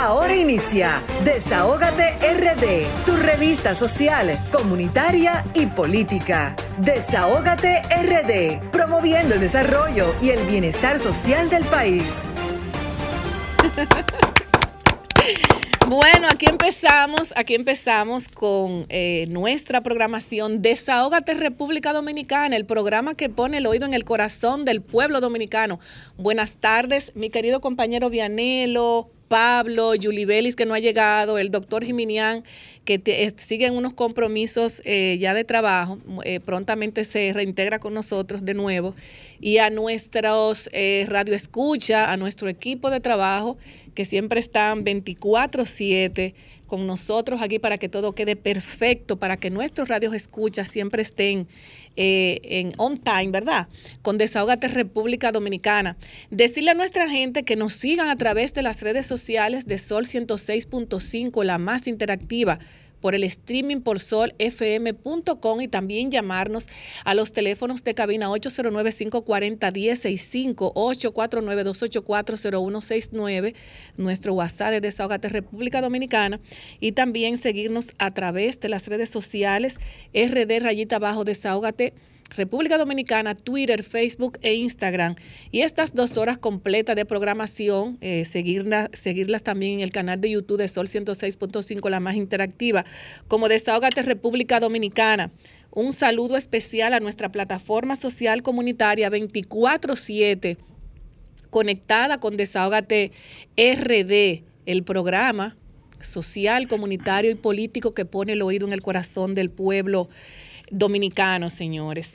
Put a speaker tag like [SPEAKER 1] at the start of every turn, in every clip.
[SPEAKER 1] Ahora inicia Desahógate RD, tu revista social, comunitaria y política. Desahógate RD, promoviendo el desarrollo y el bienestar social del país.
[SPEAKER 2] Bueno, aquí empezamos, aquí empezamos con eh, nuestra programación Desahógate República Dominicana, el programa que pone el oído en el corazón del pueblo dominicano. Buenas tardes, mi querido compañero Vianelo, Pablo, Belis, que no ha llegado, el doctor Jiminián, que eh, sigue en unos compromisos eh, ya de trabajo, eh, prontamente se reintegra con nosotros de nuevo, y a nuestros Radio Escucha, a nuestro equipo de trabajo, que siempre están 24-7 con nosotros aquí para que todo quede perfecto, para que nuestros radios escuchas siempre estén eh, en on time, ¿verdad? Con Desahogate República Dominicana. Decirle a nuestra gente que nos sigan a través de las redes sociales de Sol 106.5, la más interactiva por el streaming por solfm.com y también llamarnos a los teléfonos de cabina 809-540-1065, 849-284-0169, nuestro WhatsApp de Desahogate República Dominicana y también seguirnos a través de las redes sociales RD Rayita Bajo Desahogate República Dominicana, Twitter, Facebook e Instagram. Y estas dos horas completas de programación, eh, seguirlas también en el canal de YouTube de Sol 106.5, la más interactiva, como Desahogate República Dominicana. Un saludo especial a nuestra plataforma social comunitaria 24-7, conectada con Desahogate RD, el programa social, comunitario y político que pone el oído en el corazón del pueblo dominicano, señores.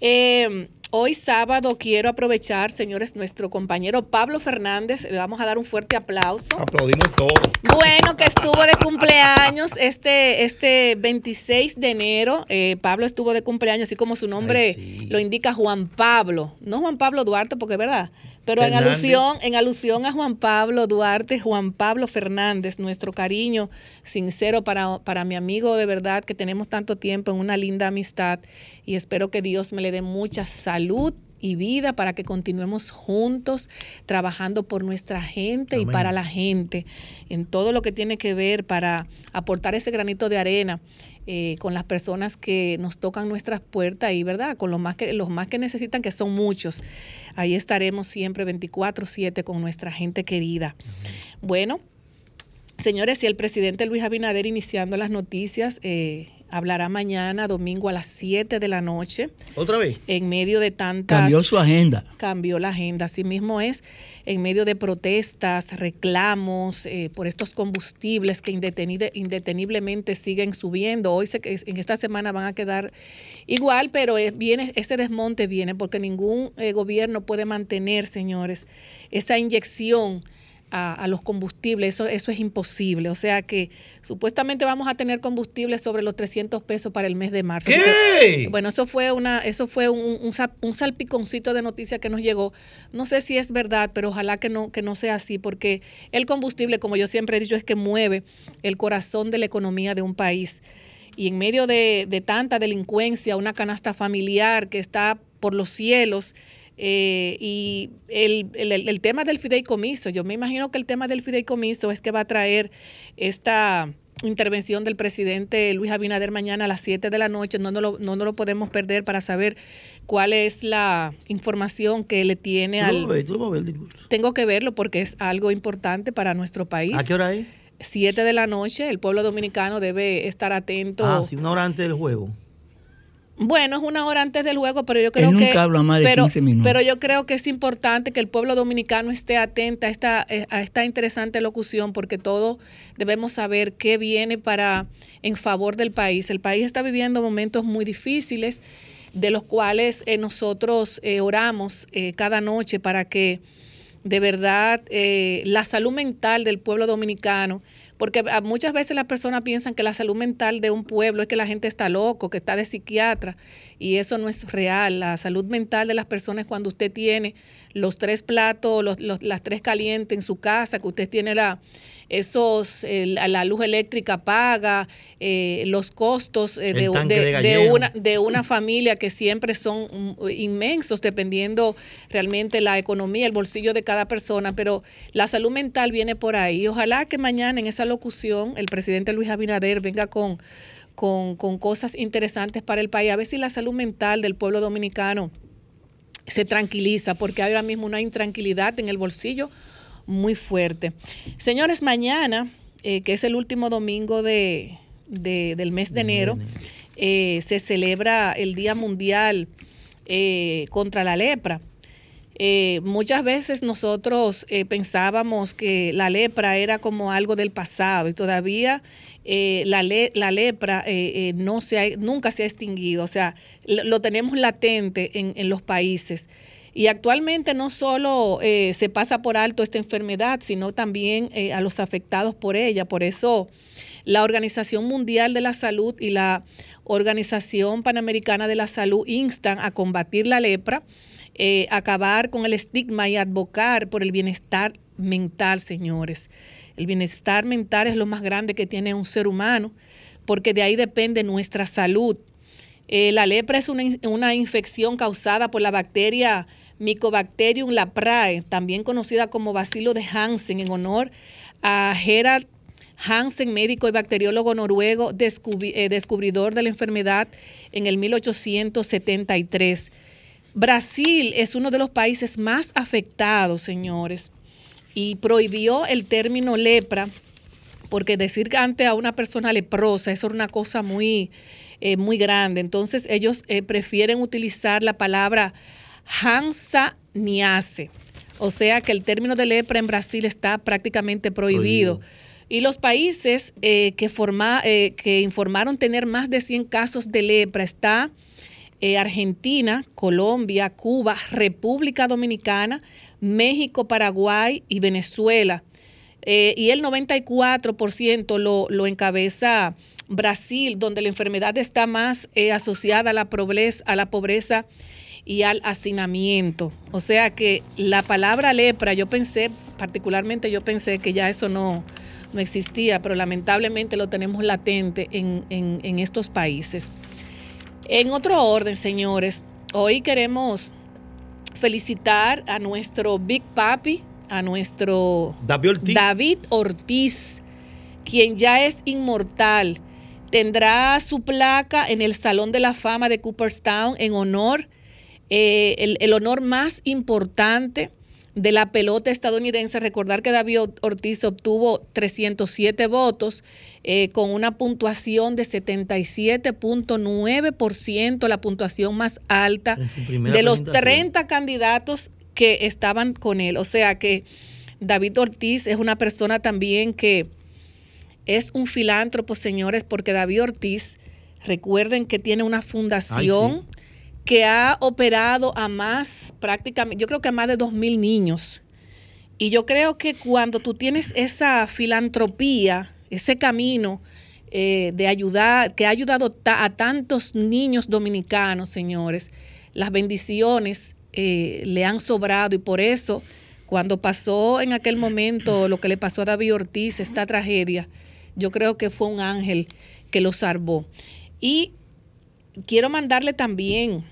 [SPEAKER 2] Eh, hoy sábado quiero aprovechar, señores, nuestro compañero Pablo Fernández, le vamos a dar un fuerte aplauso.
[SPEAKER 3] Aplaudimos todos.
[SPEAKER 2] Bueno, que estuvo de cumpleaños este, este 26 de enero. Eh, Pablo estuvo de cumpleaños, así como su nombre lo indica Juan Pablo. No Juan Pablo Duarte, porque es verdad. Pero en alusión, en alusión a Juan Pablo Duarte, Juan Pablo Fernández, nuestro cariño sincero para, para mi amigo de verdad que tenemos tanto tiempo en una linda amistad y espero que Dios me le dé mucha salud y vida para que continuemos juntos trabajando por nuestra gente y para la gente en todo lo que tiene que ver para aportar ese granito de arena eh, con las personas que nos tocan nuestras puertas y, ¿verdad? Con los más que, los más que necesitan, que son muchos. Ahí estaremos siempre 24-7 con nuestra gente querida. Bueno, señores, y el presidente Luis Abinader iniciando las noticias, eh, hablará mañana, domingo a las 7 de la noche.
[SPEAKER 3] ¿Otra vez?
[SPEAKER 2] En medio de tantas...
[SPEAKER 4] Cambió su agenda.
[SPEAKER 2] Cambió la agenda, así mismo es en medio de protestas, reclamos eh, por estos combustibles que indeteniblemente siguen subiendo. Hoy se, en esta semana van a quedar igual, pero viene, ese desmonte viene porque ningún eh, gobierno puede mantener, señores, esa inyección a, los combustibles, eso, eso es imposible. O sea que supuestamente vamos a tener combustible sobre los 300 pesos para el mes de marzo.
[SPEAKER 3] ¿Qué?
[SPEAKER 2] bueno, eso fue, una, eso fue un, un, salpiconcito de noticia que nos llegó. No sé si es verdad, pero ojalá que no, que no sea así, porque el combustible, como yo siempre he dicho, es que mueve el corazón de la economía de un país. Y en medio de, de tanta delincuencia, una canasta familiar que está por los cielos, eh, y el, el, tema del fideicomiso, yo me imagino que el tema del fideicomiso es que va a traer esta intervención del presidente Luis Abinader mañana a las 7 de la noche. No nos lo, no lo podemos perder para saber cuál es la información que le tiene al... Tengo que verlo porque es algo importante para nuestro país.
[SPEAKER 4] ¿A qué hora es?
[SPEAKER 2] 7 de la noche, el pueblo dominicano debe estar atento.
[SPEAKER 4] Ah, sí, una hora antes del juego.
[SPEAKER 2] Bueno, es una hora antes del juego, pero yo creo que pero, pero yo creo que es importante que el pueblo dominicano esté atenta a esta eh, a esta interesante locución porque todos debemos saber qué viene para en favor del país. El país está viviendo momentos muy difíciles de los cuales eh, nosotros eh, oramos cada noche para que de verdad la salud mental del pueblo dominicano porque muchas veces las personas piensan que la salud mental de un pueblo es que la gente está loco, que está de psiquiatra, y eso no es real. La salud mental de las personas es cuando usted tiene los tres platos, los, las tres calientes en su casa, que usted tiene la, esos, la luz eléctrica paga, eh, los costos eh, de, una, de una familia que siempre son mm, inmensos dependiendo realmente la economía, el bolsillo de cada persona, pero la salud mental viene por ahí. Ojalá que mañana en esa locución el presidente Luis Abinader venga con, con, con cosas interesantes para el país, a ver si la salud mental del pueblo dominicano se tranquiliza, porque ahora mismo una intranquilidad en el bolsillo muy fuerte. Señores, mañana, eh, que es el último domingo de, del mes de enero, eh, se celebra el Día Mundial eh, contra la Lepra. muchas veces nosotros pensábamos que la lepra era como algo del pasado y todavía la, la, lepra no se ha, nunca se ha extinguido, o sea, lo, tenemos latente en, en los países. Y actualmente no solo eh, se pasa por alto esta enfermedad, sino también eh, a los afectados por ella. Por eso la Organización Mundial de la Salud y la Organización Panamericana de la Salud instan a combatir la lepra, eh, acabar con el estigma y advocar por el bienestar mental, señores. El bienestar mental es lo más grande que tiene un ser humano, porque de ahí depende nuestra salud. la lepra es una, una infección causada por la bacteria Mycobacterium leprae, también conocida como bacilo de Hansen, en honor a Gerard Hansen, médico y bacteriólogo noruego, eh, descubridor de la enfermedad en el 1873. Brasil es uno de los países más afectados, señores, y prohibió el término lepra, porque decir que ante a una persona leprosa, era una cosa muy, eh, muy grande. Entonces ellos eh, prefieren utilizar la palabra Hansa Niase. O sea que el término de lepra en Brasil está prácticamente prohibido. Y los países eh, que, forma, eh, que informaron tener más de 100 casos de lepra está eh, Argentina, Colombia, Cuba, República Dominicana, México, Paraguay y Venezuela. y el 94% lo, lo encabeza Brasil, donde la enfermedad está más asociada a la pobreza, a la pobreza y al hacinamiento. O sea que la palabra lepra, yo pensé, particularmente yo pensé que ya eso no, no existía, pero lamentablemente lo tenemos latente en, en estos países. En otro orden, señores, hoy queremos felicitar a nuestro Big Papi, a nuestro
[SPEAKER 4] David Ortiz.
[SPEAKER 2] David Ortiz, quien ya es inmortal. Tendrá su placa en el Salón de la Fama de Cooperstown en honor eh, el, honor más importante de la pelota estadounidense. Recordar que David Ortiz obtuvo 307 votos eh, con una puntuación de 77.9%, la puntuación más alta de los 30 candidatos que estaban con él. O sea que David Ortiz es una persona también que es un filántropo, señores, porque David Ortiz, recuerden que tiene una fundación que ha operado a más, prácticamente, yo creo que a más de 2.000 niños. Y yo creo que cuando tú tienes esa filantropía, ese camino eh, de ayudar, que ha ayudado a tantos niños dominicanos, señores, las bendiciones eh, le han sobrado y por eso, cuando pasó en aquel momento lo que le pasó a David Ortiz, esta tragedia, yo creo que fue un ángel que lo salvó. Y quiero mandarle también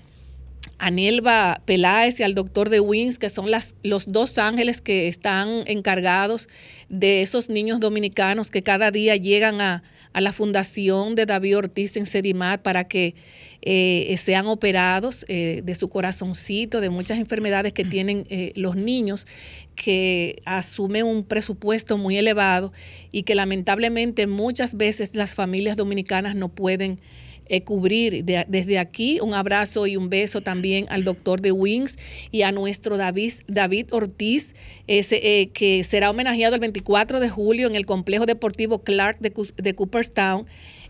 [SPEAKER 2] a Nelva Peláez y al doctor de Wins, que son los dos ángeles que están encargados de esos niños dominicanos que cada día llegan a, la fundación de David Ortiz en Sedimat para que eh, sean operados eh, de su corazoncito, de muchas enfermedades que tienen eh, los niños, que asumen un presupuesto muy elevado y que lamentablemente muchas veces las familias dominicanas no pueden eh, cubrir. desde aquí, un abrazo y un beso también al doctor de Wings y a nuestro David, David Ortiz, ese, eh, que será homenajeado el 24 de julio en el complejo deportivo Clark de, Cooperstown,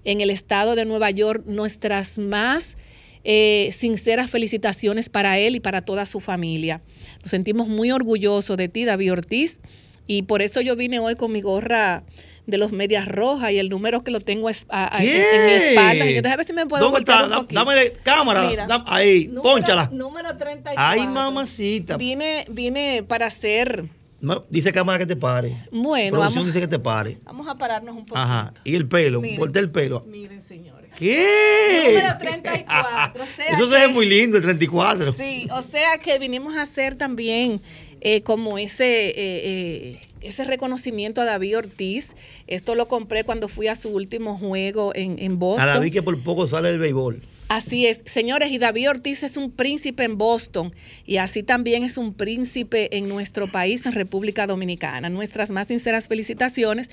[SPEAKER 2] en el estado de Nueva York. Nuestras más eh, sinceras felicitaciones para él y para toda su familia. Nos sentimos muy orgullosos de ti, David Ortiz, y por eso yo vine hoy con mi gorra de los medias rojas y el número que lo tengo es, en, mi espalda. Yo, déjame ver si me puedo
[SPEAKER 4] ¿Dónde está? Dame cámara. ahí,
[SPEAKER 2] número,
[SPEAKER 4] pónchala.
[SPEAKER 2] Número 34.
[SPEAKER 4] Ay, mamacita.
[SPEAKER 2] Vine, vine para hacer
[SPEAKER 4] No, dice cámara que te pare.
[SPEAKER 2] Bueno,
[SPEAKER 4] Producción dice que te pare.
[SPEAKER 2] Vamos a pararnos un poco.
[SPEAKER 4] Ajá. Y el pelo, corta el pelo.
[SPEAKER 2] Miren, señores.
[SPEAKER 4] ¿Qué?
[SPEAKER 2] Número 34.
[SPEAKER 4] Eso se ve muy lindo, el 34.
[SPEAKER 2] Sí, o sea que vinimos a hacer también eh, como ese, eh, eh, ese reconocimiento a David Ortiz. Esto lo compré cuando fui a su último juego en, en Boston.
[SPEAKER 4] A David que por poco sale el béisbol.
[SPEAKER 2] Así es, señores, y David Ortiz es un príncipe en Boston y así también es un príncipe en nuestro país, en República Dominicana. Nuestras más sinceras felicitaciones.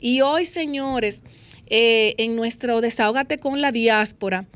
[SPEAKER 2] Y hoy, señores, en nuestro Desahógate con la diáspora,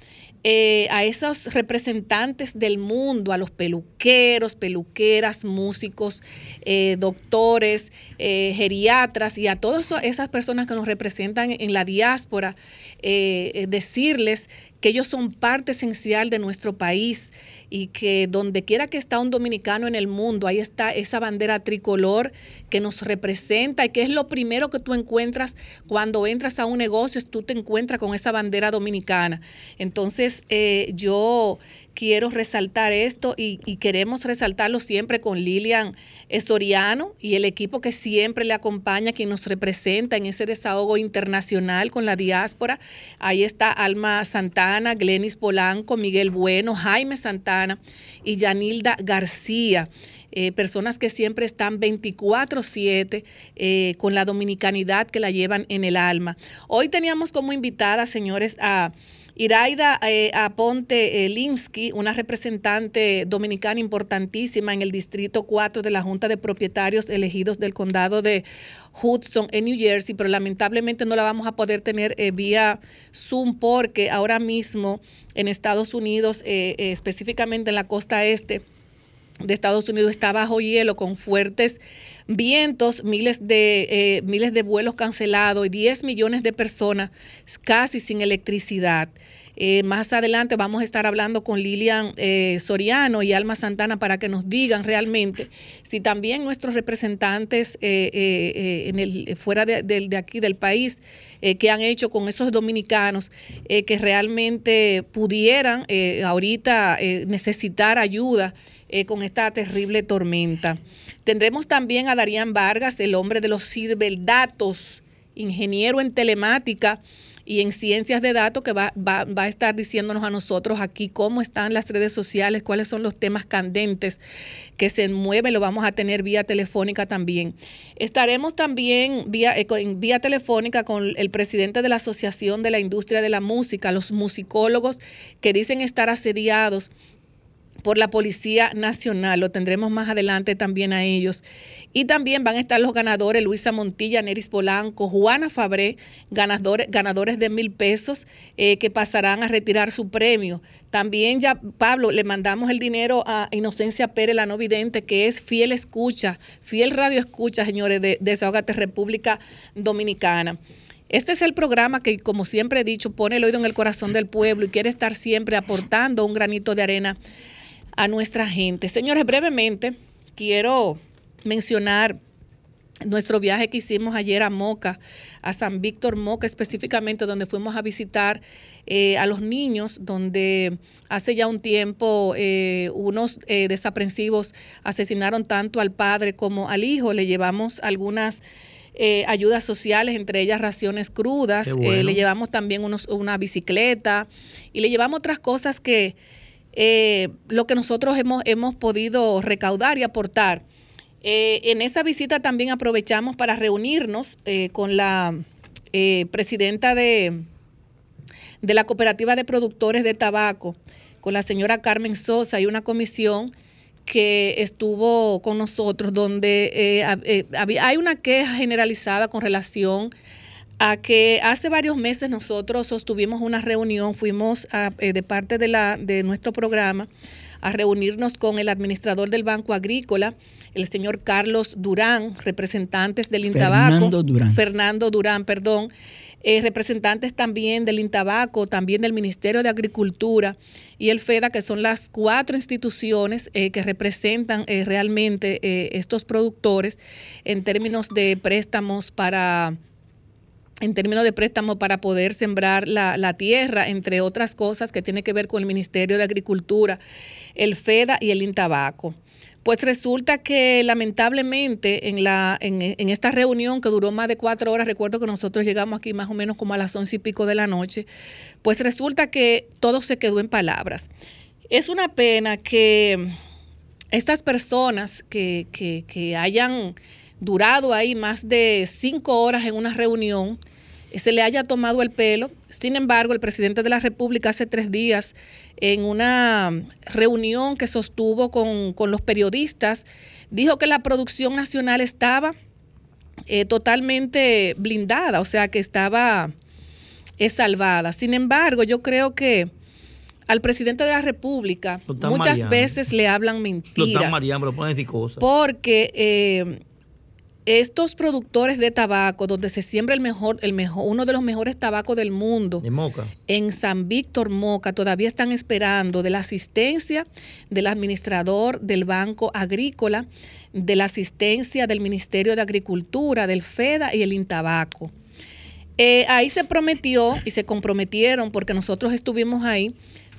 [SPEAKER 2] eh, a esos representantes del mundo, a los peluqueros, peluqueras, músicos, eh, doctores, eh, geriatras y a todas esas personas que nos representan en la diáspora, decirles que ellos son parte esencial de nuestro país y que donde quiera que está un dominicano en el mundo, ahí está esa bandera tricolor que nos representa y que es lo primero que tú encuentras cuando entras a un negocio, tú te encuentras con esa bandera dominicana. Entonces, eh, yo quiero resaltar esto y, queremos resaltarlo siempre con Lilian Soriano y el equipo que siempre le acompaña, quien nos representa en ese desahogo internacional con la diáspora. Ahí está Alma Santana, Glenis Polanco, Miguel Bueno, Jaime Santana y Yanilda García. Eh, personas que siempre están 24/7 eh, con la dominicanidad que la llevan en el alma. Hoy teníamos como invitada, señores, a Iraida eh, Aponte Linsky, una representante dominicana importantísima en el Distrito 4 de la Junta de Propietarios elegidos del condado de Hudson en New Jersey, pero lamentablemente no la vamos a poder tener eh, vía Zoom porque ahora mismo en Estados Unidos, eh, específicamente en la costa este, de Estados Unidos está bajo hielo con fuertes vientos, miles de, miles de vuelos cancelados y 10 millones de personas casi sin electricidad. Eh, más adelante vamos a estar hablando con Lilian eh, Soriano y Alma Santana para que nos digan realmente si también nuestros representantes eh, en el, fuera de, de, aquí del país que han hecho con esos dominicanos que realmente pudieran ahorita necesitar ayuda. Con esta terrible tormenta. Tendremos también a Darían Vargas, el hombre de los ciberdatos, ingeniero en telemática, y en ciencias de datos que va, va, va, a estar diciéndonos a nosotros aquí cómo están las redes sociales, cuáles son los temas candentes que se mueven, lo vamos a tener vía telefónica también. Estaremos también vía, eh, vía telefónica con el presidente de la Asociación de la Industria de la Música, los musicólogos que dicen estar asediados por la Policía Nacional. Lo tendremos más adelante también a ellos. Y también van a estar los ganadores Luisa Montilla, Neris Polanco, Juana Fabré, ganadores, ganadores de mil pesos eh, que pasarán a retirar su premio. También ya, Pablo, le mandamos el dinero a Inocencia Pérez, la no vidente, que es fiel escucha, fiel radio escucha, señores, de, de Desahogate República Dominicana. Este es el programa que, como siempre he dicho, pone el oído en el corazón del pueblo y quiere estar siempre aportando un granito de arena a nuestra gente. Señores, brevemente quiero mencionar nuestro viaje que hicimos ayer a Moca, a San Víctor Moca específicamente, donde fuimos a visitar eh, a los niños, donde hace ya un tiempo eh, unos eh, desaprensivos asesinaron tanto al padre como al hijo. Le llevamos algunas ayudas sociales, entre ellas raciones crudas, le llevamos también unos, una bicicleta y le llevamos otras cosas que eh, lo que nosotros hemos, hemos podido recaudar y aportar. Eh, en esa visita también aprovechamos para reunirnos eh, con la presidenta de, de la Cooperativa de Productores de Tabaco, con la señora Carmen Sosa y una comisión que estuvo con nosotros donde hay una queja generalizada con relación a que hace varios meses nosotros sostuvimos una reunión, fuimos eh, de parte de, la, de nuestro programa a reunirnos con el administrador del Banco Agrícola, el señor Carlos Durán, representantes del Intabaco.
[SPEAKER 3] Fernando Durán.
[SPEAKER 2] Fernando Durán, perdón. Eh, representantes también del Intabaco, también del Ministerio de Agricultura y el FEDA, que son las cuatro instituciones eh, que representan realmente estos productores en términos de préstamos para en términos de préstamo para poder sembrar la, tierra, entre otras cosas que tiene que ver con el Ministerio de Agricultura, el FEDA y el Intabaco. Pues resulta que lamentablemente en, la, en, en, esta reunión que duró más de cuatro horas, recuerdo que nosotros llegamos aquí más o menos como a las once y pico de la noche, pues resulta que todo se quedó en palabras. Es una pena que estas personas que, que, que hayan durado ahí más de cinco horas en una reunión, se le haya tomado el pelo. Sin embargo, el presidente de la República hace tres días, en una reunión que sostuvo con, los periodistas, dijo que la producción nacional estaba eh, totalmente blindada, o sea, que estaba eh, salvada. Sin embargo, yo creo que al presidente de la República muchas veces le hablan mentiras. Porque... Eh, estos productores de tabaco, donde se siembra el mejor, el mejor, uno de los mejores tabacos del mundo, en San Víctor Moca, todavía están esperando de la asistencia del administrador del Banco Agrícola, de la asistencia del Ministerio de Agricultura, del FEDA y el Intabaco. Eh, ahí se prometió y se comprometieron, porque nosotros estuvimos ahí,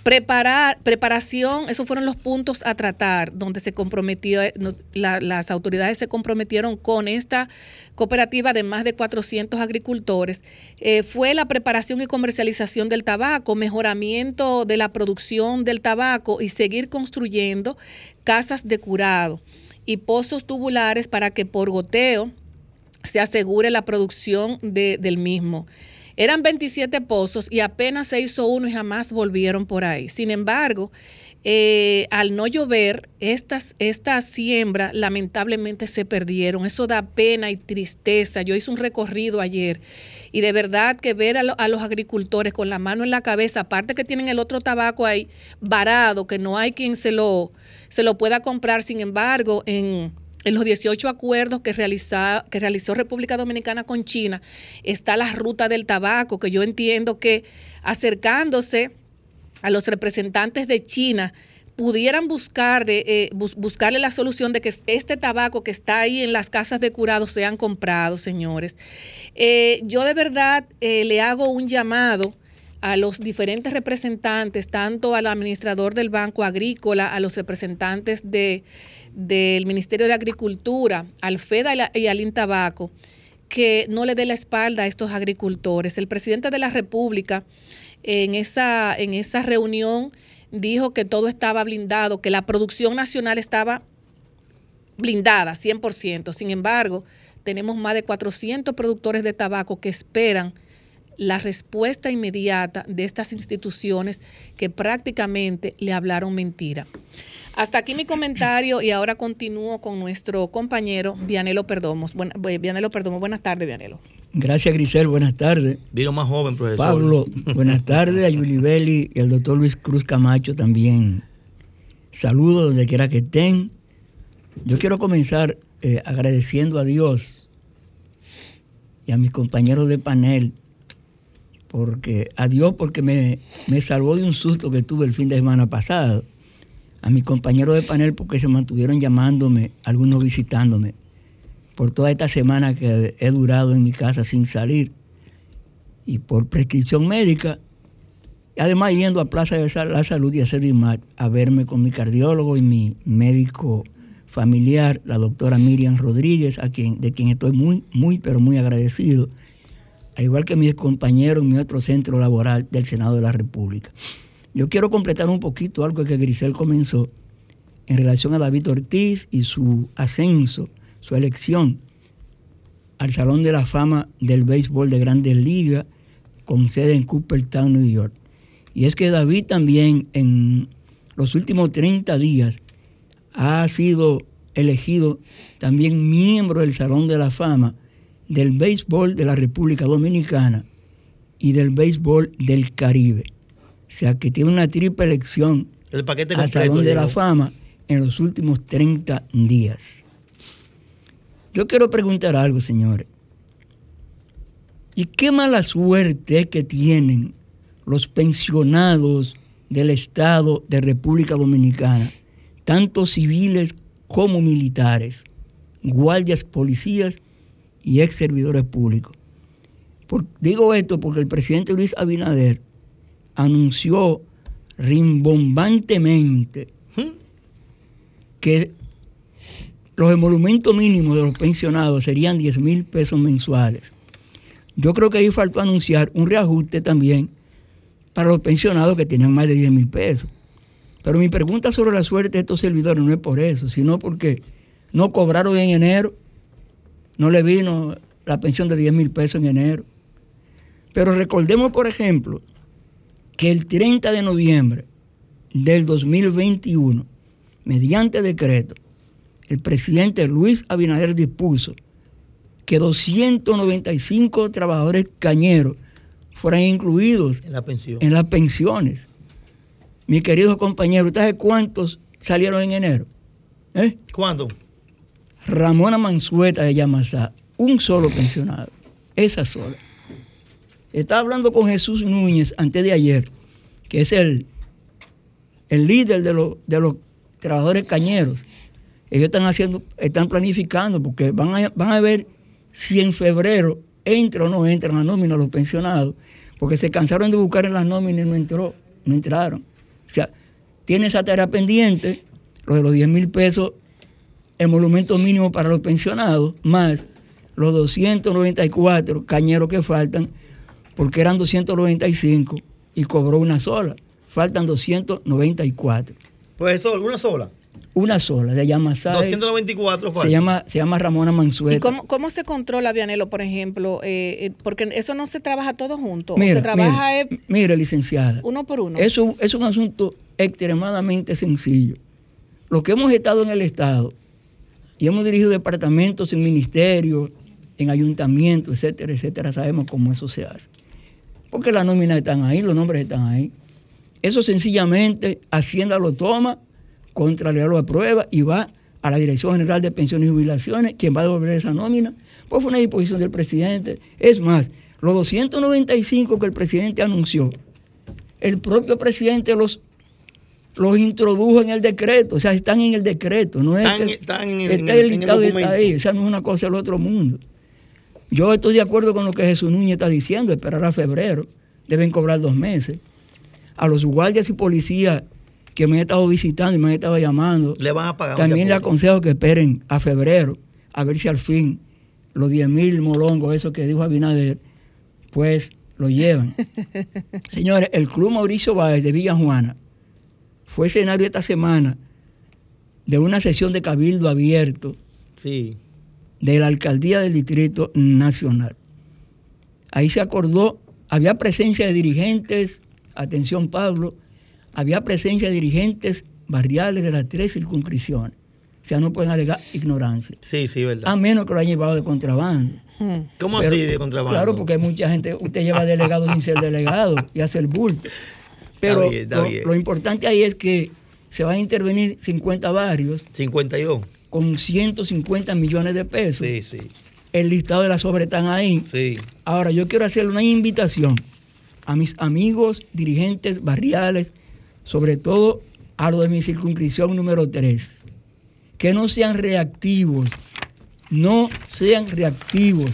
[SPEAKER 2] Preparar, preparación, esos fueron los puntos a tratar, donde se comprometió, eh, las autoridades se comprometieron con esta cooperativa de más de 400 agricultores. Eh, fue la preparación y comercialización del tabaco, mejoramiento de la producción del tabaco y seguir construyendo casas de curado y pozos tubulares para que por goteo se asegure la producción del mismo. Eran 27 pozos y apenas se hizo uno y jamás volvieron por ahí. Sin embargo, eh, al no llover, estas, estas siembras lamentablemente se perdieron. Eso da pena y tristeza. Yo hice un recorrido ayer y de verdad que ver a, a, los agricultores con la mano en la cabeza, aparte que tienen el otro tabaco ahí varado, que no hay quien se lo, se lo pueda comprar, sin embargo, en en los 18 acuerdos que, realizó República Dominicana con China está la ruta del tabaco, que yo entiendo que acercándose a los representantes de China, pudieran buscar, eh, buscarle la solución de que este tabaco que está ahí en las casas de curados sean comprados, señores. Eh, yo de verdad eh, le hago un llamado a los diferentes representantes, tanto al administrador del Banco Agrícola, a los representantes de del Ministerio de Agricultura, al FEDA y al Intabaco, que no le dé la espalda a estos agricultores. El presidente de la República en esa, en esa reunión dijo que todo estaba blindado, que la producción nacional estaba blindada 100%. Sin embargo, tenemos más de 400 productores de tabaco que esperan la respuesta inmediata de estas instituciones que prácticamente le hablaron mentira. Hasta aquí mi comentario y ahora continúo con nuestro compañero Vianelo Perdomos. Eh, Vianelo Perdomo, buenas tardes, Vianelo.
[SPEAKER 3] Gracias, Grisel, buenas tardes.
[SPEAKER 4] Vino más joven, profesor.
[SPEAKER 3] Pablo, buenas tardes a Yulibeli y al doctor Luis Cruz Camacho también. Saludos donde quiera que estén. Yo quiero comenzar eh, agradeciendo a Dios y a mis compañeros de panel, porque a Dios porque me, me salvó de un susto que tuve el fin de semana pasado a mis compañeros de panel porque se mantuvieron llamándome, algunos visitándome, por toda esta semana que he durado en mi casa sin salir y por prescripción médica. Y además yendo a Plaza de la Salud y a Servimar a verme con mi cardiólogo y mi médico familiar, la doctora Miriam Rodríguez, a quien, de quien estoy muy, muy, pero muy agradecido, al igual que mis compañeros en mi otro centro laboral del Senado de la República. Yo quiero completar un poquito algo que Grisel comenzó en relación a David Ortiz y su ascenso, su elección al Salón de la Fama del Béisbol de Grandes Ligas con sede en Cooperstown, New York. Y es que David también en los últimos 30 días ha sido elegido también miembro del Salón de la Fama del Béisbol de la República Dominicana y del Béisbol del Caribe. O sea, que tiene una triple elección
[SPEAKER 4] el paquete
[SPEAKER 3] al Salón de la Fama en los últimos 30 días. Yo quiero preguntar algo, señores. ¿Y qué mala suerte que tienen los pensionados del Estado de República Dominicana, tanto civiles como militares, guardias, policías y ex servidores públicos? digo esto porque el presidente Luis Abinader anunció rimbombantemente que los emolumentos mínimos de los pensionados serían 10 mil pesos mensuales. Yo creo que ahí faltó anunciar un reajuste también para los pensionados que tenían más de 10 mil pesos. Pero mi pregunta sobre la suerte de estos servidores no es por eso, sino porque no cobraron en enero, no le vino la pensión de 10 mil pesos en enero. Pero recordemos, por ejemplo, que el 30 de noviembre del 2021, mediante decreto, el presidente Luis Abinader dispuso que 295 trabajadores cañeros fueran incluidos
[SPEAKER 4] En la pensión.
[SPEAKER 3] en las pensiones. Mi querido compañero, ¿usted sabe cuántos salieron en enero? ¿Eh?
[SPEAKER 4] ¿Cuándo?
[SPEAKER 3] Ramona Mansueta de Yamasá, un solo pensionado, esa sola. Estaba hablando con Jesús Núñez antes de ayer, que es el, el líder de, los- de los trabajadores cañeros. Ellos están haciendo, están planificando, porque van a, van a ver si en febrero entra o no entran a nómina los pensionados, porque se cansaron de buscar en las nóminas y no entró, no entraron. O sea, tiene esa tarea pendiente, lo de los 10 mil pesos emolumento mínimo para los pensionados, más los 294 cañeros que faltan, porque eran 295 y cobró una sola. Faltan 294.
[SPEAKER 4] Pues eso, una sola.
[SPEAKER 3] Una sola, de es-
[SPEAKER 4] 294
[SPEAKER 3] se
[SPEAKER 4] faltan.
[SPEAKER 3] llama, se llama Ramona Mansueta.
[SPEAKER 2] ¿Y cómo, cómo se controla, Vianelo, por ejemplo? Eh, eh, porque eso no se trabaja todo junto. o
[SPEAKER 3] Mira,
[SPEAKER 2] se trabaja
[SPEAKER 3] mira,
[SPEAKER 2] eh,
[SPEAKER 3] mire, licenciada.
[SPEAKER 2] uno por uno.
[SPEAKER 3] Eso es un asunto extremadamente sencillo. Los que hemos estado en el Estado y hemos dirigido departamentos en ministerios, en ayuntamientos, etcétera, etcétera, sabemos cómo eso se hace. Porque las nóminas están ahí, los nombres están ahí. Eso sencillamente Hacienda lo toma, Contraloría lo aprueba y va a la Dirección General de Pensiones y Jubilaciones, quien va a devolver esa nómina, pues fue una disposición del presidente. Es más, los 295 que el presidente anunció, el propio presidente los, los introdujo en el decreto, o sea, están en el decreto, no es
[SPEAKER 4] Están-
[SPEAKER 3] que
[SPEAKER 4] están en el-
[SPEAKER 3] está
[SPEAKER 4] en el- en
[SPEAKER 3] listado y está ahí, o sea, no es una cosa del otro mundo. Yo estoy de acuerdo con lo que Jesús Núñez está diciendo, esperar a febrero, deben cobrar dos meses. A los guardias y policías que me han estado visitando y me han estado llamando,
[SPEAKER 4] Le van a pagar.
[SPEAKER 3] también le aconsejo que esperen a febrero, a ver si al fin los 10 mil molongos, eso que dijo Abinader, pues lo llevan. Señores, el Club Mauricio Báez de Villa Juana fue escenario esta semana de una sesión de cabildo abierto
[SPEAKER 4] Sí.
[SPEAKER 3] De la alcaldía del Distrito Nacional. Ahí se acordó, había presencia de dirigentes, atención Pablo, había presencia de dirigentes barriales de las tres circunscripciones. O sea, no pueden alegar ignorancia.
[SPEAKER 4] Sí, sí, verdad.
[SPEAKER 3] A menos que lo hayan llevado de contrabando.
[SPEAKER 2] Hmm.
[SPEAKER 4] ¿Cómo
[SPEAKER 3] Pero-
[SPEAKER 4] así de contrabando?
[SPEAKER 3] Claro, porque hay mucha gente, usted lleva delegado sin ser delegado y hace el bulto. Pero
[SPEAKER 4] bien, está
[SPEAKER 3] lo,
[SPEAKER 4] bien.
[SPEAKER 3] lo importante ahí es que se van a intervenir 50 barrios
[SPEAKER 4] 52.
[SPEAKER 3] Con 150 millones de pesos.
[SPEAKER 4] Sí, sí.
[SPEAKER 3] El listado de las obras están ahí.
[SPEAKER 4] Sí.
[SPEAKER 3] Ahora, yo quiero hacerle una invitación a mis amigos dirigentes barriales, sobre todo a los de mi circunscripción número 3, que no sean reactivos, no sean reactivos,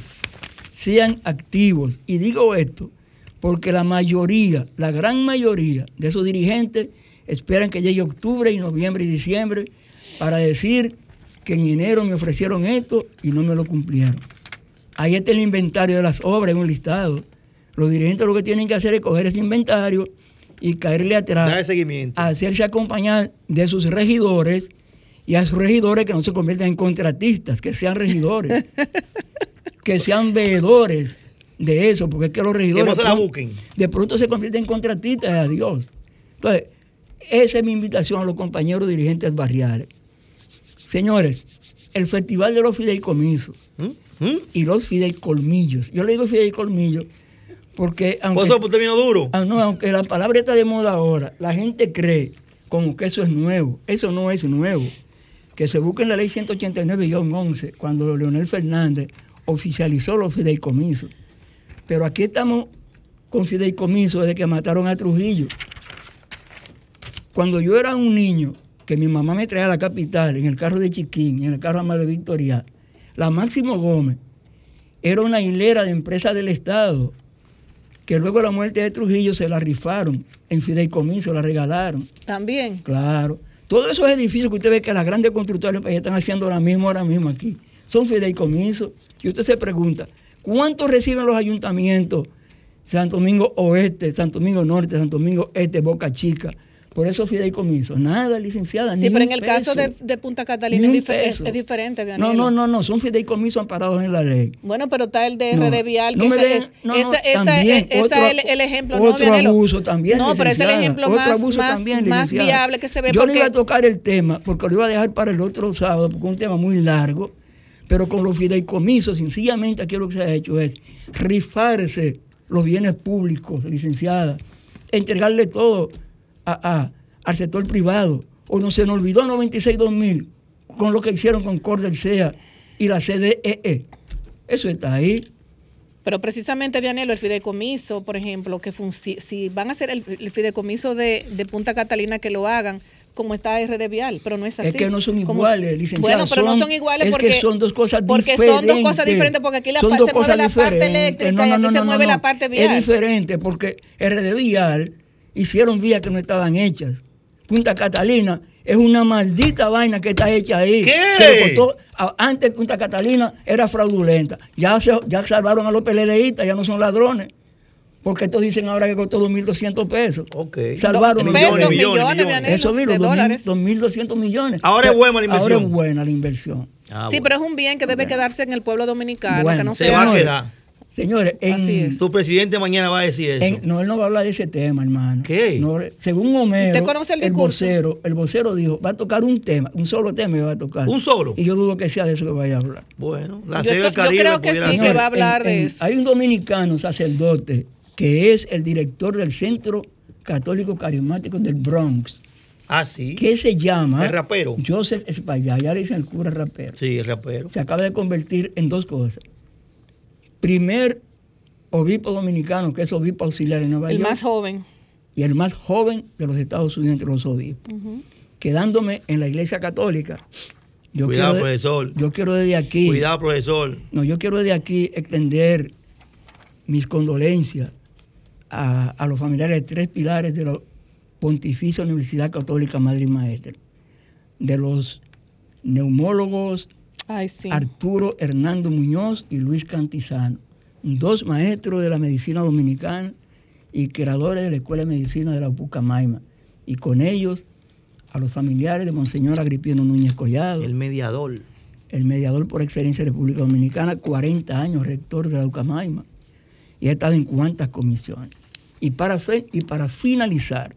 [SPEAKER 3] sean activos. Y digo esto porque la mayoría, la gran mayoría de esos dirigentes esperan que llegue octubre y noviembre y diciembre para decir que en enero me ofrecieron esto y no me lo cumplieron. Ahí está el inventario de las obras en un listado. Los dirigentes lo que tienen que hacer es coger ese inventario y caerle atrás,
[SPEAKER 4] Dale seguimiento.
[SPEAKER 3] hacerse acompañar de sus regidores y a sus regidores que no se conviertan en contratistas, que sean regidores, que sean veedores de eso, porque es que los regidores
[SPEAKER 4] no se la busquen.
[SPEAKER 3] de pronto se convierten en contratistas, adiós. Entonces, esa es mi invitación a los compañeros dirigentes barriales. Señores, el Festival de los Fideicomisos
[SPEAKER 4] ¿Mm? ¿Mm?
[SPEAKER 3] y los fideicolmillos. Yo le digo fideicolmillos porque
[SPEAKER 4] Por
[SPEAKER 3] aunque,
[SPEAKER 4] eso usted vino duro.
[SPEAKER 3] ah, no, aunque la palabra está de moda ahora, la gente cree como que eso es nuevo. Eso no es nuevo. Que se busque en la ley 189-11 cuando Leonel Fernández oficializó los fideicomisos. Pero aquí estamos con fideicomisos desde que mataron a Trujillo. Cuando yo era un niño, que mi mamá me traía a la capital en el carro de Chiquín, en el carro Amado Victoria, la Máximo Gómez era una hilera de empresas del Estado que luego de la muerte de Trujillo se la rifaron en fideicomiso, la regalaron.
[SPEAKER 2] También.
[SPEAKER 3] Claro. Todos esos edificios que usted ve que las grandes constructoras del país están haciendo ahora mismo, ahora mismo aquí, son fideicomisos. Y usted se pregunta, ¿cuánto reciben los ayuntamientos Santo Domingo Oeste, Santo Domingo Norte, Santo Domingo Este, Boca Chica? Por esos fideicomisos. Nada, licenciada.
[SPEAKER 2] Sí,
[SPEAKER 3] ni
[SPEAKER 2] pero
[SPEAKER 3] un
[SPEAKER 2] en el caso de, Punta Catalina es, es- es diferente,
[SPEAKER 3] No,
[SPEAKER 2] Vianelo.
[SPEAKER 3] no, no, no, son fideicomisos amparados en la ley.
[SPEAKER 2] Bueno, pero está el de
[SPEAKER 3] No,
[SPEAKER 2] Vial,
[SPEAKER 3] no
[SPEAKER 2] que
[SPEAKER 3] me
[SPEAKER 2] ese- es-
[SPEAKER 3] no, no,
[SPEAKER 2] esa- esa-
[SPEAKER 3] también,
[SPEAKER 2] esa
[SPEAKER 3] otro-
[SPEAKER 2] es el, el ejemplo, ¿no,
[SPEAKER 3] otro abuso también,
[SPEAKER 2] No, pero es el ejemplo
[SPEAKER 3] otro
[SPEAKER 2] más,
[SPEAKER 3] abuso
[SPEAKER 2] más,
[SPEAKER 3] también,
[SPEAKER 2] más viable que se ve.
[SPEAKER 3] Yo no
[SPEAKER 2] porque,
[SPEAKER 3] iba a tocar el tema porque lo iba a dejar para el otro sábado porque es un tema muy largo, pero con los fideicomisos, sencillamente aquí lo que se ha hecho es rifarse los bienes públicos, licenciada, entregarle todo a- a- al sector privado. O no se nos olvidó 96-2000 con lo que hicieron con Cordel SEA y la CDEE. Eso está ahí.
[SPEAKER 2] Pero precisamente, Vianelo, el fideicomiso, por ejemplo, que si van a hacer el, el fideicomiso de, de Punta Catalina, que lo hagan como está RD Vial, pero no es así.
[SPEAKER 3] Es que no son iguales, licenciada.
[SPEAKER 2] Bueno, pero no son iguales
[SPEAKER 3] es
[SPEAKER 2] porque
[SPEAKER 3] que son dos cosas
[SPEAKER 2] porque
[SPEAKER 3] diferentes.
[SPEAKER 2] son dos cosas diferentes, porque aquí la
[SPEAKER 3] Son
[SPEAKER 2] pa-
[SPEAKER 3] dos
[SPEAKER 2] se mueve
[SPEAKER 3] cosas
[SPEAKER 2] la parte eléctrica
[SPEAKER 3] No,
[SPEAKER 2] y
[SPEAKER 3] no,
[SPEAKER 2] aquí
[SPEAKER 3] no,
[SPEAKER 2] se mueve la parte vial.
[SPEAKER 3] Es diferente porque RD Vial hicieron vías que no estaban hechas. Punta Catalina es una maldita vaina que está hecha ahí.
[SPEAKER 4] ¿Qué?
[SPEAKER 3] Que costó- antes Punta Catalina era fraudulenta. Ya, se, ya salvaron a los PLDistas, ya no son ladrones. Porque estos dicen ahora que costó 2.200 pesos.
[SPEAKER 4] Ok.
[SPEAKER 3] Salvaron
[SPEAKER 2] Do-
[SPEAKER 3] los
[SPEAKER 2] pesos,
[SPEAKER 4] millones,
[SPEAKER 2] millones,
[SPEAKER 4] millones.
[SPEAKER 2] Vianelo,
[SPEAKER 3] eso mismo,
[SPEAKER 2] de
[SPEAKER 3] 2.000
[SPEAKER 2] dólares.
[SPEAKER 3] 2.200 millones.
[SPEAKER 4] Ahora es buena la inversión.
[SPEAKER 3] Ahora es buena la inversión.
[SPEAKER 4] Ah,
[SPEAKER 2] sí,
[SPEAKER 4] bueno.
[SPEAKER 2] pero es un bien que debe quedarse en el pueblo dominicano,
[SPEAKER 3] Bueno,
[SPEAKER 2] que no
[SPEAKER 4] se
[SPEAKER 2] sea...
[SPEAKER 4] va a quedar.
[SPEAKER 3] Señores, en,
[SPEAKER 2] Así es.
[SPEAKER 4] Tu presidente mañana va a decir eso.
[SPEAKER 3] en- no, él no va a hablar de ese tema, hermano.
[SPEAKER 4] ¿Qué?
[SPEAKER 3] No, según Homero,
[SPEAKER 2] ¿Usted conoce el discurso?
[SPEAKER 3] vocero, el vocero dijo, va a tocar un tema, un solo tema y va a tocar.
[SPEAKER 4] ¿Un solo?
[SPEAKER 3] Y yo dudo que sea de eso que vaya a hablar.
[SPEAKER 4] Bueno, la
[SPEAKER 2] Yo
[SPEAKER 4] Sega
[SPEAKER 2] estoy- yo
[SPEAKER 4] Caribe
[SPEAKER 2] creo que sí, que va a hablar
[SPEAKER 3] en-
[SPEAKER 2] de
[SPEAKER 3] en-
[SPEAKER 2] eso.
[SPEAKER 3] Hay un dominicano sacerdote que es el director del Centro Católico Carismático del Bronx,
[SPEAKER 4] Ah, sí.
[SPEAKER 3] que se llama
[SPEAKER 4] El rapero.
[SPEAKER 3] Joseph Espaillá, ya le dicen el cura rapero.
[SPEAKER 4] Sí, el rapero.
[SPEAKER 3] se acaba de convertir en dos cosas. Primer obispo dominicano, que es obispo auxiliar en Nueva
[SPEAKER 2] El
[SPEAKER 3] York,
[SPEAKER 2] más joven.
[SPEAKER 3] y el más joven de los Estados Unidos entre los obispos. Quedándome en la iglesia católica, yo,
[SPEAKER 4] Cuidado,
[SPEAKER 3] quiero,
[SPEAKER 4] profesor.
[SPEAKER 3] yo quiero desde aquí,
[SPEAKER 4] Cuidado, profesor.
[SPEAKER 3] no, yo quiero desde aquí extender mis condolencias a, a los familiares de tres pilares de la Pontificia Universidad Católica Madrid Maestra, de los neumólogos
[SPEAKER 2] Ay, sí.
[SPEAKER 3] Arturo Hernando Muñoz y Luis Cantizano, dos maestros de la medicina dominicana y creadores de la Escuela de Medicina de la Pucamaima. Y con ellos a los familiares de Monseñor Agripino Núñez Collado,
[SPEAKER 4] El
[SPEAKER 3] el,
[SPEAKER 4] mediador.
[SPEAKER 3] mediador por excelencia de República Dominicana, 40 años rector de la Ucamaima, y ha estado en cuantas comisiones. Y para, fe- y para finalizar,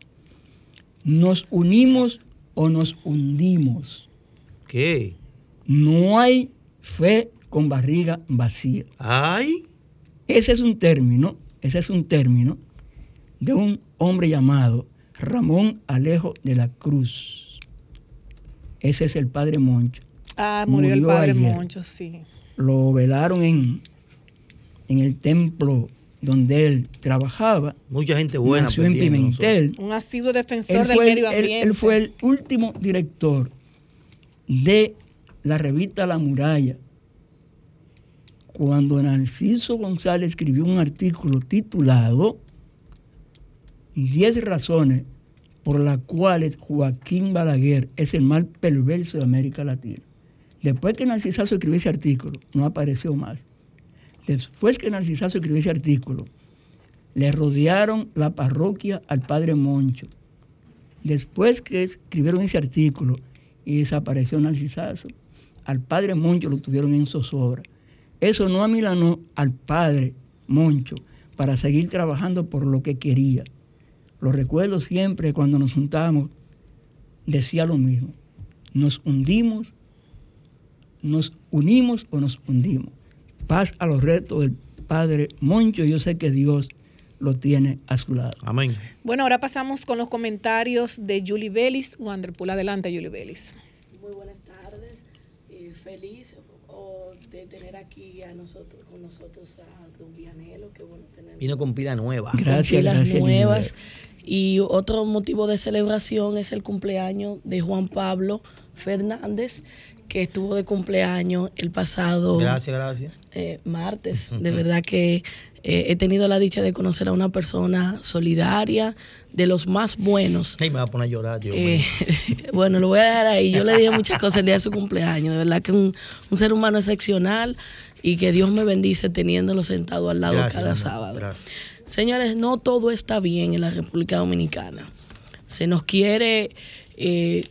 [SPEAKER 3] nos unimos o nos hundimos.
[SPEAKER 4] ¿Qué?
[SPEAKER 3] No hay fe con barriga vacía.
[SPEAKER 4] Ay.
[SPEAKER 3] Ese es un término, ese es un término de un hombre llamado Ramón Alejo de la Cruz. Ese es el padre Moncho.
[SPEAKER 2] Ah, murió, el padre
[SPEAKER 3] ayer.
[SPEAKER 2] Moncho, sí.
[SPEAKER 3] Lo velaron en, en el templo donde él trabajaba.
[SPEAKER 4] Mucha gente buena.
[SPEAKER 3] Nació en Pimentel.
[SPEAKER 2] Un asiduo defensor
[SPEAKER 3] Él
[SPEAKER 2] del medio
[SPEAKER 3] él-
[SPEAKER 2] ambiente.
[SPEAKER 3] él fue el último director de la revista La Muralla. Cuando Narciso González escribió un artículo titulado 10 razones por las cuales Joaquín Balaguer es el mal perverso de América Latina. Después que Narcisazo escribió ese artículo, no apareció más. Después que Narcisazo escribió ese artículo, le rodearon la parroquia al padre Moncho. Después que escribieron ese artículo y desapareció Narcisazo, al padre Moncho lo tuvieron en zozobra. Eso no amilanó al padre Moncho para seguir trabajando por lo que quería. Lo recuerdo siempre cuando nos juntábamos, decía lo mismo. Nos hundimos, nos unimos o nos hundimos. Paz a los retos del padre Moncho. Yo sé que Dios lo tiene a su lado.
[SPEAKER 4] Amén.
[SPEAKER 2] Bueno, ahora pasamos con los comentarios de Julie Vélez. Wanderpool, adelante, Julie Vélez.
[SPEAKER 5] Muy buenas tardes. Feliz oh, de tener aquí a nosotros, con nosotros a Don Vianelo. Qué bueno tener
[SPEAKER 4] Vino con pila nueva.
[SPEAKER 3] Gracias,
[SPEAKER 5] pilas
[SPEAKER 3] gracias.
[SPEAKER 5] nuevas. Y otro motivo de celebración es el cumpleaños de Juan Pablo Fernández, que estuvo de cumpleaños el pasado
[SPEAKER 4] Gracias, gracias.
[SPEAKER 5] eh, martes. De verdad que eh, he tenido la dicha de conocer a una persona solidaria, de los más buenos.
[SPEAKER 4] Ay, me va a poner a llorar, Dios
[SPEAKER 5] Eh, bueno, lo voy a dejar ahí. Yo le dije muchas cosas el día de su cumpleaños. De verdad que un, un ser humano excepcional y que Dios me bendice teniéndolo sentado al lado
[SPEAKER 4] Gracias,
[SPEAKER 5] cada sábado.
[SPEAKER 4] Gracias.
[SPEAKER 5] Señores, no todo está bien en la República Dominicana. Se nos quiere eh,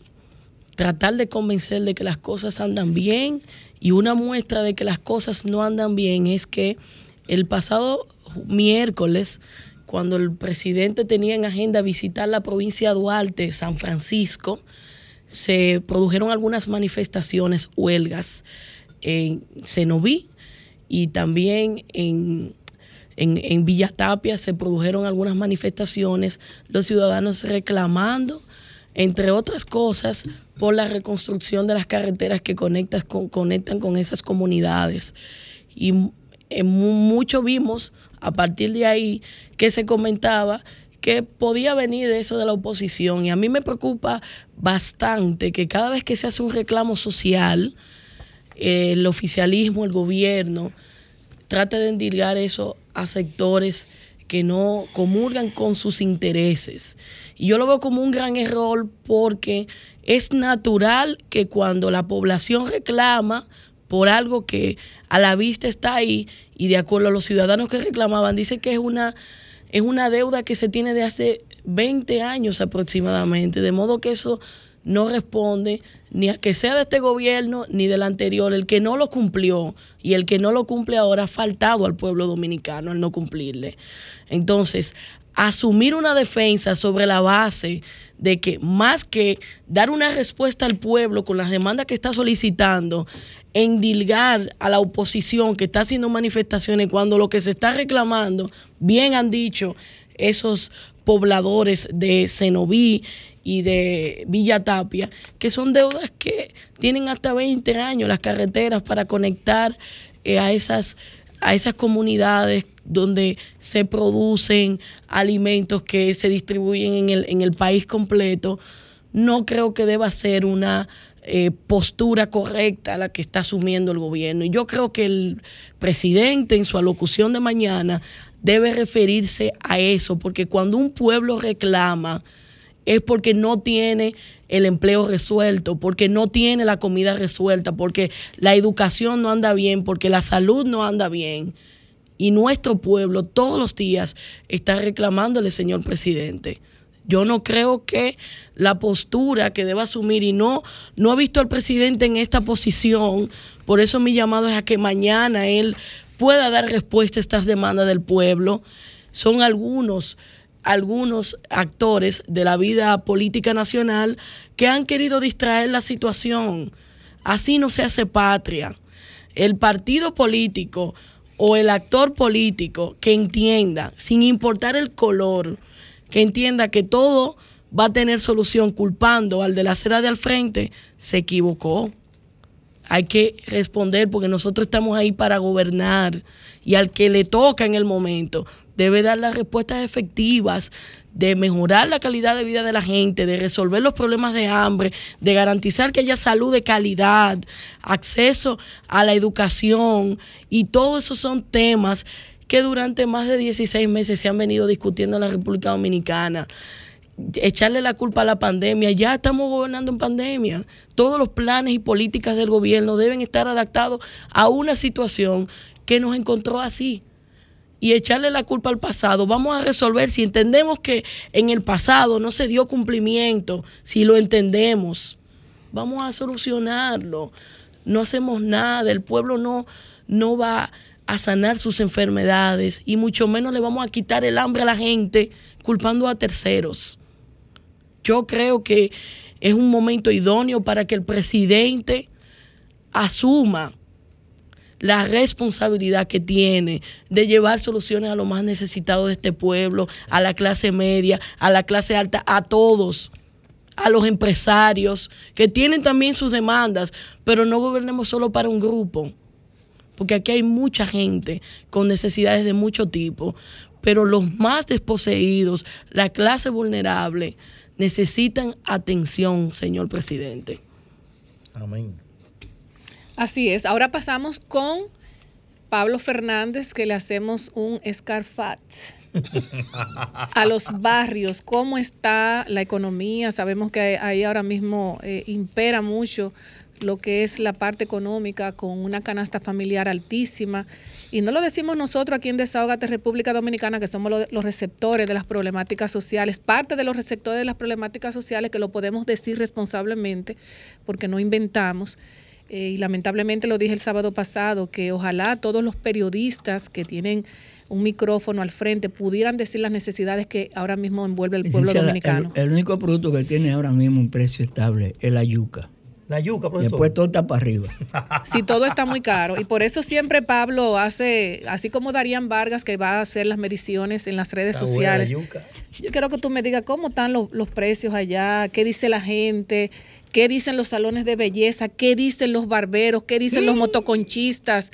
[SPEAKER 5] tratar de convencer de que las cosas andan bien y una muestra de que las cosas no andan bien es que el pasado miércoles, cuando el presidente tenía en agenda visitar la provincia de Duarte, San Francisco, se produjeron algunas manifestaciones, huelgas en Cenoví y también en, en, en Villa Tapia se produjeron algunas manifestaciones, los ciudadanos reclamando, entre otras cosas, por la reconstrucción de las carreteras que con- conectan con esas comunidades. Y mu- mucho vimos a partir de ahí que se comentaba que podía venir eso de la oposición. Y a mí me preocupa bastante que cada vez que se hace un reclamo social, eh, el oficialismo, el gobierno, trate de endilgar eso a sectores que no comulgan con sus intereses. Y yo lo veo como un gran error porque es natural que cuando la población reclama por algo que a la vista está ahí y de acuerdo a los ciudadanos que reclamaban, dice que es una, es una deuda que se tiene de hace 20 años aproximadamente, de modo que eso no responde ni a que sea de este gobierno ni del anterior. El que no lo cumplió y el que no lo cumple ahora ha faltado al pueblo dominicano al no cumplirle. Entonces, asumir una defensa sobre la base de que más que dar una respuesta al pueblo con las demandas que está solicitando, endilgar a la oposición que está haciendo manifestaciones cuando lo que se está reclamando, bien han dicho esos pobladores de Cenoví y de Villa Tapia, que son deudas que tienen hasta 20 años las carreteras para conectar eh, a esas a esas comunidades donde se producen alimentos que se distribuyen en el, en el país completo, no creo que deba ser una eh, postura correcta la que está asumiendo el gobierno. Y yo creo que el presidente en su alocución de mañana debe referirse a eso, porque cuando un pueblo reclama, es porque no tiene el empleo resuelto, porque no tiene la comida resuelta, porque la educación no anda bien, porque la salud no anda bien. Y nuestro pueblo todos los días está reclamándole, señor presidente. Yo no creo que la postura que deba asumir, y no, no he visto al presidente en esta posición, por eso mi llamado es a que mañana él pueda dar respuesta a estas demandas del pueblo. Son algunos algunos actores de la vida política nacional que han querido distraer la situación. Así no se hace patria. El partido político o el actor político que entienda, sin importar el color, que entienda que todo va a tener solución culpando al de la acera de al frente, se equivocó. Hay que responder porque nosotros estamos ahí para gobernar y al que le toca en el momento debe dar las respuestas efectivas de mejorar la calidad de vida de la gente, de resolver los problemas de hambre, de garantizar que haya salud de calidad, acceso a la educación y todos esos son temas que durante más de 16 meses se han venido discutiendo en la República Dominicana echarle la culpa a la pandemia. Ya estamos gobernando en pandemia. Todos los planes y políticas del gobierno deben estar adaptados a una situación que nos encontró así. Y echarle la culpa al pasado. Vamos a resolver si entendemos que en el pasado no se dio cumplimiento, si lo entendemos. Vamos a solucionarlo. No hacemos nada. El pueblo no, no va a sanar sus enfermedades y mucho menos le vamos a quitar el hambre a la gente culpando a terceros. Yo creo que es un momento idóneo para que el presidente asuma la responsabilidad que tiene de llevar soluciones a los más necesitados de este pueblo, a la clase media, a la clase alta, a todos, a los empresarios que tienen también sus demandas, pero no gobernemos solo para un grupo, porque aquí hay mucha gente con necesidades de mucho tipo, pero los más desposeídos, la clase vulnerable, necesitan atención, señor presidente.
[SPEAKER 4] Amén.
[SPEAKER 2] Así es. Ahora pasamos con Pablo Fernández, que le hacemos un escarfat a los barrios. ¿Cómo está la economía? Sabemos que ahí ahora mismo eh, impera mucho lo que es la parte económica con una canasta familiar altísima. Y no lo decimos nosotros aquí en Desahogate República Dominicana, que somos lo- los receptores de las problemáticas sociales, parte de los receptores de las problemáticas sociales que lo podemos decir responsablemente, porque no inventamos. Eh, y lamentablemente lo dije el sábado pasado, que ojalá todos los periodistas que tienen un micrófono al frente pudieran decir las necesidades que ahora mismo envuelve el pueblo dominicano.
[SPEAKER 3] El, el único producto que tiene ahora mismo un precio estable es la yuca.
[SPEAKER 4] La yuca, profesor.
[SPEAKER 3] Después todo está para arriba.
[SPEAKER 2] Sí, todo está muy caro. Y por eso siempre Pablo hace, así como Darían Vargas, que va a hacer las mediciones en las redes
[SPEAKER 4] Está buena la
[SPEAKER 2] sociales.
[SPEAKER 4] yuca.
[SPEAKER 2] Yo quiero que tú me digas cómo están los, los precios allá, qué dice la gente, qué dicen los salones de belleza, qué dicen los barberos, qué dicen los motoconchistas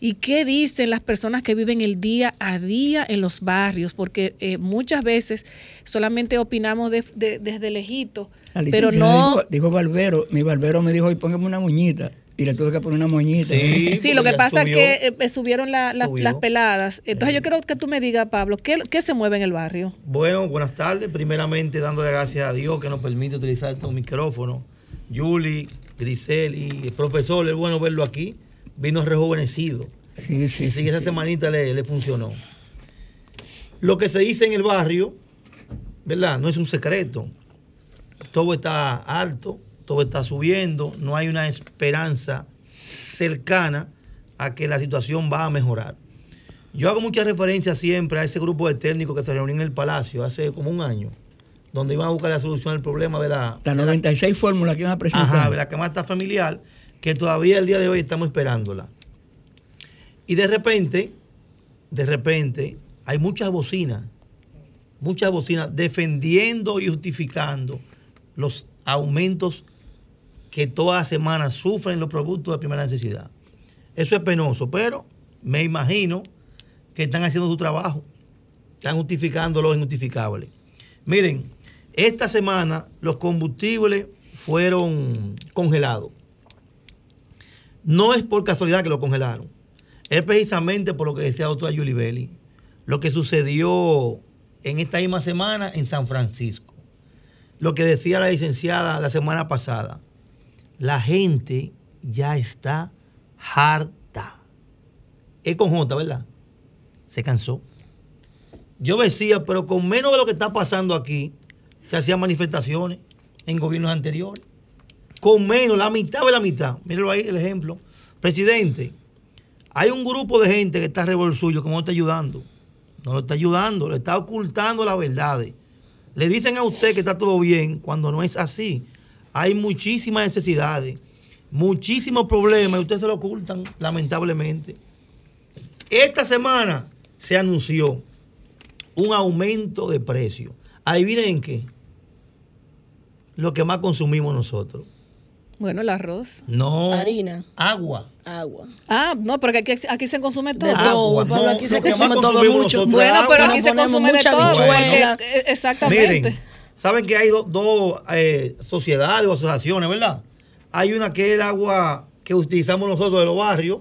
[SPEAKER 2] y qué dicen las personas que viven el día a día en los barrios, porque eh, muchas veces solamente opinamos de- de- desde lejito,
[SPEAKER 3] La
[SPEAKER 2] pero
[SPEAKER 3] licenciada
[SPEAKER 2] no...
[SPEAKER 3] Dijo, dijo Barbero, mi barbero me dijo, hoy póngame una moñita. Y le tuve que poner una moñita.
[SPEAKER 4] Sí.
[SPEAKER 2] Sí, lo que pasa
[SPEAKER 4] subió.
[SPEAKER 2] es que eh, eh, subieron la- la-
[SPEAKER 4] Subió.
[SPEAKER 2] las peladas. Entonces yo quiero que tú me digas, Pablo, ¿qué, qué se mueve en el barrio?
[SPEAKER 4] Bueno, buenas tardes. Primeramente, dándole gracias a Dios que nos permite utilizar estos micrófonos. Julie, Grisel y el profesor, es bueno verlo aquí. Vino rejuvenecido.
[SPEAKER 3] Sí, sí,
[SPEAKER 4] Así
[SPEAKER 3] sí,
[SPEAKER 4] que esa semanita le, le funcionó. Lo que se dice en el barrio, ¿verdad? No es un secreto. Todo está alto, todo está subiendo, no hay una esperanza cercana a que la situación va a mejorar. Yo hago mucha referencia siempre a ese grupo de técnicos que se reunió en el Palacio hace como un año, donde iban a buscar la solución del problema de la, la
[SPEAKER 3] 96 fórmulas que iban a presentar.
[SPEAKER 4] Ajá, de la canasta familiar, que todavía el día de hoy estamos esperándola. Y de repente, de repente, hay muchas bocinas, muchas bocinas defendiendo y justificando los aumentos que todas semanas sufren los productos de primera necesidad. Eso es penoso, pero me imagino que están haciendo su trabajo, están justificando lo injustificable. Miren, esta semana los combustibles fueron congelados. No es por casualidad que lo congelaron. Es precisamente por lo que decía la doctora Yuli Belli. Lo que sucedió en esta misma semana en San Francisco. Lo que decía la licenciada la semana pasada. La gente ya está harta. Es con J, ¿verdad? Se cansó. Yo decía, pero con menos de lo que está pasando aquí, se hacían manifestaciones en gobiernos anteriores. Con menos, la mitad de la mitad. Míralo ahí el ejemplo. Presidente, hay un grupo de gente que está alrededor suyo que no está ayudando. No lo está ayudando, le está ocultando las verdades. Le dicen a usted que está todo bien cuando no es así. Hay muchísimas necesidades, muchísimos problemas y ustedes se lo ocultan, lamentablemente. Esta semana se anunció un aumento de precio. Adivinen qué. Lo que más consumimos nosotros.
[SPEAKER 2] Bueno, el arroz.
[SPEAKER 4] No.
[SPEAKER 5] Harina.
[SPEAKER 4] Agua.
[SPEAKER 5] Agua.
[SPEAKER 2] Ah, no, porque aquí, aquí se consume todo.
[SPEAKER 4] Agua,
[SPEAKER 5] Pablo,
[SPEAKER 4] no,
[SPEAKER 5] aquí se consume todo mucho.
[SPEAKER 2] Bueno, pero
[SPEAKER 4] agua.
[SPEAKER 2] aquí se consume de todo. porque, eh, exactamente.
[SPEAKER 4] Miren, saben que hay do- dos eh, sociedades o asociaciones, ¿verdad? Hay una que es el agua que utilizamos nosotros de los barrios.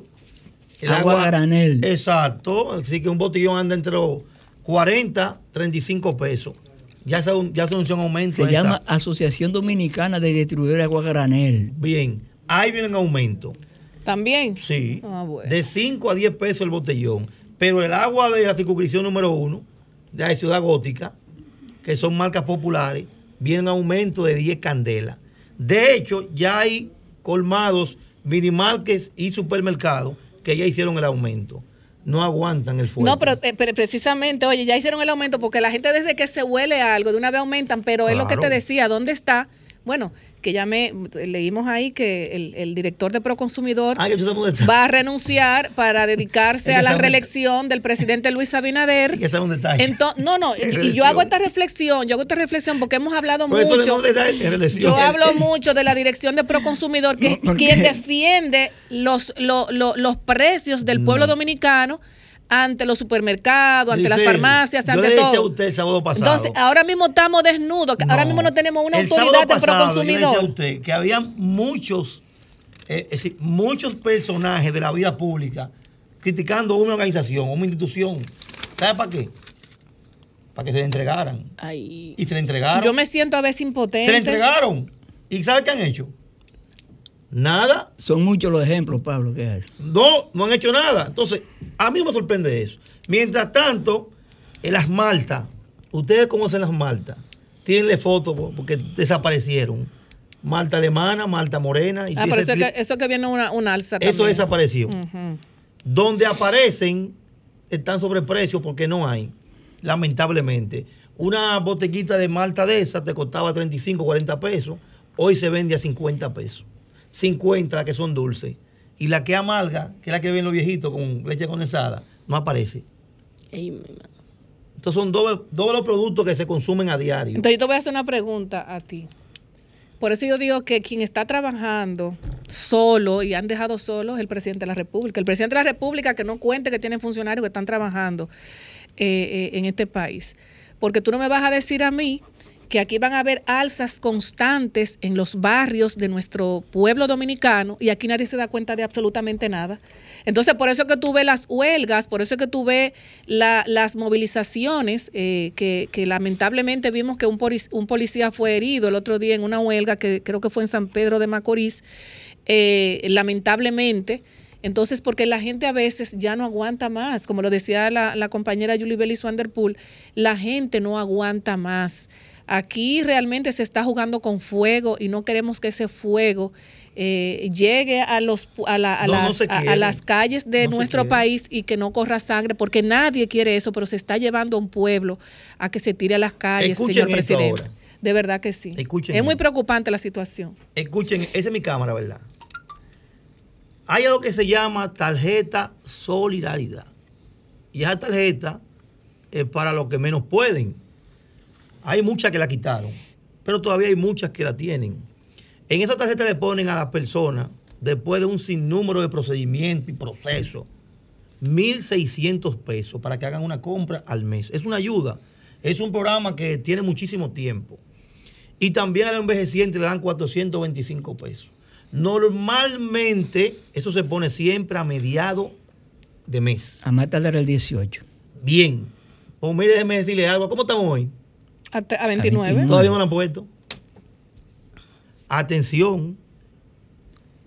[SPEAKER 4] El
[SPEAKER 3] Agua granel.
[SPEAKER 4] Exacto. Así que un botellón anda entre los 40, 35 pesos. Ya se, ya se anunció un aumento.
[SPEAKER 3] Se
[SPEAKER 4] esa.
[SPEAKER 3] llama Asociación Dominicana de Distribuidores de Agua Granel.
[SPEAKER 4] Bien. Ahí viene un aumento.
[SPEAKER 2] También.
[SPEAKER 4] Sí.
[SPEAKER 2] Ah, bueno.
[SPEAKER 4] De 5 a 10 pesos el botellón. Pero el agua de la circunscripción número 1, de la ciudad gótica, que son marcas populares, viene un aumento de 10 candelas. De hecho, ya hay colmados, minimarques y supermercados que ya hicieron el aumento. No aguantan el fuego.
[SPEAKER 2] No, pero, eh, pero precisamente, oye, ya hicieron el aumento porque la gente desde que se huele algo, de una vez aumentan, pero es lo que te decía, ¿dónde está? Bueno, que ya me leímos ahí que el, el director de Proconsumidor
[SPEAKER 4] Ah,
[SPEAKER 2] va a renunciar para dedicarse a la reelección del presidente Luis Abinader.
[SPEAKER 4] Que sabe dónde está.
[SPEAKER 2] Ento- no, no, y- yo hago esta reflexión, yo hago esta reflexión porque hemos hablado
[SPEAKER 4] Por
[SPEAKER 2] mucho. Yo hablo mucho de la dirección de Proconsumidor, que es
[SPEAKER 3] No, ¿por
[SPEAKER 2] quien defiende los, lo- lo- los precios del pueblo dominicano ante los supermercados, ante las farmacias,
[SPEAKER 4] yo
[SPEAKER 2] ante
[SPEAKER 4] le decía
[SPEAKER 2] todo.
[SPEAKER 4] a usted el sábado pasado.
[SPEAKER 2] Entonces, ahora mismo estamos desnudos, ahora mismo no tenemos una autoridad de
[SPEAKER 4] pasado, Yo le decía a
[SPEAKER 2] proconsumidor.
[SPEAKER 4] usted que había muchos, eh, es decir, muchos personajes de la vida pública criticando una organización, una institución. ¿Sabe para qué? Para que se le entregaran.
[SPEAKER 5] Ay,
[SPEAKER 4] Y se le entregaron.
[SPEAKER 2] Yo me siento a veces
[SPEAKER 4] Se le
[SPEAKER 2] impotente.
[SPEAKER 4] entregaron. ¿Y sabe qué han hecho? Nada.
[SPEAKER 3] Son muchos los ejemplos, Pablo, que hay.
[SPEAKER 4] No, no han hecho nada. Entonces, a mí no me sorprende eso. Mientras tanto, en las maltas, ustedes conocen las maltas, tírenle fotos po- porque desaparecieron. Malta alemana, Malta morena. Y
[SPEAKER 2] Ah, pero eso,
[SPEAKER 4] tri-
[SPEAKER 2] que, eso que viene una, una alza
[SPEAKER 4] eso
[SPEAKER 2] también.
[SPEAKER 4] desapareció. Donde aparecen, están sobreprecios porque no hay, lamentablemente. Una botellita de malta de esa te costaba 35, 40 pesos. Hoy se vende a 50 pesos. 50 las que son dulces. Y la que amarga, que es la que ven los viejitos con leche condensada, no aparece.
[SPEAKER 5] ay, mi madre.
[SPEAKER 4] Estos son doble, doble los productos que se consumen a diario.
[SPEAKER 2] Entonces yo te voy a hacer una pregunta a ti. Por eso yo digo que quien está trabajando solo y han dejado solo es el presidente de la República. El presidente de la República que no cuente que tiene funcionarios que están trabajando eh, eh, en este país. Porque tú no me vas a decir a mí que aquí van a haber alzas constantes en los barrios de nuestro pueblo dominicano y aquí nadie se da cuenta de absolutamente nada. Entonces, por eso es que tú ves las huelgas, por eso es que tú ves la- las movilizaciones, eh, que, que lamentablemente vimos que un, polic- un policía fue herido el otro día en una huelga que creo que fue en San Pedro de Macorís, eh, lamentablemente. Entonces, porque la gente a veces ya no aguanta más, como lo decía la, la compañera Julie Bellis Vanderpool, la gente no aguanta más. Aquí realmente se está jugando con fuego y no queremos que ese fuego eh, llegue a, los, a, la- a
[SPEAKER 4] No, no
[SPEAKER 2] las, a- las calles de
[SPEAKER 4] No
[SPEAKER 2] nuestro país y que no corra sangre, porque nadie quiere eso, pero se está llevando a un pueblo a que se tire a las calles,
[SPEAKER 4] Escuchen
[SPEAKER 2] señor presidente.
[SPEAKER 4] ahora.
[SPEAKER 2] De verdad que sí.
[SPEAKER 4] Escuchen
[SPEAKER 2] es muy
[SPEAKER 4] esto.
[SPEAKER 2] preocupante la situación.
[SPEAKER 4] Escuchen, esa es mi cámara, ¿verdad? Hay algo que se llama tarjeta solidaridad. Y esa tarjeta es para los que menos pueden. Hay muchas que la quitaron, pero todavía hay muchas que la tienen. En esa tarjeta le ponen a las personas, después de un sinnúmero de procedimientos y procesos, 1.600 pesos para que hagan una compra al mes. Es una ayuda. Es un programa que tiene muchísimo tiempo. Y también al envejeciente le dan 425 pesos. Normalmente eso se pone siempre a mediado de mes.
[SPEAKER 3] A más tardar el 18.
[SPEAKER 4] Bien. O mire, déjeme decirle algo. ¿Cómo estamos hoy?
[SPEAKER 2] A, a 29.
[SPEAKER 3] 29.
[SPEAKER 4] Todavía no lo han puesto. Atención.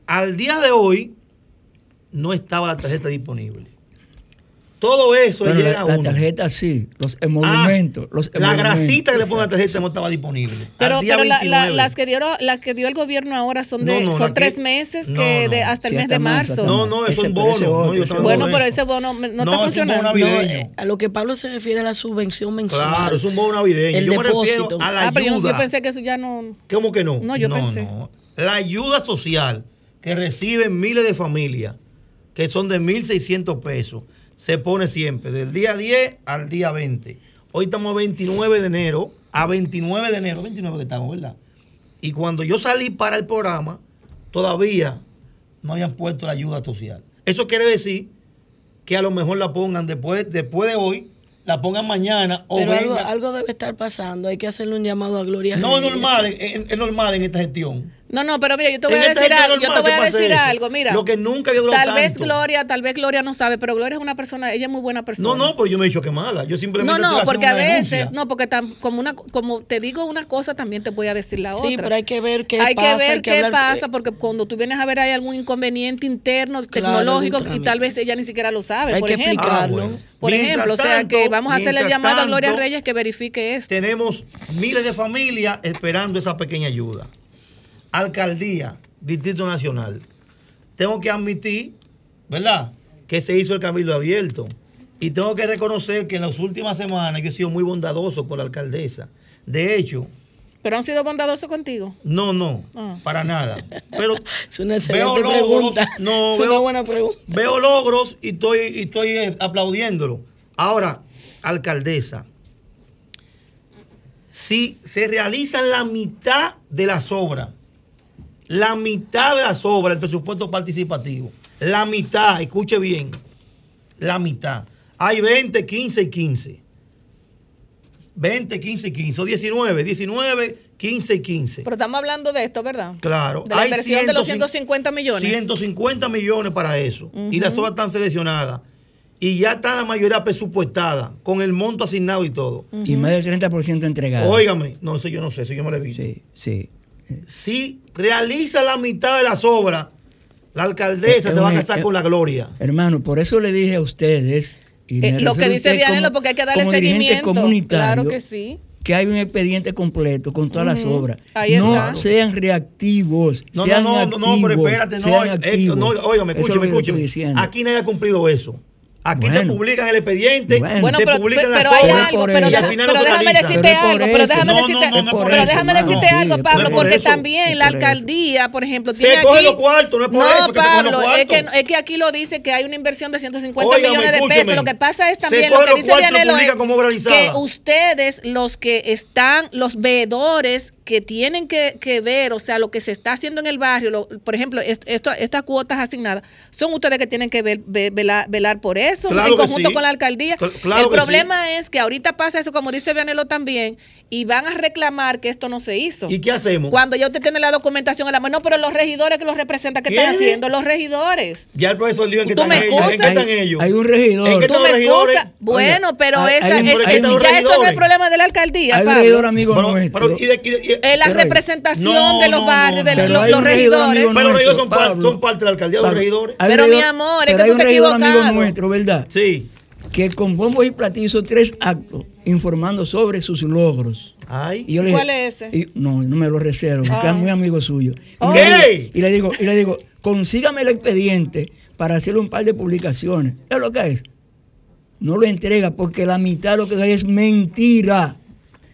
[SPEAKER 4] Al día de hoy no estaba la tarjeta disponible. Todo eso
[SPEAKER 3] Bueno,
[SPEAKER 4] le
[SPEAKER 3] la,
[SPEAKER 4] llega a
[SPEAKER 3] la
[SPEAKER 4] uno.
[SPEAKER 3] tarjeta sí, los emolumentos.
[SPEAKER 4] Ah,
[SPEAKER 3] los
[SPEAKER 4] la grasita que le ponen a la tarjeta no estaba disponible.
[SPEAKER 2] Pero,
[SPEAKER 4] Al día
[SPEAKER 2] pero la- la-
[SPEAKER 4] 29.
[SPEAKER 2] las, que dio, las que dio el gobierno ahora son de
[SPEAKER 4] No, no,
[SPEAKER 2] son
[SPEAKER 4] la
[SPEAKER 2] tres
[SPEAKER 4] que-
[SPEAKER 2] meses
[SPEAKER 4] no,
[SPEAKER 2] que
[SPEAKER 4] no.
[SPEAKER 2] de, hasta el
[SPEAKER 3] Sí,
[SPEAKER 2] mes de
[SPEAKER 3] marzo,
[SPEAKER 4] No, no, es un bono.
[SPEAKER 2] Bueno, pero ese bono no, está
[SPEAKER 4] es un
[SPEAKER 2] funcionando.
[SPEAKER 4] bono
[SPEAKER 5] No,
[SPEAKER 4] navideño.
[SPEAKER 5] eh, a lo que Pablo se refiere a la subvención mensual.
[SPEAKER 4] Claro, es un bono navideño.
[SPEAKER 5] El
[SPEAKER 4] yo me refiero
[SPEAKER 5] depósito.
[SPEAKER 4] a la
[SPEAKER 2] ah, pero yo pensé que eso ya no.
[SPEAKER 4] ¿Cómo que no?
[SPEAKER 2] No, yo pensé.
[SPEAKER 4] La ayuda social que reciben miles de familias, que son de 1.600 pesos, se pone siempre del día 10 al día 20. Hoy estamos a 29 de enero, a 29 de enero, 29 que estamos, ¿verdad? Y cuando yo salí para el programa, todavía no habían puesto la ayuda social. Eso quiere decir que a lo mejor la pongan después, después de hoy, la pongan mañana o
[SPEAKER 5] Pero algo,
[SPEAKER 4] venga.
[SPEAKER 5] algo debe estar pasando. Hay que hacerle un llamado a Gloria.
[SPEAKER 4] No es normal, es, es normal en esta gestión.
[SPEAKER 2] No, no, pero mira, yo te voy
[SPEAKER 4] En
[SPEAKER 2] a
[SPEAKER 4] esta
[SPEAKER 2] decir algo. Yo te voy a decir algo, mira.
[SPEAKER 4] Lo que nunca había durado
[SPEAKER 2] Tal vez. Gloria, tal vez Gloria no sabe, pero Gloria es una persona, ella es muy buena persona.
[SPEAKER 4] No, no, pero yo no he dicho que mala. Yo simplemente
[SPEAKER 2] No, no, porque a veces,
[SPEAKER 4] denuncia.
[SPEAKER 2] no, porque tan, como una, como te digo una cosa, también te voy a decir la otra.
[SPEAKER 5] Sí, pero hay que ver qué
[SPEAKER 2] hay
[SPEAKER 5] pasa.
[SPEAKER 2] que ver
[SPEAKER 5] hay que
[SPEAKER 2] qué
[SPEAKER 5] hablar-
[SPEAKER 2] pasa, porque cuando tú vienes a ver hay algún inconveniente interno,
[SPEAKER 5] Claro,
[SPEAKER 2] tecnológico, y tal vez ella ni siquiera lo sabe,
[SPEAKER 5] Hay
[SPEAKER 2] por
[SPEAKER 5] que
[SPEAKER 2] ejemplo.
[SPEAKER 5] explicarlo.
[SPEAKER 4] Ah, bueno.
[SPEAKER 2] Por
[SPEAKER 4] Mientras
[SPEAKER 2] ejemplo, o sea que vamos a hacerle el llamado a Gloria Reyes que verifique esto.
[SPEAKER 4] Tenemos miles de familias esperando esa pequeña ayuda. Alcaldía, Distrito Nacional. Tengo que admitir, ¿verdad? Que se hizo el cabildo abierto. Y tengo que reconocer que en las últimas semanas yo he sido muy bondadoso con la alcaldesa. De hecho,
[SPEAKER 2] Pero han sido bondadosos contigo.
[SPEAKER 4] no, no,
[SPEAKER 2] Ah.
[SPEAKER 4] para nada. Pero
[SPEAKER 5] Es una
[SPEAKER 4] veo logros,
[SPEAKER 5] pregunta.
[SPEAKER 4] no,
[SPEAKER 5] es una
[SPEAKER 4] veo-
[SPEAKER 5] buena pregunta.
[SPEAKER 4] veo logros y estoy, y estoy eh, aplaudiéndolo. Ahora, alcaldesa, si se realizan la mitad de las obras, la mitad de las obras del presupuesto participativo, la mitad, escuche bien, la mitad. hay 20, 15 y 15. 20, 15 y 15. O 19, 19, 15 y 15.
[SPEAKER 2] Pero estamos hablando de esto, ¿verdad?
[SPEAKER 4] Claro.
[SPEAKER 2] De la
[SPEAKER 4] hay
[SPEAKER 2] inversión de los
[SPEAKER 4] 150
[SPEAKER 2] 150 millones.
[SPEAKER 4] 150 millones para eso. Y las obras están seleccionadas. Y ya está la mayoría presupuestada, con el monto asignado y todo.
[SPEAKER 3] Y más del 30% entregado.
[SPEAKER 4] Óigame, no, eso yo no sé, eso yo me lo he visto.
[SPEAKER 3] Sí, sí.
[SPEAKER 4] Si realiza la mitad de las obras, la alcaldesa
[SPEAKER 3] Es
[SPEAKER 4] se va a
[SPEAKER 3] una-
[SPEAKER 4] casar
[SPEAKER 3] es-
[SPEAKER 4] con la gloria.
[SPEAKER 3] Hermano, por eso le dije a ustedes. y me
[SPEAKER 2] Eh, lo que dice
[SPEAKER 3] como-
[SPEAKER 2] porque hay que darle
[SPEAKER 3] como
[SPEAKER 2] seguimiento.
[SPEAKER 3] comunitario,
[SPEAKER 2] Claro que sí.
[SPEAKER 3] que hay un expediente completo con todas las obras.
[SPEAKER 2] Ahí
[SPEAKER 3] no
[SPEAKER 2] está.
[SPEAKER 3] sean reactivos.
[SPEAKER 4] No, no,
[SPEAKER 3] sean
[SPEAKER 4] no, no,
[SPEAKER 3] activos,
[SPEAKER 4] no, pero espérate, no,
[SPEAKER 3] sean
[SPEAKER 4] eh, no, óigame,
[SPEAKER 3] Eso es
[SPEAKER 4] escúcheme,
[SPEAKER 3] lo que le estoy
[SPEAKER 4] escúcheme.
[SPEAKER 3] diciendo.
[SPEAKER 4] Aquí nadie ha cumplido eso. Aquí te
[SPEAKER 3] Bueno.
[SPEAKER 4] publican el expediente,
[SPEAKER 3] Bueno.
[SPEAKER 4] Te
[SPEAKER 2] pero,
[SPEAKER 4] publican
[SPEAKER 2] pero,
[SPEAKER 4] las
[SPEAKER 2] pero hay algo,
[SPEAKER 3] por
[SPEAKER 2] pero,
[SPEAKER 4] y al final
[SPEAKER 2] pero
[SPEAKER 4] no se
[SPEAKER 2] déjame decirte algo, pero déjame
[SPEAKER 4] No, no,
[SPEAKER 2] decirte,
[SPEAKER 4] no, no por
[SPEAKER 2] pero
[SPEAKER 4] eso,
[SPEAKER 2] déjame decirte algo, Pablo,
[SPEAKER 3] por
[SPEAKER 2] porque
[SPEAKER 3] eso.
[SPEAKER 2] también la alcaldía, por ejemplo,
[SPEAKER 4] Se
[SPEAKER 2] tiene
[SPEAKER 4] coge
[SPEAKER 2] aquí
[SPEAKER 4] los cuartos, no es por eso que se cogen
[SPEAKER 2] Pablo,
[SPEAKER 4] los
[SPEAKER 2] es que, es que aquí lo dice que hay una inversión de 150
[SPEAKER 4] Óigame,
[SPEAKER 2] millones de
[SPEAKER 4] escúcheme.
[SPEAKER 2] pesos. Lo que pasa es
[SPEAKER 4] Se
[SPEAKER 2] también
[SPEAKER 4] coge
[SPEAKER 2] lo que dice
[SPEAKER 4] publica
[SPEAKER 2] es que ustedes, los que están, los veedores que tienen que, que ver, o sea, lo que se está haciendo en el barrio, lo- por ejemplo, est- esto- estas cuotas asignadas, son ustedes que tienen que ver- ve- velar, velar por eso
[SPEAKER 4] Claro
[SPEAKER 2] en
[SPEAKER 4] que
[SPEAKER 2] conjunto
[SPEAKER 4] sí.
[SPEAKER 2] con la alcaldía.
[SPEAKER 4] Cl- claro
[SPEAKER 2] el
[SPEAKER 4] que
[SPEAKER 2] problema es que ahorita pasa eso, como dice Vianelo también, y van a reclamar que esto no se hizo.
[SPEAKER 4] ¿Y qué hacemos?
[SPEAKER 2] Cuando ya usted tiene la documentación a la mano, no, pero los regidores que los representan, ¿qué están haciendo? Los regidores.
[SPEAKER 4] Ya el profesor dijo en qué
[SPEAKER 2] ¿Tú
[SPEAKER 4] están
[SPEAKER 2] me
[SPEAKER 4] ellos. ¿En qué están ellos?
[SPEAKER 3] Hay un regidor.
[SPEAKER 4] ¿En qué
[SPEAKER 2] ¿Tú
[SPEAKER 4] están los regidores?
[SPEAKER 2] excusas? Bueno, pero
[SPEAKER 3] hay-
[SPEAKER 2] esa,
[SPEAKER 3] hay un-
[SPEAKER 2] es-
[SPEAKER 4] ¿por qué
[SPEAKER 2] es- ya eso no es
[SPEAKER 4] regidores?
[SPEAKER 2] problema de la alcaldía,
[SPEAKER 3] Hay un regidor amigo
[SPEAKER 4] Pero-
[SPEAKER 3] nuestro.
[SPEAKER 4] pero, ¿y de- y de- y-
[SPEAKER 2] Es la representación
[SPEAKER 4] No,
[SPEAKER 2] de los
[SPEAKER 4] no,
[SPEAKER 2] barrios,
[SPEAKER 4] no,
[SPEAKER 2] de los, los regidores.
[SPEAKER 4] Pero los regidores son, par- parte de la alcaldía, los
[SPEAKER 3] Pablo,
[SPEAKER 4] regidores.
[SPEAKER 2] Pero, mi amor, es
[SPEAKER 3] pero
[SPEAKER 2] que
[SPEAKER 3] hay
[SPEAKER 2] tú
[SPEAKER 3] un
[SPEAKER 2] te
[SPEAKER 3] regidor amigo
[SPEAKER 2] equivocado.
[SPEAKER 3] nuestro, ¿verdad?
[SPEAKER 4] Sí.
[SPEAKER 3] Que con bombos y platillos hizo tres actos informando sobre sus logros.
[SPEAKER 4] Ay.
[SPEAKER 3] Y yo le
[SPEAKER 2] ¿Cuál es ese?
[SPEAKER 3] y- no, no me lo reservo, porque es muy amigo suyo. Y,
[SPEAKER 2] Oh.
[SPEAKER 3] digo, y le digo, y le digo, consígame el expediente para hacerle un par de publicaciones. ¿Es lo que es? No lo entrega porque la mitad de lo que hay es mentira.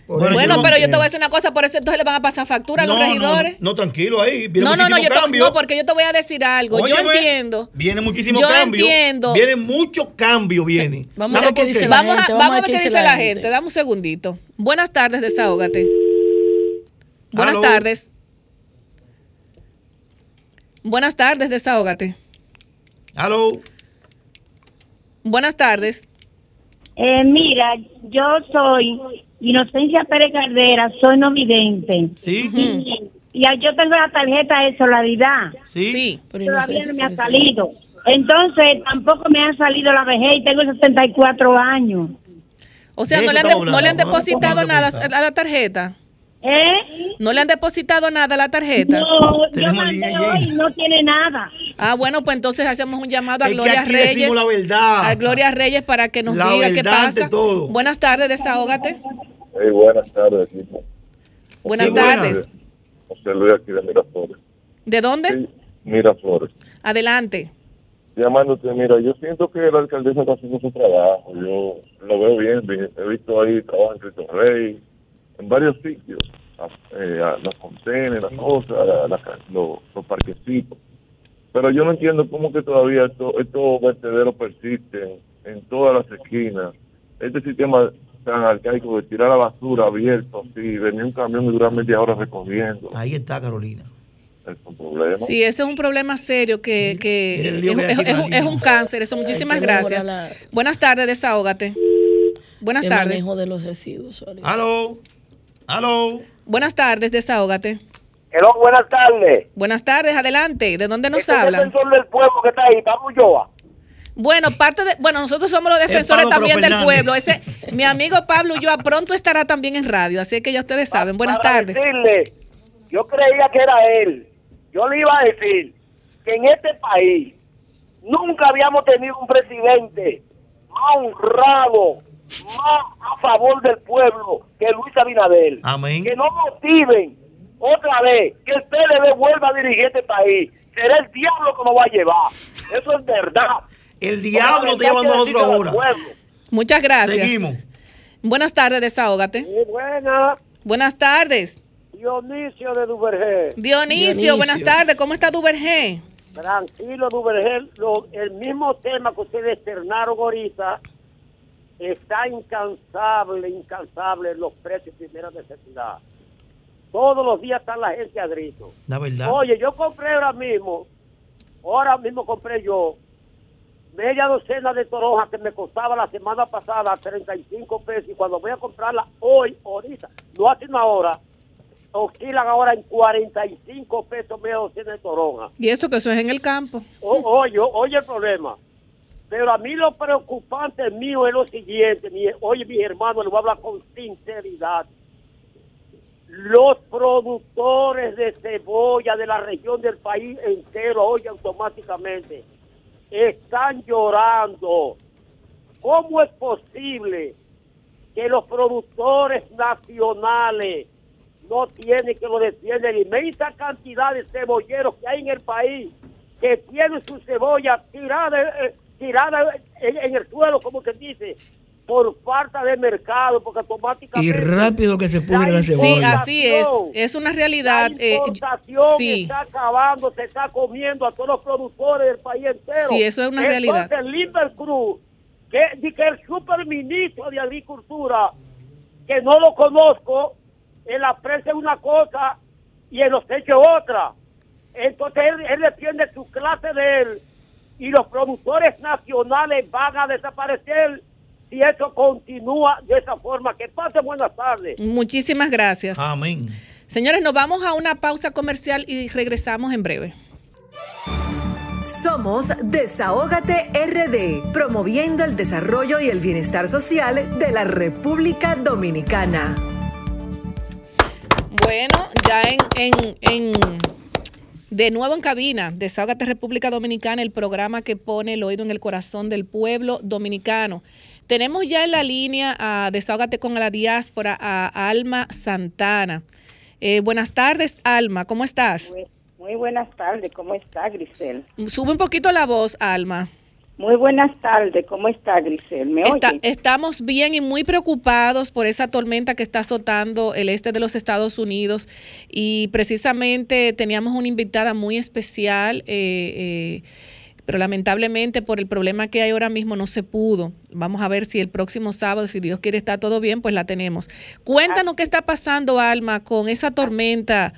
[SPEAKER 3] Por
[SPEAKER 4] Bueno,
[SPEAKER 2] pero yo te voy a decir una cosa, por eso entonces le van a pasar factura a los
[SPEAKER 4] No, no,
[SPEAKER 2] regidores.
[SPEAKER 4] No, tranquilo ahí. Viene
[SPEAKER 2] No, no, no, yo te-
[SPEAKER 4] cambio.
[SPEAKER 2] no, porque yo te voy a decir algo. yo entiendo.
[SPEAKER 4] Viene muchísimo
[SPEAKER 2] Yo
[SPEAKER 4] cambio.
[SPEAKER 2] entiendo.
[SPEAKER 4] Viene mucho cambio, viene.
[SPEAKER 5] Vamos a
[SPEAKER 4] ¿Sabe
[SPEAKER 5] ver qué
[SPEAKER 4] por
[SPEAKER 5] dice
[SPEAKER 4] qué?
[SPEAKER 5] la
[SPEAKER 2] Vamos a,
[SPEAKER 5] gente,
[SPEAKER 2] vamos a ver qué dice la gente.
[SPEAKER 5] gente.
[SPEAKER 2] Dame un segundito. Buenas tardes, desahógate. Buenas tardes. Buenas tardes, desahógate.
[SPEAKER 4] Aló.
[SPEAKER 2] Buenas tardes.
[SPEAKER 6] Eh, mira, yo soy Inocencia Pérez Caldera, soy no vidente.
[SPEAKER 4] Sí.
[SPEAKER 6] Y, y yo tengo la tarjeta de solidaridad.
[SPEAKER 4] Sí.
[SPEAKER 2] Sí.
[SPEAKER 5] Pero
[SPEAKER 6] Todavía no me ha salido. Entonces, tampoco me ha salido la vejez y tengo 74 años.
[SPEAKER 2] O sea, no le, han no le han depositado nada a la tarjeta.
[SPEAKER 6] ¿Eh?
[SPEAKER 2] No le han depositado nada a la tarjeta.
[SPEAKER 6] No, yo mandé hoy y no tiene nada.
[SPEAKER 2] Ah, bueno, pues entonces hacemos un llamado a
[SPEAKER 4] Es que
[SPEAKER 2] Gloria
[SPEAKER 4] aquí
[SPEAKER 2] Reyes.
[SPEAKER 4] decimos la verdad.
[SPEAKER 2] A Gloria Reyes para que nos
[SPEAKER 4] La
[SPEAKER 2] diga qué pasa.
[SPEAKER 4] todo.
[SPEAKER 2] Buenas tardes, desahógate.
[SPEAKER 7] Hey, buenas tardes, equipo.
[SPEAKER 2] Buenas
[SPEAKER 4] Sí,
[SPEAKER 2] tardes.
[SPEAKER 7] José Luis aquí de Miraflores.
[SPEAKER 2] ¿De dónde?
[SPEAKER 7] Sí, Miraflores.
[SPEAKER 2] Adelante.
[SPEAKER 7] Llamándote, mira, yo siento que la alcaldesa está haciendo su trabajo. Yo lo veo bien, he visto ahí trabajo en Cristo Rey, en varios sitios. a- eh, a las fontenas, las cosas, la los parquecitos. Pero yo no entiendo cómo que todavía esto- estos vertederos persisten en todas las esquinas. Este sistema tan arcaico de tirar la basura abierto, así, venir un camión y durar media hora recogiendo,
[SPEAKER 4] Ahí está Carolina.
[SPEAKER 7] es un problema.
[SPEAKER 2] Sí, ese es un problema serio que, que es,
[SPEAKER 4] que
[SPEAKER 2] un, es un cáncer. Eso, muchísimas gracias.
[SPEAKER 5] la-
[SPEAKER 2] Buenas tardes, desahógate. Buenas
[SPEAKER 5] el
[SPEAKER 2] tardes.
[SPEAKER 5] manejo de los residuos.
[SPEAKER 4] Aló. Aló.
[SPEAKER 2] Buenas tardes, desahógate.
[SPEAKER 8] Hello, buenas tardes.
[SPEAKER 2] Buenas tardes, adelante. ¿De dónde nos
[SPEAKER 8] Este
[SPEAKER 2] hablan?
[SPEAKER 8] defensor del pueblo que está ahí, Pablo Ulloa.
[SPEAKER 2] Bueno, parte de, bueno, nosotros somos los defensores también del pueblo. Ese, mi amigo Pablo Ulloa pronto estará también en radio, así que ya ustedes saben. Buenas
[SPEAKER 8] Para
[SPEAKER 2] tardes.
[SPEAKER 8] decirle, yo creía que era él. Yo le iba a decir que en este país nunca habíamos tenido un presidente más honrado, más a favor del pueblo que Luis Abinader.
[SPEAKER 4] Amén.
[SPEAKER 8] Que no motiven otra vez que el PLD vuelva a dirigir este país. Será el diablo que nos va a llevar. Eso es verdad.
[SPEAKER 4] El diablo está llevando a nosotros ahora.
[SPEAKER 2] Muchas gracias.
[SPEAKER 4] Seguimos.
[SPEAKER 2] Buenas tardes, desahógate.
[SPEAKER 8] buena.
[SPEAKER 2] Buenas tardes.
[SPEAKER 8] Dionisio de Duvergé.
[SPEAKER 2] Dionisio,
[SPEAKER 5] Dionisio.
[SPEAKER 2] buenas tardes. ¿Cómo está Duvergé?
[SPEAKER 8] Tranquilo, Duvergé. Lo- el mismo tema que ustedes externaron ahorita está incansable, incansable los precios de primera necesidad. Todos los días está la gente a grito.
[SPEAKER 4] La verdad.
[SPEAKER 8] Oye, yo compré ahora mismo, ahora mismo compré yo media docena de toronjas que me costaba la semana pasada 35 pesos y cuando voy a comprarla hoy, ahorita, no hace una hora, oscilan ahora en 45 pesos media docena de toronjas.
[SPEAKER 2] Y eso que eso es en el campo.
[SPEAKER 8] O- oye, oye el problema. Pero a mí lo preocupante mío es lo siguiente, mi- oye mi hermano, le voy a hablar con sinceridad. Los productores de cebolla de la región del país entero, oye, automáticamente, están llorando. ¿Cómo es posible que los productores nacionales no tienen que lo defienden? Inmensa cantidad de cebolleros que hay en el país que tienen su cebolla tirada, eh, en, el suelo, como que dice, por falta de mercado, porque automáticamente...
[SPEAKER 3] Y rápido que se pudre la
[SPEAKER 2] Sí,
[SPEAKER 3] cebolla.
[SPEAKER 2] así es. Es una realidad.
[SPEAKER 8] La
[SPEAKER 2] eh,
[SPEAKER 8] importación
[SPEAKER 2] sí.
[SPEAKER 8] está acabando, se está comiendo a todos los productores del país entero.
[SPEAKER 2] Sí, eso es una realidad.
[SPEAKER 8] Entonces, Limber Cruz, que, di que el superministro de Agricultura, que no lo conozco, en la prensa es una cosa y en los hechos otra. Entonces, él, él defiende su clase de él y los productores nacionales van a desaparecer si eso continúa de esa forma. Que pase buenas tardes.
[SPEAKER 2] Muchísimas gracias.
[SPEAKER 4] Amén.
[SPEAKER 2] Señores, nos vamos a una pausa comercial y regresamos en breve.
[SPEAKER 1] Somos Desahógate RD, promoviendo el desarrollo y el bienestar social de la República Dominicana.
[SPEAKER 2] Bueno, ya en, en, en de nuevo en cabina, Desahógate República Dominicana, el programa que pone el oído en el corazón del pueblo dominicano. Tenemos ya en la línea a Desahógate con la diáspora a Alma Santana. Eh, buenas tardes, Alma, ¿cómo estás?
[SPEAKER 9] Muy, muy buenas tardes, ¿cómo está Grisel?
[SPEAKER 2] Sube un poquito la voz, Alma.
[SPEAKER 9] Muy buenas tardes, ¿cómo está Grisel? ¿Me
[SPEAKER 2] Está-
[SPEAKER 9] oye?
[SPEAKER 2] estamos bien y muy preocupados por esa tormenta que está azotando el este de los Estados Unidos y precisamente teníamos una invitada muy especial, eh, eh, pero lamentablemente por el problema que hay ahora mismo no se pudo. Vamos a ver si el próximo sábado, si Dios quiere, está todo bien, pues la tenemos. Cuéntanos qué está pasando, Alma, con esa tormenta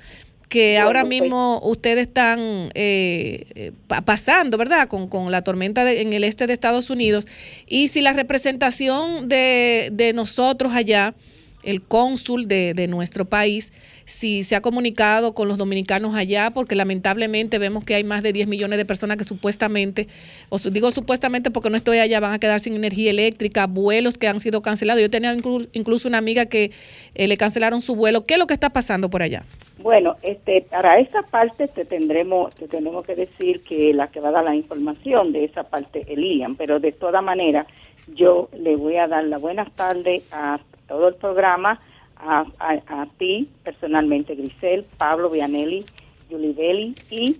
[SPEAKER 2] que ahora
[SPEAKER 9] pues-
[SPEAKER 2] mismo ustedes están eh, eh, pa- pasando, ¿verdad? Con, con la tormenta de- en el este de Estados Unidos. Y si la representación de, de nosotros allá, el cónsul de, de nuestro país, si se ha comunicado con los dominicanos allá, porque lamentablemente vemos que hay más de 10 millones de personas que supuestamente, o digo supuestamente porque no estoy allá, van a quedar sin energía eléctrica, vuelos que han sido cancelados. Yo tenía inclu- incluso una amiga que eh, le cancelaron su vuelo. ¿Qué es lo que está pasando por allá?
[SPEAKER 9] Bueno, este, para esa parte te tendremos, te tenemos que decir que la que va a dar la información de esa parte es Lilian, pero de toda manera yo le voy a dar la buenas tardes a todo el programa, a, a- a ti personalmente, Grisel, Pablo Vianelli, Yulibeli y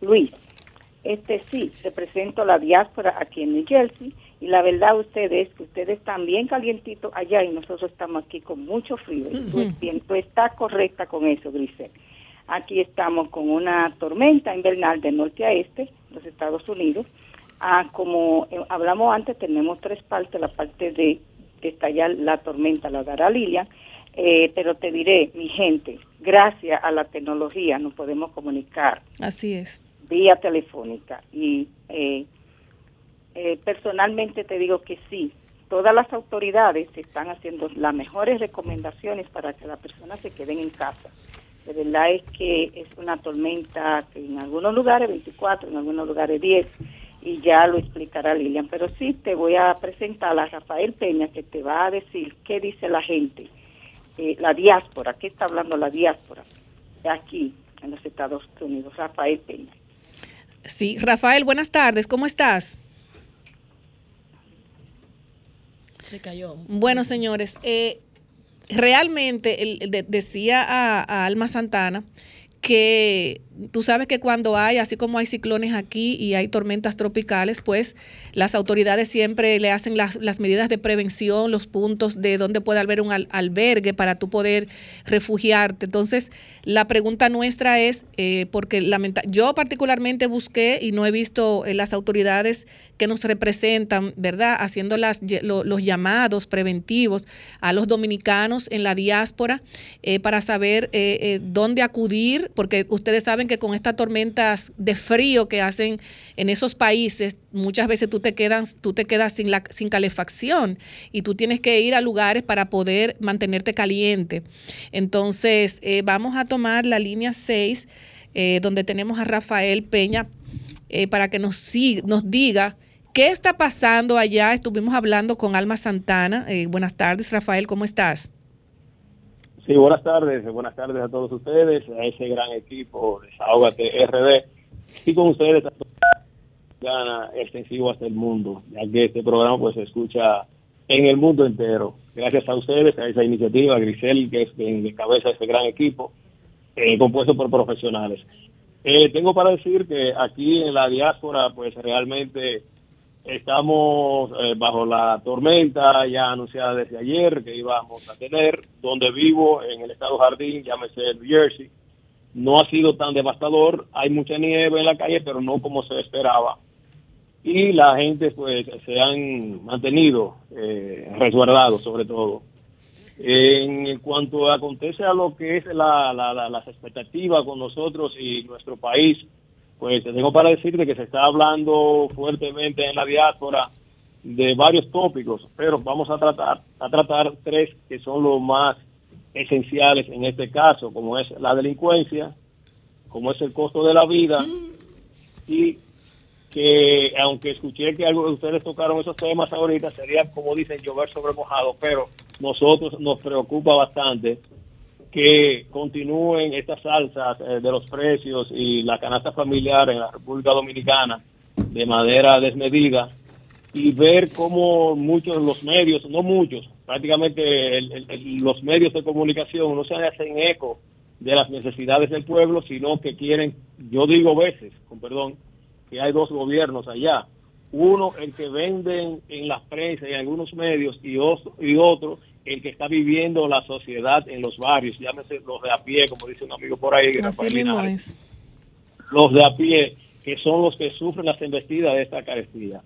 [SPEAKER 9] Luis. Este sí, represento la diáspora aquí en New Jersey y la verdad ustedes que ustedes están bien calientitos allá y nosotros estamos aquí con mucho frío. Tú,
[SPEAKER 10] Ujú.
[SPEAKER 9] bien, tú estás correcta con eso, Grisel. Aquí estamos con una tormenta invernal de norte a este, los Estados Unidos. Ah, como eh, hablamos antes, tenemos tres partes, la parte de, de estallar la tormenta la dará Lilian, eh, pero te diré, mi gente, gracias a la tecnología nos podemos comunicar
[SPEAKER 2] Así es.
[SPEAKER 9] vía telefónica y eh, eh, personalmente te digo que sí, todas las autoridades están haciendo las mejores recomendaciones para que las personas se queden en casa. De verdad es que es una tormenta que en algunos lugares 24, en algunos lugares 10 y ya lo explicará Lilian, pero sí te voy a presentar a Rafael Peña que te va a decir qué dice la gente, eh, la diáspora, qué está hablando la diáspora aquí en los Estados Unidos, Rafael Peña.
[SPEAKER 2] Sí, Rafael, buenas tardes, ¿cómo estás?
[SPEAKER 5] Se cayó.
[SPEAKER 2] Bueno, señores, eh, realmente el- el de- decía a, a Alma Santana que tú sabes que cuando hay, así como hay ciclones aquí y hay tormentas tropicales, pues las autoridades siempre le hacen las, las medidas de prevención, los puntos de donde puede haber un al- albergue para tú poder refugiarte. Entonces, la pregunta nuestra es, eh, porque lamenta yo particularmente busqué y no he visto eh, las autoridades que nos representan, ¿verdad? Haciendo las, los llamados preventivos a los dominicanos en la diáspora eh, para saber dónde acudir, porque ustedes saben que con estas tormentas de frío que hacen en esos países, muchas veces tú te quedas, tú te quedas sin, la, sin calefacción y tú tienes que ir a lugares para poder mantenerte caliente. Entonces, eh, vamos a tomar la línea 6, eh, donde tenemos a Rafael Peña, eh, para que nos, nos diga qué está pasando allá. Estuvimos hablando con Alma Santana. buenas tardes, Rafael, ¿cómo estás?
[SPEAKER 10] Sí, buenas tardes, buenas tardes a todos ustedes, a ese gran equipo de Desahogate RD y con ustedes gana extensivo hasta el mundo, ya que este programa pues se escucha en el mundo entero. Gracias a ustedes, a esa iniciativa, a Grisel, que es en cabeza de este gran equipo, eh, compuesto por profesionales. Eh, tengo para decir que aquí en la diáspora pues realmente Estamos eh, bajo la tormenta ya anunciada desde ayer que íbamos a tener, donde vivo en el estado Jardín, llámese New Jersey. No ha sido tan devastador, hay mucha nieve en la calle, pero no como se esperaba. Y la gente pues se han mantenido eh, resguardados sobre todo. En cuanto acontece a lo que es la, las expectativas con nosotros y nuestro país, pues tengo para decirte que se está hablando fuertemente en la diáspora de varios tópicos, pero vamos a tratar a tratar tres que son los más esenciales en este caso, como es la delincuencia, como es el costo de la vida y que aunque escuché que algo de ustedes tocaron esos temas ahorita, sería como dicen llover sobre mojado, pero nosotros nos preocupa bastante que continúen estas alzas eh, de los precios y la canasta familiar en la República Dominicana de manera desmedida y ver cómo muchos de los medios, no muchos, prácticamente los medios de comunicación no se hacen eco de las necesidades del pueblo, sino que quieren, yo digo veces, con perdón, que hay dos gobiernos allá. Uno, el que venden en las prensa y en algunos medios, y, y otro, el que está viviendo la sociedad en los barrios, llámese los de a pie, como dice un amigo por ahí, los de a pie, que son los que sufren las embestidas de esta carestía.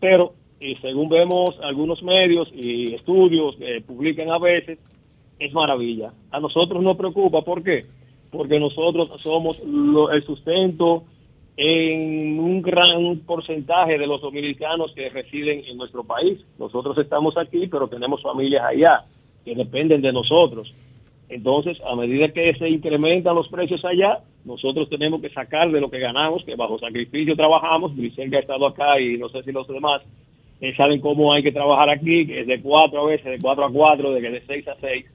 [SPEAKER 10] Pero, y según vemos algunos medios y estudios que publican a veces, es maravilla. A nosotros nos preocupa, ¿por qué? Porque nosotros somos el sustento en un gran porcentaje de los dominicanos que residen en nuestro país. Nosotros estamos aquí, pero tenemos familias allá que dependen de nosotros. Entonces, a medida que se incrementan los precios allá, nosotros tenemos que sacar de lo que ganamos, que bajo sacrificio trabajamos. Vicente ha estado acá y no sé si los demás eh, saben cómo hay que trabajar aquí, que es de cuatro a veces, de cuatro a cuatro, de, de seis a seis,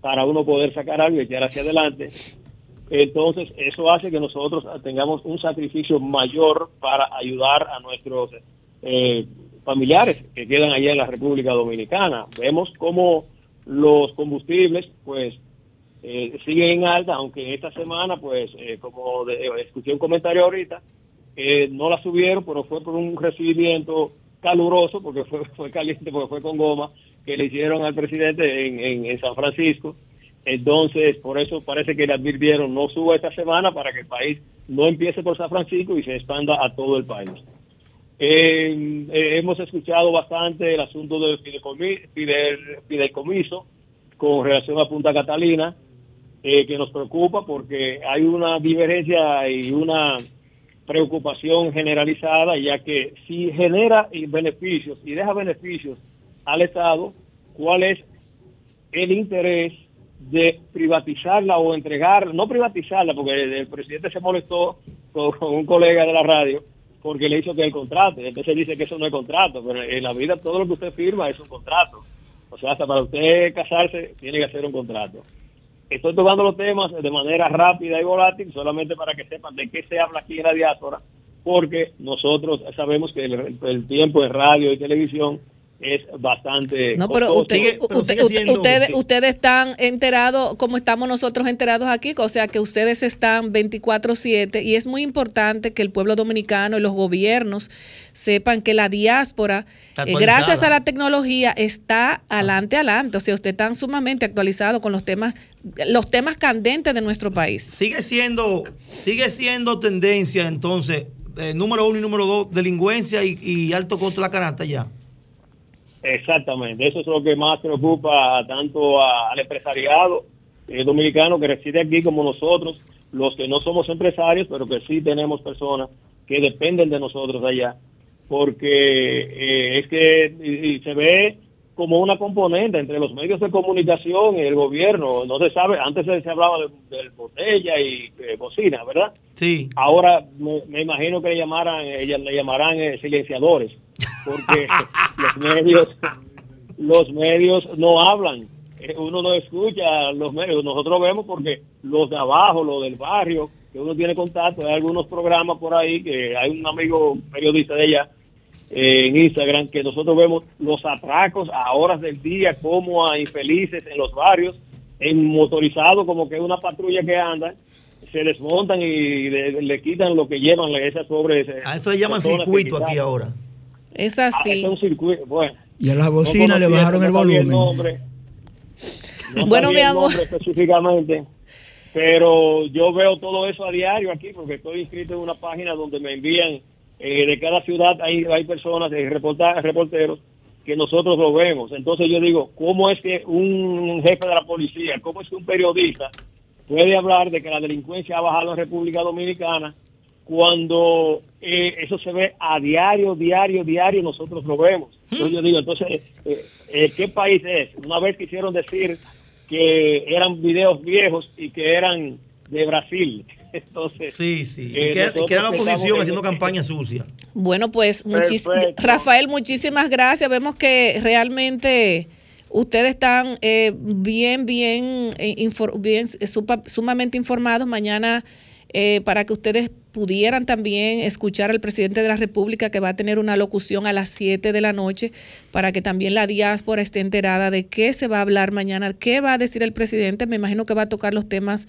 [SPEAKER 10] para uno poder sacar algo y echar hacia adelante. Entonces, eso hace que nosotros tengamos un sacrificio mayor para ayudar a nuestros eh, familiares que quedan allá en la República Dominicana. Vemos cómo los combustibles, pues, eh, siguen en alta, aunque esta semana, pues, eh, como escuché un comentario ahorita, no la subieron, pero fue por un recibimiento caluroso, porque fue, fue caliente, porque fue con goma, que le hicieron al presidente en, en San Francisco entonces, por eso parece que le advirtieron, no suba esta semana para que el país no empiece por San Francisco y se expanda a todo el país. Eh, hemos escuchado bastante el asunto del fideicomiso con relación a Punta Catalina, eh, que nos preocupa porque hay una divergencia y una preocupación generalizada, ya que si genera beneficios y deja beneficios al Estado, ¿cuál es el interés de privatizarla o entregar, no privatizarla, porque el, presidente se molestó con, un colega de la radio porque le hizo que el contrato, entonces dice que eso no es contrato, pero en la vida todo lo que usted firma es un contrato. O sea, hasta para usted casarse tiene que hacer un contrato. Estoy tocando los temas de manera rápida y volátil, solamente para que sepan de qué se habla aquí en la diáspora, porque nosotros sabemos que el tiempo de radio y televisión es bastante.
[SPEAKER 2] No, pero, usted, ustedes, ustedes están enterados, como estamos nosotros enterados aquí, o sea que ustedes están 24-7 y es muy importante que el pueblo dominicano y los gobiernos sepan que la diáspora, eh, gracias a la tecnología, está adelante, adelante. O sea, usted está sumamente actualizado con los temas los temas candentes de nuestro país.
[SPEAKER 4] Sigue siendo, sigue siendo tendencia entonces, eh, número uno y número dos, delincuencia y, y alto costo de la canasta ya.
[SPEAKER 10] Exactamente, eso es lo que más preocupa tanto al empresariado dominicano que reside aquí como nosotros, los que no somos empresarios, pero que sí tenemos personas que dependen de nosotros allá, porque eh, es que y- y se ve como una componente entre los medios de comunicación y el gobierno. No se sabe, antes se, hablaba de, de botella y eh, bocina, ¿verdad?
[SPEAKER 4] Sí.
[SPEAKER 10] Ahora me, me imagino que le llamaran, le llamarán eh, silenciadores, porque los medios, los medios no hablan, Eh, uno no escucha los medios, nosotros vemos porque los de abajo, los del barrio, que uno tiene contacto, hay algunos programas por ahí que hay un amigo periodista de ella eh, en Instagram que nosotros vemos los atracos a horas del día como a infelices en los barrios, en motorizado como que es una patrulla que anda, se desmontan y le, le quitan lo que llevan esas pobres.
[SPEAKER 4] A eso le llaman circuito aquí ahora.
[SPEAKER 2] Es
[SPEAKER 10] Ah,
[SPEAKER 2] así.
[SPEAKER 10] es un circuito, bueno.
[SPEAKER 3] Y a la
[SPEAKER 10] No
[SPEAKER 3] bocina le bajaron el volumen.
[SPEAKER 10] nombre. No
[SPEAKER 2] Bueno, mi amor.
[SPEAKER 10] específicamente, pero yo veo todo eso a diario aquí porque estoy inscrito en una página donde me envían eh, de cada ciudad hay, hay personas, de reporta- reporteros que nosotros lo vemos. Entonces yo digo, ¿cómo es que un jefe de la policía, cómo es que un periodista puede hablar de que la delincuencia ha bajado en República Dominicana cuando eh, eso se ve a diario, diario, diario, nosotros lo vemos. Entonces yo digo, entonces, eh, eh, ¿qué país es? Una vez quisieron decir que eran videos viejos y que eran de Brasil. Entonces,
[SPEAKER 4] Sí, sí.
[SPEAKER 10] eh,
[SPEAKER 4] y que, era la oposición
[SPEAKER 10] en-
[SPEAKER 4] haciendo campaña sucia.
[SPEAKER 2] Bueno, pues muchis-. Rafael, muchísimas gracias. Vemos que realmente ustedes están eh, bien, bien, eh, infor- bien eh, supa- sumamente informados. Mañana eh, para que ustedes pudieran también escuchar al presidente de la República que va a tener una locución a las 7 de la noche para que también la diáspora esté enterada de qué se va a hablar mañana, qué va a decir el presidente. Me imagino que va a tocar los temas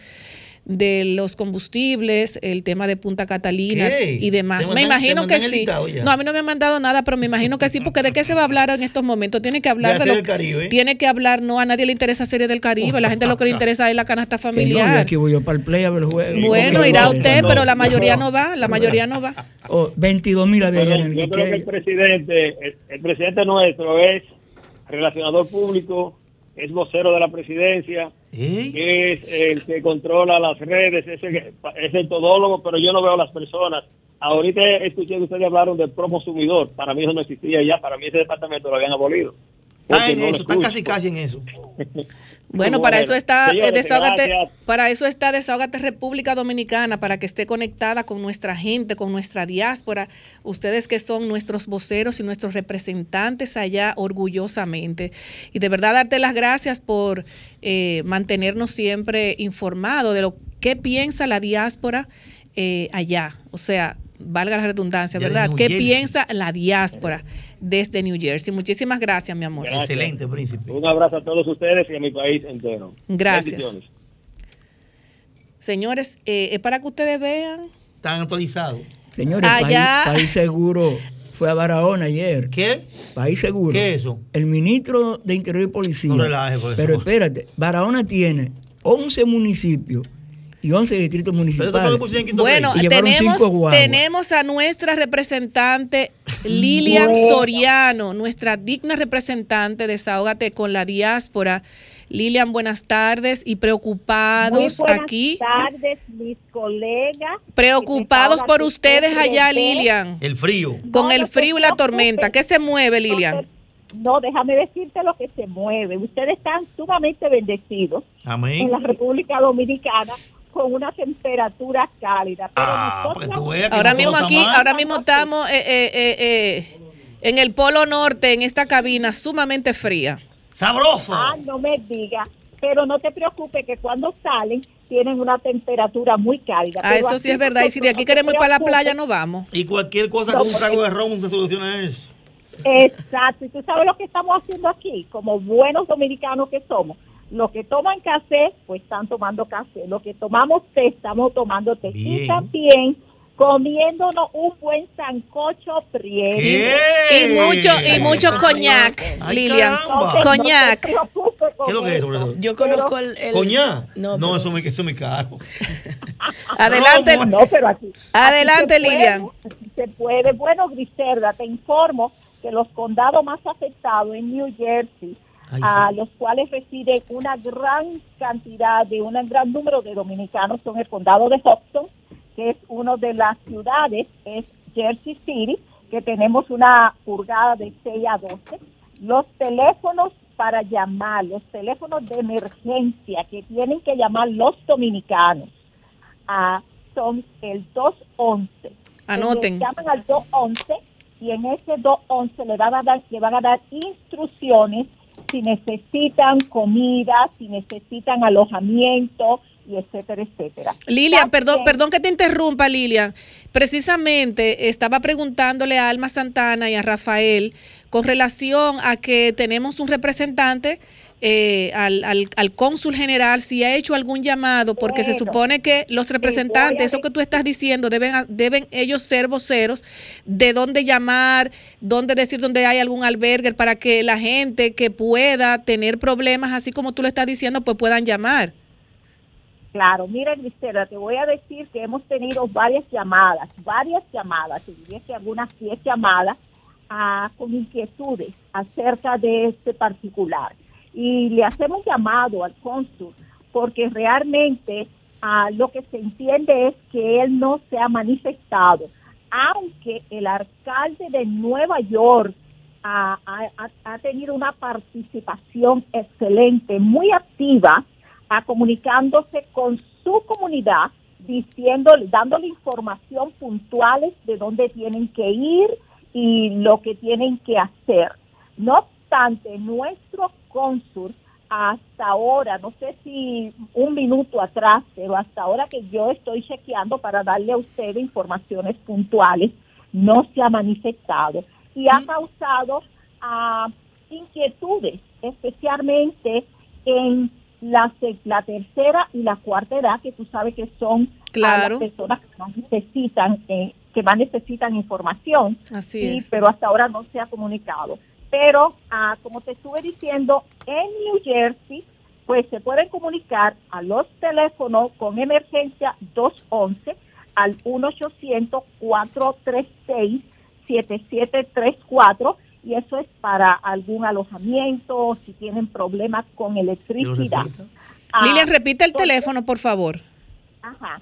[SPEAKER 2] de los combustibles, el tema de Punta Catalina
[SPEAKER 4] ¿Qué?
[SPEAKER 2] y demás.
[SPEAKER 4] ¿Te
[SPEAKER 2] Me imagino que sí. No, a mí no me han mandado nada, pero me imagino que sí, porque ¿de qué se va a hablar en estos momentos? Tiene que hablar
[SPEAKER 4] De
[SPEAKER 2] de, lo
[SPEAKER 4] el Caribe.
[SPEAKER 2] Tiene que hablar, no, a nadie le interesa serie del Caribe, la gente lo que le interesa es la canasta
[SPEAKER 3] Que no,
[SPEAKER 2] familiar.
[SPEAKER 3] aquí voy yo para el play a ver el juego.
[SPEAKER 2] Bueno,
[SPEAKER 3] ¿Cómo
[SPEAKER 2] irá usted,
[SPEAKER 3] No.
[SPEAKER 2] pero la mayoría no va, la mayoría no va.
[SPEAKER 3] Oh, 22 mil había
[SPEAKER 10] Pero
[SPEAKER 3] en el
[SPEAKER 10] yo creo que el presidente, el, el presidente nuestro es relacionador público, es vocero de la presidencia,
[SPEAKER 4] ¿Eh?
[SPEAKER 10] es el que controla las redes, es el, es el todólogo, pero yo no veo a las personas. Ahorita escuché que ustedes hablaron del promosumidor, para mí eso no existía ya, para mí ese departamento lo habían abolido.
[SPEAKER 4] Están
[SPEAKER 10] Porque
[SPEAKER 4] en
[SPEAKER 10] no
[SPEAKER 4] eso, están casi casi en eso.
[SPEAKER 2] Bueno, para eso está eh,
[SPEAKER 10] Señores,
[SPEAKER 2] Desahógate,
[SPEAKER 10] gracias.
[SPEAKER 2] para eso está Desahógate República Dominicana, para que esté conectada con nuestra gente, con nuestra diáspora, ustedes que son nuestros voceros y nuestros representantes allá orgullosamente. Y de verdad darte las gracias por eh, mantenernos siempre informados de lo que piensa la diáspora eh, allá. O sea, valga la redundancia, ¿verdad? ¿Qué piensa la diáspora desde New Jersey? Muchísimas gracias, mi amor.
[SPEAKER 10] Gracias.
[SPEAKER 4] Excelente, príncipe.
[SPEAKER 10] Un abrazo a todos ustedes y a mi país entero.
[SPEAKER 2] Gracias. Señores, eh, es para que ustedes vean.
[SPEAKER 4] Están actualizados.
[SPEAKER 3] Señores,
[SPEAKER 2] Allá-
[SPEAKER 3] país, País Seguro fue a Barahona ayer.
[SPEAKER 4] ¿Qué?
[SPEAKER 3] País Seguro.
[SPEAKER 4] ¿Qué es eso?
[SPEAKER 3] El ministro de Interior y Policía.
[SPEAKER 4] No relaje, por eso.
[SPEAKER 3] Pero espérate, Barahona tiene 11 municipios y 11 distritos municipales.
[SPEAKER 4] en
[SPEAKER 2] Bueno,
[SPEAKER 3] Y llevaron
[SPEAKER 2] tenemos, tenemos a nuestra representante Lilian Soriano, nuestra digna representante de Desahógate con la diáspora. Lilian, buenas tardes y
[SPEAKER 11] Muy
[SPEAKER 2] preocupados
[SPEAKER 11] buenas
[SPEAKER 2] aquí,
[SPEAKER 11] tardes, mis colegas.
[SPEAKER 2] preocupados por ustedes allá. Lilian,
[SPEAKER 4] El frío.
[SPEAKER 2] con
[SPEAKER 11] No,
[SPEAKER 2] el frío y la tormenta. ¿Qué se mueve, Lilian?
[SPEAKER 11] No, déjame decirte lo que se mueve. Ustedes están sumamente bendecidos en
[SPEAKER 4] Amén.
[SPEAKER 11] la República Dominicana con una temperatura cálida. Pero
[SPEAKER 4] Ah,
[SPEAKER 11] nosotros-
[SPEAKER 2] Ahora mismo aquí,
[SPEAKER 4] mal.
[SPEAKER 2] ahora mismo estamos eh, eh, eh, eh, en el Polo Norte, en esta cabina sumamente fría.
[SPEAKER 4] ¡Sabroso!
[SPEAKER 11] Ah, no me digas. Pero no te preocupes que cuando salen tienen una temperatura muy cálida.
[SPEAKER 2] Ah, eso sí es verdad. Y si de aquí
[SPEAKER 11] no
[SPEAKER 2] queremos ir para la playa, no vamos.
[SPEAKER 4] Y cualquier cosa con un trago de ron se soluciona eso.
[SPEAKER 11] Exacto, y tú sabes lo que estamos haciendo aquí, como buenos dominicanos que somos. Los que toman café, pues están tomando café. Los que tomamos té, estamos tomando té.
[SPEAKER 4] Bien.
[SPEAKER 11] Y también comiéndonos un buen sancocho prieto.
[SPEAKER 2] Y mucho, y mucho coñac,
[SPEAKER 4] Ay,
[SPEAKER 2] Lilian. Coñac.
[SPEAKER 11] no
[SPEAKER 4] ¿Qué es lo que es eso,
[SPEAKER 11] eso.
[SPEAKER 5] Yo conozco el... el-
[SPEAKER 4] ¿Coñá?
[SPEAKER 5] No,
[SPEAKER 4] No,
[SPEAKER 5] pero-
[SPEAKER 4] eso, me, eso me caro.
[SPEAKER 2] Adelante.
[SPEAKER 11] No, pero aquí.
[SPEAKER 2] Adelante,
[SPEAKER 11] aquí se puede,
[SPEAKER 2] Lilian.
[SPEAKER 11] aquí Se puede. Bueno, Griselda, te informo que los condados más afectados en New Jersey
[SPEAKER 4] Ay,
[SPEAKER 11] a los cuales reside una gran cantidad de un gran número de dominicanos son el condado de Hudson, que es una de las ciudades, es Jersey City, que tenemos una purgada de 6 a 12. Los teléfonos para llamar, los teléfonos de emergencia que tienen que llamar los dominicanos ah, son el 211.
[SPEAKER 2] Anoten.
[SPEAKER 11] Llaman al 211 y en ese 211 le van a dar, le van a dar instrucciones si necesitan comida, si necesitan alojamiento y etcétera, etcétera.
[SPEAKER 2] Lilian, perdón, perdón que te interrumpa, Lilian. Precisamente estaba preguntándole a Alma Santana y a Rafael con relación a que tenemos un representante eh, al, al, al cónsul general si ha hecho algún llamado, porque se supone que los representantes, eso que tú estás diciendo, deben, deben ellos ser voceros de dónde llamar, dónde decir dónde hay algún albergue para que la gente que pueda tener problemas, así como tú lo estás diciendo, pues puedan llamar.
[SPEAKER 11] Claro, mira Grisela, te voy a decir que hemos tenido varias llamadas, varias llamadas, te diría que algunas 10 llamadas ah, con inquietudes acerca de este particular. Y le hacemos llamado al cónsul porque realmente ah, lo que se entiende es que él no se ha manifestado, aunque el alcalde de Nueva York ah, ha, tenido una participación excelente, muy activa, a comunicándose con su comunidad, diciendo, dándole información puntuales de dónde tienen que ir y lo que tienen que hacer. No obstante, nuestro cónsul hasta ahora, no sé si un minuto atrás, pero hasta ahora que yo estoy chequeando para darle a usted informaciones puntuales, no se ha manifestado y ha causado ah, inquietudes, especialmente en la, la tercera y la cuarta edad, que tú sabes que son ah, las personas que más necesitan, eh, que más necesitan información.
[SPEAKER 2] Así es.
[SPEAKER 11] pero hasta ahora no se ha comunicado. Pero, ah, como te estuve diciendo, en New Jersey, pues se pueden comunicar a los teléfonos con emergencia 211 al 1-800-436-7734 y eso es para algún alojamiento, si tienen problemas con electricidad. Ah,
[SPEAKER 2] Lilian, repite el
[SPEAKER 11] entonces-
[SPEAKER 2] teléfono, por favor.
[SPEAKER 11] Ajá.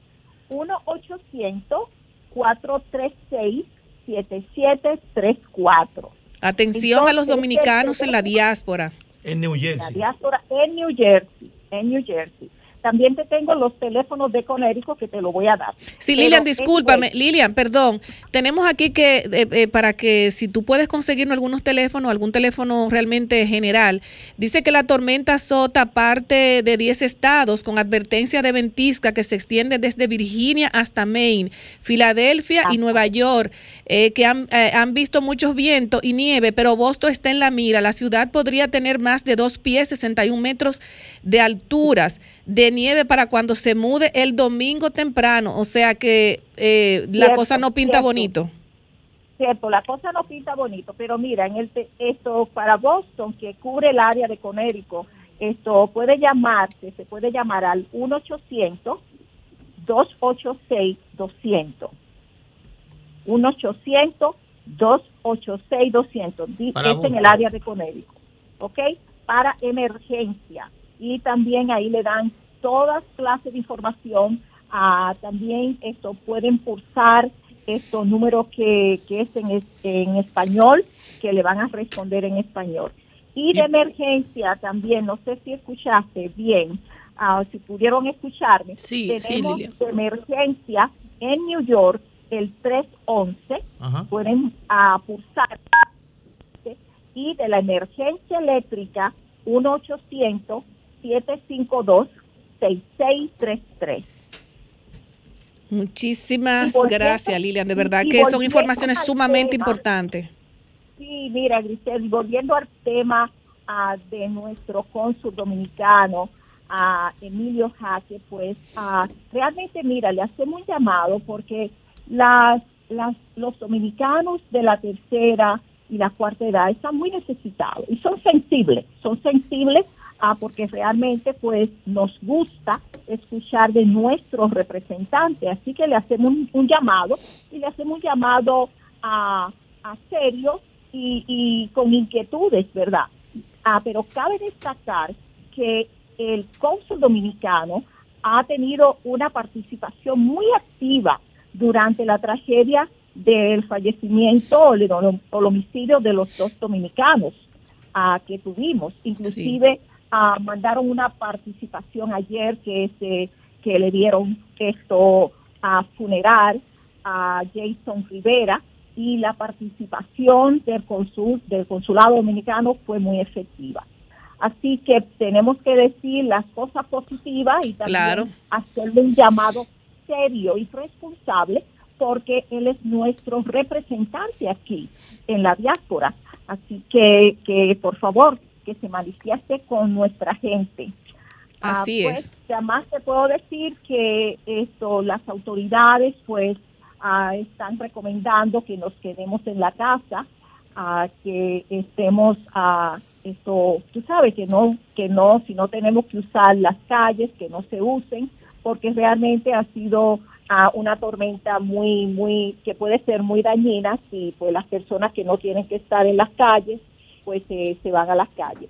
[SPEAKER 11] 1-800-436-7734.
[SPEAKER 2] Atención a los dominicanos en la
[SPEAKER 11] este-
[SPEAKER 2] diáspora.
[SPEAKER 4] En New
[SPEAKER 11] La
[SPEAKER 4] Jersey.
[SPEAKER 11] diáspora en New Jersey, en New Jersey. También te tengo los teléfonos de Connecticut que te lo voy a dar.
[SPEAKER 2] Sí,
[SPEAKER 11] Pero,
[SPEAKER 2] Lilian, discúlpame.
[SPEAKER 11] anyway,
[SPEAKER 2] Lilian, perdón. Tenemos aquí que, eh, eh, para que si tú puedes conseguirnos algunos teléfonos, algún teléfono realmente general, dice que la tormenta azota parte de 10 estados con advertencia de ventisca que se extiende desde Virginia hasta Maine, Filadelfia y Nueva York, eh, que han, han visto muchos vientos y nieve, pero Boston está en la mira. La ciudad podría tener más de dos pies, 61 metros de alturas de nieve para cuando se mude el domingo temprano. O sea que eh, la
[SPEAKER 11] Cierto,
[SPEAKER 2] cosa no pinta
[SPEAKER 11] cierto.
[SPEAKER 2] bonito.
[SPEAKER 11] Cierto, la cosa no pinta bonito, pero mira, en el te- esto para Boston, que cubre el área de Connecticut, esto puede llamarse, se puede llamar al 1-800-286-200. 1-800-286-200. Di-
[SPEAKER 4] Para
[SPEAKER 11] Es en
[SPEAKER 4] Boston.
[SPEAKER 11] el área de Connecticut, ¿ok? Para emergencia. Y también ahí le dan todas clases de información. Ah, también esto pueden pulsar estos números que, que es en, en español, que le van a responder en español. Y de emergencia también, no sé si escuchaste bien, ah, si pudieron escucharme,
[SPEAKER 5] Sí, sí,
[SPEAKER 11] tenemos
[SPEAKER 5] Lilian.
[SPEAKER 11] de emergencia en New York el 311,
[SPEAKER 4] Ajá.
[SPEAKER 11] pueden ah, pulsar y de la emergencia eléctrica 1-800-752-6633.
[SPEAKER 2] Muchísimas
[SPEAKER 11] Y volviendo-
[SPEAKER 2] gracias, Lilian. De verdad que son informaciones sumamente
[SPEAKER 11] tema,
[SPEAKER 2] importantes.
[SPEAKER 11] Sí, mira, Grisel, y volviendo al tema ah, de nuestro cónsul dominicano, a Emilio Jaque, pues ah, realmente, mira, le hacemos un llamado porque las, las, los dominicanos de la tercera y la cuarta edad están muy necesitados y son sensibles, son sensibles ah, porque realmente pues nos gusta escuchar de nuestros representantes, así que le hacemos un, un llamado y le hacemos un llamado a, a serio y, y con inquietudes, ¿verdad? Ah, pero cabe destacar que el cónsul dominicano ha tenido una participación muy activa durante la tragedia del fallecimiento o el, o el homicidio de los dos dominicanos ah, que tuvimos. Inclusive ah, mandaron una participación ayer que se que le dieron esto a funeral a Jason Rivera y la participación del consul del consulado dominicano fue muy efectiva. Así que tenemos que decir las cosas positivas y también hacerle un llamado serio y responsable porque él es nuestro representante aquí en la diáspora. Así que, que por favor, que se manifieste con nuestra gente.
[SPEAKER 2] Ah, Así
[SPEAKER 11] pues,
[SPEAKER 2] es.
[SPEAKER 11] Además te puedo decir que esto, las autoridades pues ah, están recomendando que nos quedemos en la casa, ah, que estemos a esto, tú sabes que no, que no, si no tenemos que usar las calles, que no se usen, porque realmente ha sido una tormenta muy, muy, que puede ser muy dañina si pues las personas que no tienen que estar en las calles, pues se van a las calles.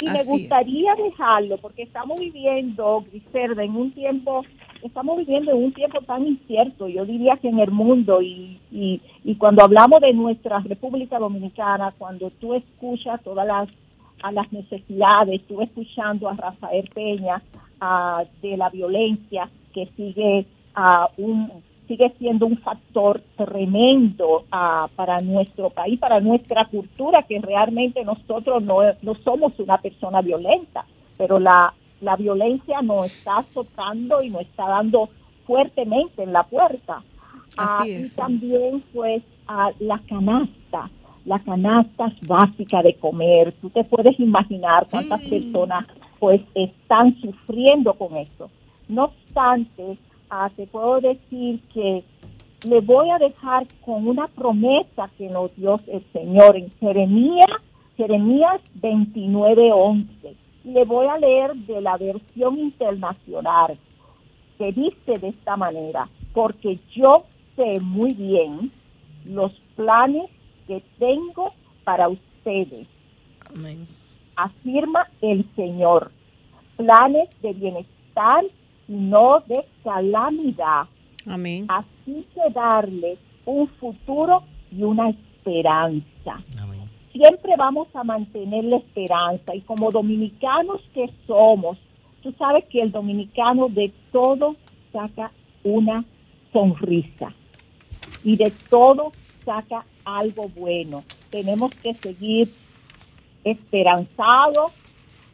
[SPEAKER 11] Y me gustaría dejarlo porque estamos viviendo, Griselda, en un tiempo, estamos viviendo en un tiempo tan incierto, yo diría que en el mundo, y, y, y cuando hablamos de nuestra República Dominicana, cuando tú escuchas todas las a las necesidades, estuve escuchando a Rafael Peña de la violencia que sigue un sigue siendo un factor tremendo para nuestro país, para nuestra cultura, que realmente nosotros no, no somos una persona violenta, pero la, la violencia nos está azotando y nos está dando fuertemente en la puerta.
[SPEAKER 2] Así es.
[SPEAKER 11] Y también, pues, a la canasta, las canastas básicas de comer. Tú te puedes imaginar cuántas
[SPEAKER 2] Mm.
[SPEAKER 11] personas pues están sufriendo con eso. No obstante, ah, te puedo decir que le voy a dejar con una promesa que nos dio el Señor en Jeremías, Jeremías 29:11. Le voy a leer de la versión internacional que dice de esta manera, porque yo sé muy bien los planes que tengo para ustedes,
[SPEAKER 5] Amén.
[SPEAKER 11] afirma el Señor, planes de bienestar no de calamidad,
[SPEAKER 2] Amén.
[SPEAKER 11] así que darles un futuro y una esperanza. Siempre vamos a mantener la esperanza y como dominicanos que somos, tú sabes que el dominicano de todo saca una sonrisa y de todo saca algo bueno. Tenemos que seguir esperanzados,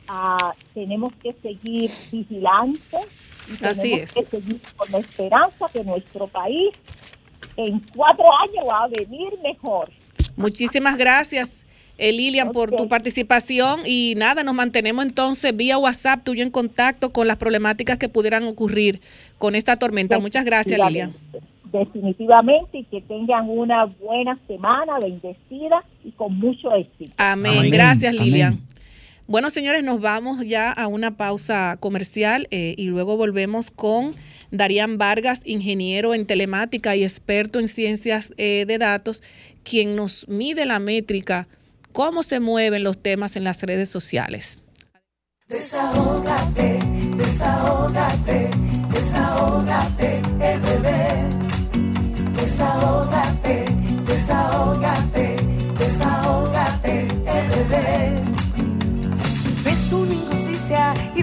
[SPEAKER 11] ah, tenemos que seguir vigilantes y
[SPEAKER 2] Así
[SPEAKER 11] tenemos
[SPEAKER 2] es.
[SPEAKER 11] que seguir con la esperanza que nuestro país en cuatro años va a venir mejor.
[SPEAKER 2] Muchísimas gracias, eh, Lilian, por tu participación. Y nada, nos mantenemos entonces vía WhatsApp tuyo en contacto con las problemáticas que pudieran ocurrir con esta tormenta. Muchas gracias, Lilian.
[SPEAKER 11] Definitivamente y que tengan una buena semana, bendecida y con mucho éxito.
[SPEAKER 2] Amén.
[SPEAKER 11] Amén.
[SPEAKER 2] Gracias,
[SPEAKER 11] Amén.
[SPEAKER 2] Bueno, señores, nos vamos ya a una pausa comercial eh, y luego volvemos con Darían Vargas, ingeniero en telemática y experto en ciencias eh, de datos, quien nos mide la métrica, cómo se mueven los temas en las redes sociales.
[SPEAKER 12] Desahógate, desahógate, desahógate, RD. Desahógate,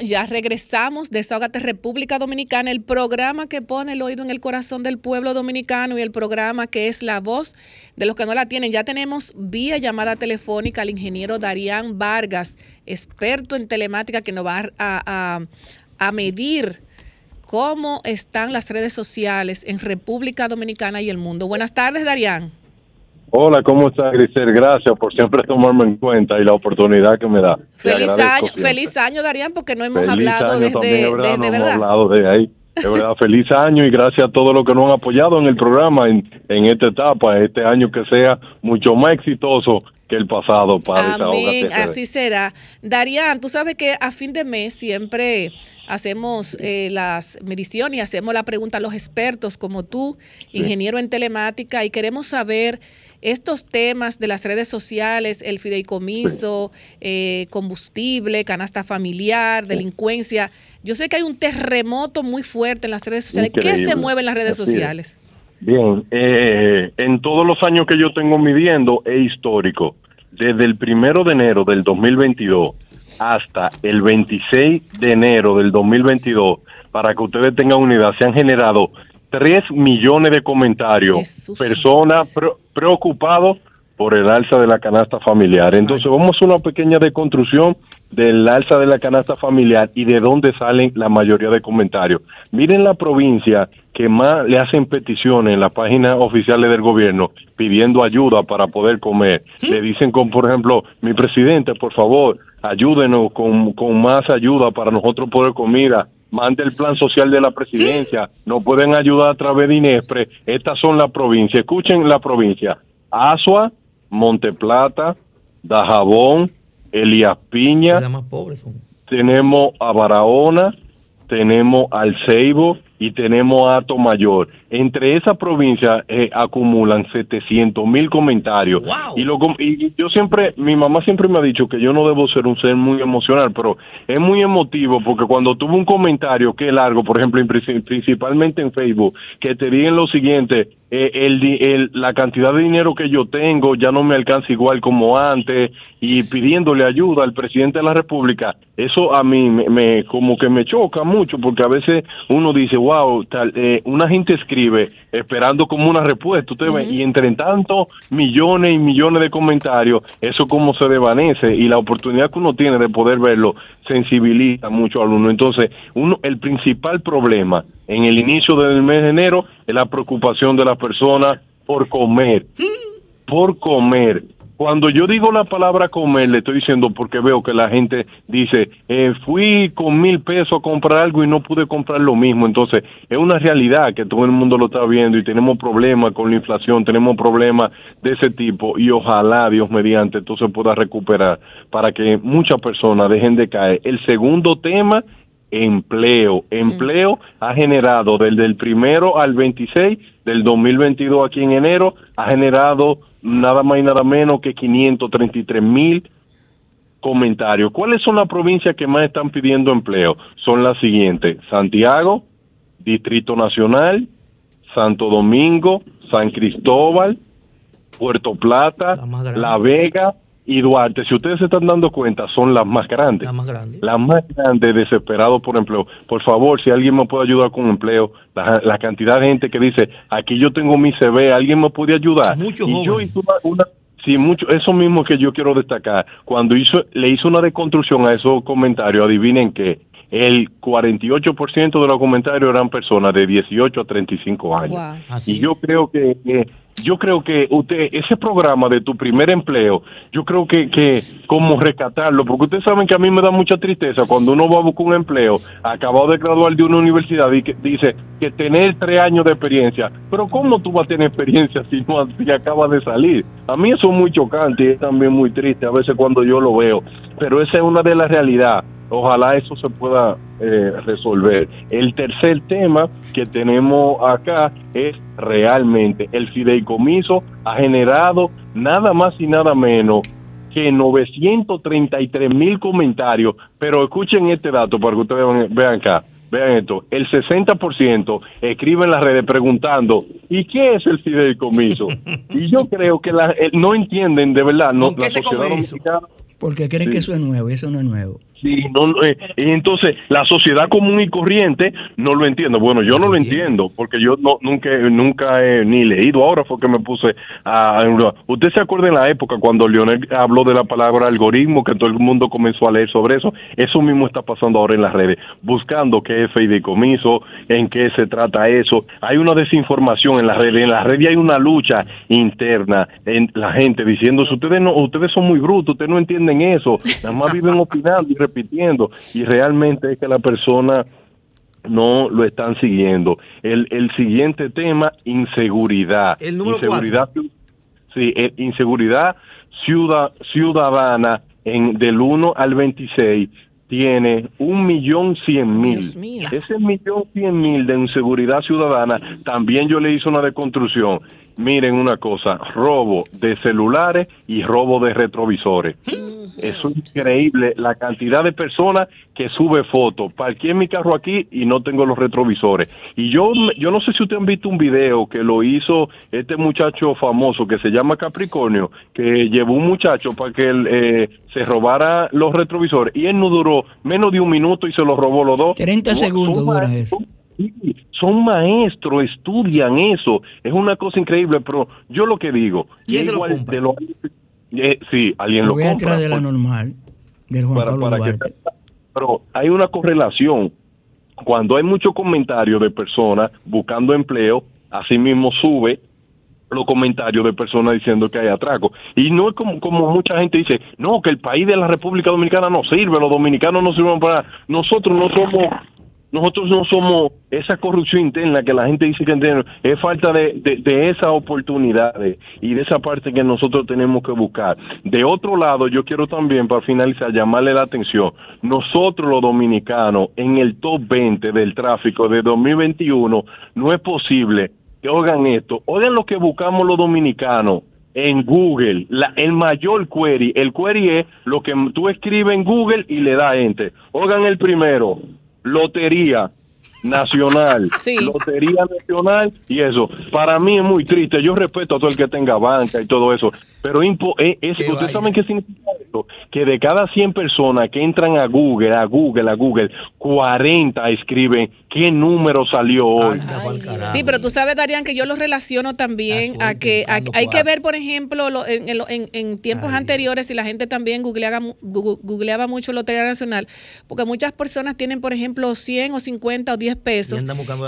[SPEAKER 2] Ya regresamos, Desahógate República Dominicana, el programa que pone el oído en el corazón del pueblo dominicano y el programa que es la voz de los que no la tienen. Ya tenemos vía llamada telefónica al ingeniero Darían Vargas, experto en telemática, que nos va a, a- a medir cómo están las redes sociales en República Dominicana y el mundo. Buenas tardes, Darían.
[SPEAKER 13] Hola, ¿cómo estás, Grisel? Gracias por siempre tomarme en cuenta y la oportunidad que me da.
[SPEAKER 2] Feliz año,
[SPEAKER 13] siempre.
[SPEAKER 2] feliz año, Darían, porque no hemos
[SPEAKER 13] Feliz
[SPEAKER 2] hablado
[SPEAKER 13] año
[SPEAKER 2] desde,
[SPEAKER 13] también, verdad, no hemos
[SPEAKER 2] verdad.
[SPEAKER 13] hablado de ahí. De verdad, feliz año y gracias a todos los que nos han apoyado en el programa en, en esta etapa, este año que sea mucho más exitoso que el pasado para
[SPEAKER 2] Amén, así será. Darían, tú sabes que a fin de mes siempre hacemos eh, las mediciones y hacemos la pregunta a los expertos como tú, ingeniero en telemática, y queremos saber estos temas de las redes sociales, el fideicomiso, eh, combustible, canasta familiar, delincuencia. Yo sé que hay un terremoto muy fuerte en las redes sociales. ¿Qué se mueve en las redes sociales?
[SPEAKER 13] Bien, eh, en todos los años que yo tengo midiendo es histórico. Desde el primero de enero del 2022 hasta el 26 de enero del 2022, para que ustedes tengan unidad, se han generado 3 millones de comentarios, personas pre- preocupados por el alza de la canasta familiar. Entonces vamos a una pequeña deconstrucción del alza de la canasta familiar y de dónde salen la mayoría de comentarios. Miren la provincia que más le hacen peticiones en las páginas oficiales del gobierno pidiendo ayuda para poder comer. Le dicen con, por ejemplo, mi presidente, por favor, ayúdenos con, con más ayuda para nosotros poder comida. Mande el plan social de la presidencia. Nos pueden ayudar a través de INESPRE. Estas son las provincias. Escuchen la provincia. Asua, Monteplata, Dajabón, Elías Piña,
[SPEAKER 4] más pobres son.
[SPEAKER 13] tenemos a Barahona, tenemos al Ceibo y tenemos a Ato Mayor. Entre esas provincias eh, acumulan 700 mil comentarios. Y, lo, y yo siempre, mi mamá siempre me ha dicho que yo no debo ser un ser muy emocional, pero es muy emotivo porque cuando tuve un comentario que es largo, por ejemplo, en princi- principalmente en Facebook, que te digan lo siguiente, eh, el, el- la cantidad de dinero que yo tengo ya no me alcanza igual como antes y pidiéndole ayuda al presidente de la República, eso a mí me, me- como que me choca mucho porque a veces uno dice, wow, tal, eh, una gente escribe esperando como una respuesta, usted ve, y entre tanto millones y millones de comentarios, eso como se desvanece y la oportunidad que uno tiene de poder verlo sensibiliza mucho al uno. Entonces, uno, el principal problema en el inicio del mes de enero es la preocupación de las personas por comer, por comer. Cuando yo digo la palabra comer, le estoy diciendo porque veo que la gente dice, eh, fui con mil pesos a comprar algo y no pude comprar lo mismo. Entonces, es una realidad que todo el mundo lo está viendo y tenemos problemas con la inflación, tenemos problemas de ese tipo y ojalá Dios mediante esto se pueda recuperar para que muchas personas dejen de caer. El segundo tema empleo. Empleo ha generado desde el primero al 26 del 2022 aquí en enero, ha generado nada más y nada menos que 533 mil comentarios. ¿Cuáles son las provincias que más están pidiendo empleo? Son las siguientes, Santiago, Distrito Nacional, Santo Domingo, San Cristóbal, Puerto Plata, La Vega y Duarte. Si ustedes se están dando cuenta, son las más grandes. Las
[SPEAKER 4] más grandes.
[SPEAKER 13] Las más grandes, desesperados por empleo. Por favor, si alguien me puede ayudar con empleo, la, la cantidad de gente que dice, aquí yo tengo mi CV, ¿alguien me puede ayudar?
[SPEAKER 4] Muchos
[SPEAKER 13] y yo
[SPEAKER 4] jóvenes.
[SPEAKER 13] hice una, una- sí, mucho, eso mismo que yo quiero destacar. Cuando hizo, le hizo una deconstrucción a esos comentarios, adivinen que el 48% de los comentarios eran personas de 18 a 35 años. Y yo creo que, que- yo creo que usted, ese programa de tu primer empleo, yo creo que, que como rescatarlo, porque ustedes saben que a mí me da mucha tristeza cuando uno va a buscar un empleo, acabado de graduar de una universidad y que dice que tener tres años de experiencia, pero ¿cómo tú vas a tener experiencia si no si acabas de salir? A mí eso es muy chocante y es también muy triste a veces cuando yo lo veo, pero esa es una de las realidades. Ojalá eso se pueda eh, resolver. El tercer tema que tenemos acá es realmente el fideicomiso ha generado nada más y nada menos que 933 mil comentarios, pero escuchen este dato para que ustedes vean, vean acá. Vean esto, el 60% escribe en las redes preguntando, ¿y qué es el fideicomiso? y yo creo que la- eh, no entienden de verdad, no, la sociedad dominicana
[SPEAKER 3] Porque creen
[SPEAKER 13] Sí.
[SPEAKER 3] que eso es nuevo, y eso no es nuevo.
[SPEAKER 13] Sí, no, eh, y entonces la sociedad común y corriente no lo entiende. Bueno, yo no lo entiendo porque yo no, nunca, nunca he ni leído. Ahora fue que me puse a. Usted se acuerda en la época cuando Leonel habló de la palabra algoritmo, que todo el mundo comenzó a leer sobre eso. Eso mismo está pasando ahora en las redes, buscando qué es fideicomiso, en qué se trata eso. Hay una desinformación en las redes. En las redes hay una lucha interna en la gente diciendo, ustedes no, ustedes son muy brutos, ustedes no entienden eso, nada más viven opinando y repitiendo y realmente es que la persona no lo están siguiendo. El, el siguiente tema, inseguridad.
[SPEAKER 4] El número
[SPEAKER 13] inseguridad, Sí, inseguridad ciudad, ciudadana en, del 1 al 26 tiene un millón cien mil. Ese millón cien mil de inseguridad ciudadana, también yo le hice una deconstrucción. Miren una cosa, robo de celulares y robo de retrovisores. Eso es increíble, la cantidad de personas que sube fotos. Parqué mi carro aquí y no tengo los retrovisores. Y yo, yo no sé si ustedes han visto un video que lo hizo este muchacho famoso que se llama Capricornio, que llevó un muchacho para que él eh, se robara los retrovisores. Y él no duró menos de un minuto y se los robó los dos.
[SPEAKER 3] 30
[SPEAKER 13] Son-
[SPEAKER 3] segundos dura eso.
[SPEAKER 13] Sí, son maestros, estudian eso. Es una cosa increíble, pero yo lo que digo,
[SPEAKER 3] ¿Quién lo
[SPEAKER 13] de lo- eh, sí, alguien
[SPEAKER 3] Lo
[SPEAKER 13] lo
[SPEAKER 3] voy a
[SPEAKER 13] compra.
[SPEAKER 3] entrar de la
[SPEAKER 13] por-
[SPEAKER 3] normal, del Juan
[SPEAKER 13] para-
[SPEAKER 3] Pablo
[SPEAKER 13] para que
[SPEAKER 3] Duarte.
[SPEAKER 13] pero hay una correlación. Cuando hay muchos comentarios de personas buscando empleo, así mismo sube los comentarios de personas diciendo que hay atraco. Y no es como, como mucha gente dice, no, que el país de la República Dominicana no sirve, los dominicanos no sirven para... Nosotros no somos... Nosotros no somos esa corrupción interna que la gente dice que tenemos, es falta de, de, esas oportunidades y de esa parte que nosotros tenemos que buscar. De otro lado, yo quiero también, para finalizar, llamarle la atención, nosotros los dominicanos en el top 20 del tráfico de 2021, no es posible que oigan esto, oigan lo que buscamos los dominicanos en Google, la- el mayor query, el query es lo que tú escribes en Google y le da enter. Oigan el primero, lotería nacional, lotería nacional y eso. Para mí es muy triste. Yo respeto a todo el que tenga banca y todo eso, pero impo- eh, es, ustedes saben qué significa esto, que de cada 100 personas que entran a Google, a Google, a Google, 40 escriben qué número salió hoy.
[SPEAKER 2] Sí, pero tú sabes, Darían, que yo lo relaciono también a que a- hay que ver, por ejemplo, lo- en, tiempos anteriores, si la gente también googleaba, googleaba mucho Lotería Nacional, porque muchas personas tienen, por ejemplo, 100 o 50 o 10 pesos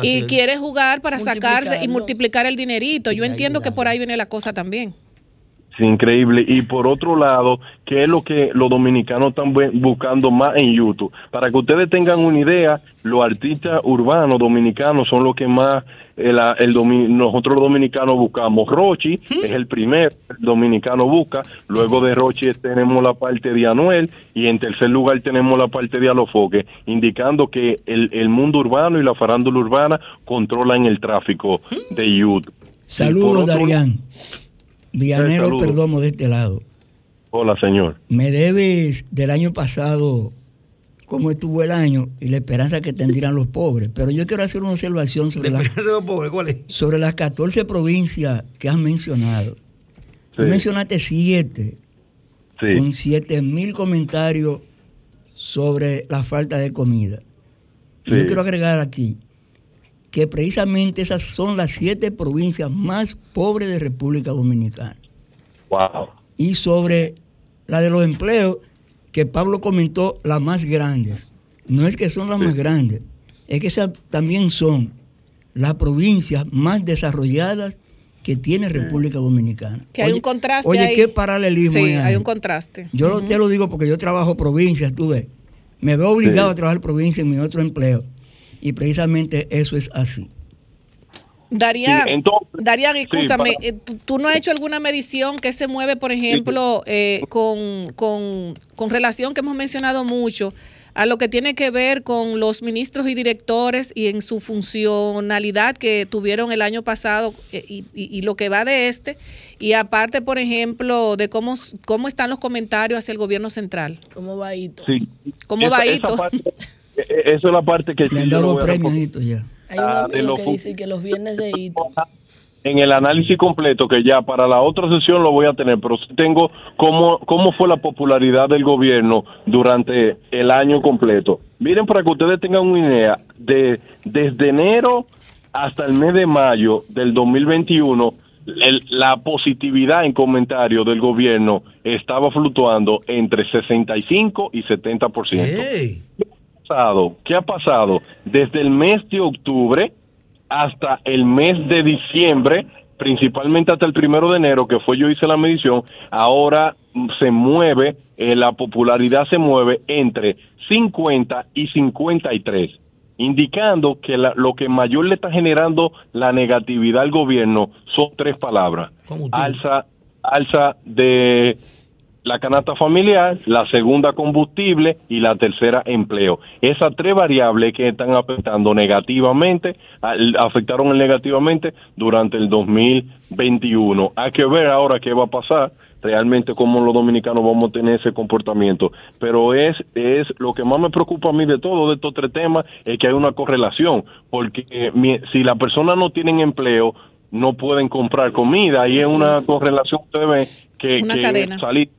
[SPEAKER 2] y
[SPEAKER 4] hacer-
[SPEAKER 2] quiere jugar para sacarse y multiplicar el dinerito. Yo entiendo que por ahí viene la cosa también.
[SPEAKER 13] Sí, increíble. Y por otro lado, ¿qué es lo que los dominicanos están bu- buscando más en YouTube? Para que ustedes tengan una idea, los artistas urbanos dominicanos son los que más el, el domi- nosotros los dominicanos buscamos. Rochi es el primer dominicano busca. Luego de Rochi tenemos la parte de Anuel y en tercer lugar tenemos la parte de Alofoque, indicando que el, el mundo urbano y la farándula urbana controlan el tráfico de YouTube.
[SPEAKER 3] Saludos, Darían. Villanero. Perdomo de este lado.
[SPEAKER 13] Hola, señor.
[SPEAKER 3] Me debes del año pasado cómo estuvo el año y la esperanza que tendrían los pobres. Pero yo quiero hacer una observación sobre,
[SPEAKER 4] los pobres, ¿cuál es?
[SPEAKER 3] sobre las 14 provincias que has mencionado. Tú mencionaste siete,
[SPEAKER 13] Sí.
[SPEAKER 3] con siete mil comentarios sobre la falta de comida.
[SPEAKER 13] Sí.
[SPEAKER 3] Yo quiero agregar aquí que precisamente esas son las siete provincias más pobres de República Dominicana.
[SPEAKER 13] Wow.
[SPEAKER 3] Y sobre la de los empleos, que Pablo comentó, las más grandes. No es que son las más grandes, es que esas también son las provincias más desarrolladas que tiene República Dominicana.
[SPEAKER 2] Que hay
[SPEAKER 3] Oye-
[SPEAKER 2] un contraste
[SPEAKER 3] Oye,
[SPEAKER 2] ahí.
[SPEAKER 3] qué paralelismo
[SPEAKER 2] Sí,
[SPEAKER 3] hay
[SPEAKER 2] hay un contraste.
[SPEAKER 3] Yo
[SPEAKER 2] Ujú.
[SPEAKER 3] te lo digo porque yo trabajo provincias, tú ves. Me veo obligado
[SPEAKER 13] Sí.
[SPEAKER 3] a trabajar provincia en mi otro empleo. Y precisamente eso es así.
[SPEAKER 2] Darían,
[SPEAKER 13] Sí, entonces-
[SPEAKER 2] Darían, escúchame,
[SPEAKER 13] para-
[SPEAKER 2] eh, ¿tú, tú no has hecho alguna medición que se mueve, por ejemplo, eh, con, con, con relación que hemos mencionado mucho a lo que tiene que ver con los ministros y directores y en su funcionalidad que tuvieron el año pasado eh, y, y- y lo que va de este? Y aparte, por ejemplo, de cómo, cómo están los comentarios hacia el gobierno central.
[SPEAKER 5] ¿Cómo va Hito?
[SPEAKER 13] Sí.
[SPEAKER 2] ¿Cómo
[SPEAKER 13] Esa-
[SPEAKER 2] va
[SPEAKER 13] esa parte- eh, eh, esa es la parte que
[SPEAKER 3] Le han dado premios ya.
[SPEAKER 5] Hay un
[SPEAKER 13] Ah,
[SPEAKER 5] amigo que dice que los viernes de Hito.
[SPEAKER 13] en el análisis completo, que ya para la otra sesión lo voy a tener, pero sí tengo cómo, cómo fue la popularidad del gobierno durante el año completo. Miren, para que ustedes tengan una idea, de, desde enero hasta el mes de mayo del 2021, el- la positividad en comentarios del gobierno estaba fluctuando entre 65 y 70%. Pasado? ¿Qué ha pasado? Desde el mes de octubre hasta el mes de diciembre, principalmente hasta el primero de enero, que fue yo hice la medición, ahora se mueve, eh, la popularidad se mueve entre 50 y 53. indicando que la- lo que mayor le está generando la negatividad al gobierno son tres palabras. Alza, alza de la canasta familiar, la segunda combustible y la tercera empleo. Esas tres variables que están afectando negativamente, afectaron negativamente durante el 2021. Hay que ver ahora qué va a pasar realmente cómo los dominicanos vamos a tener ese comportamiento. Pero es, es lo que más me preocupa a mí de todo, de estos tres temas, es que hay una correlación, porque eh, mi- si las personas no tienen empleo, no pueden comprar comida y es una correlación, ustedes ven, que,
[SPEAKER 2] Una
[SPEAKER 13] que
[SPEAKER 2] cadena.
[SPEAKER 13] salir-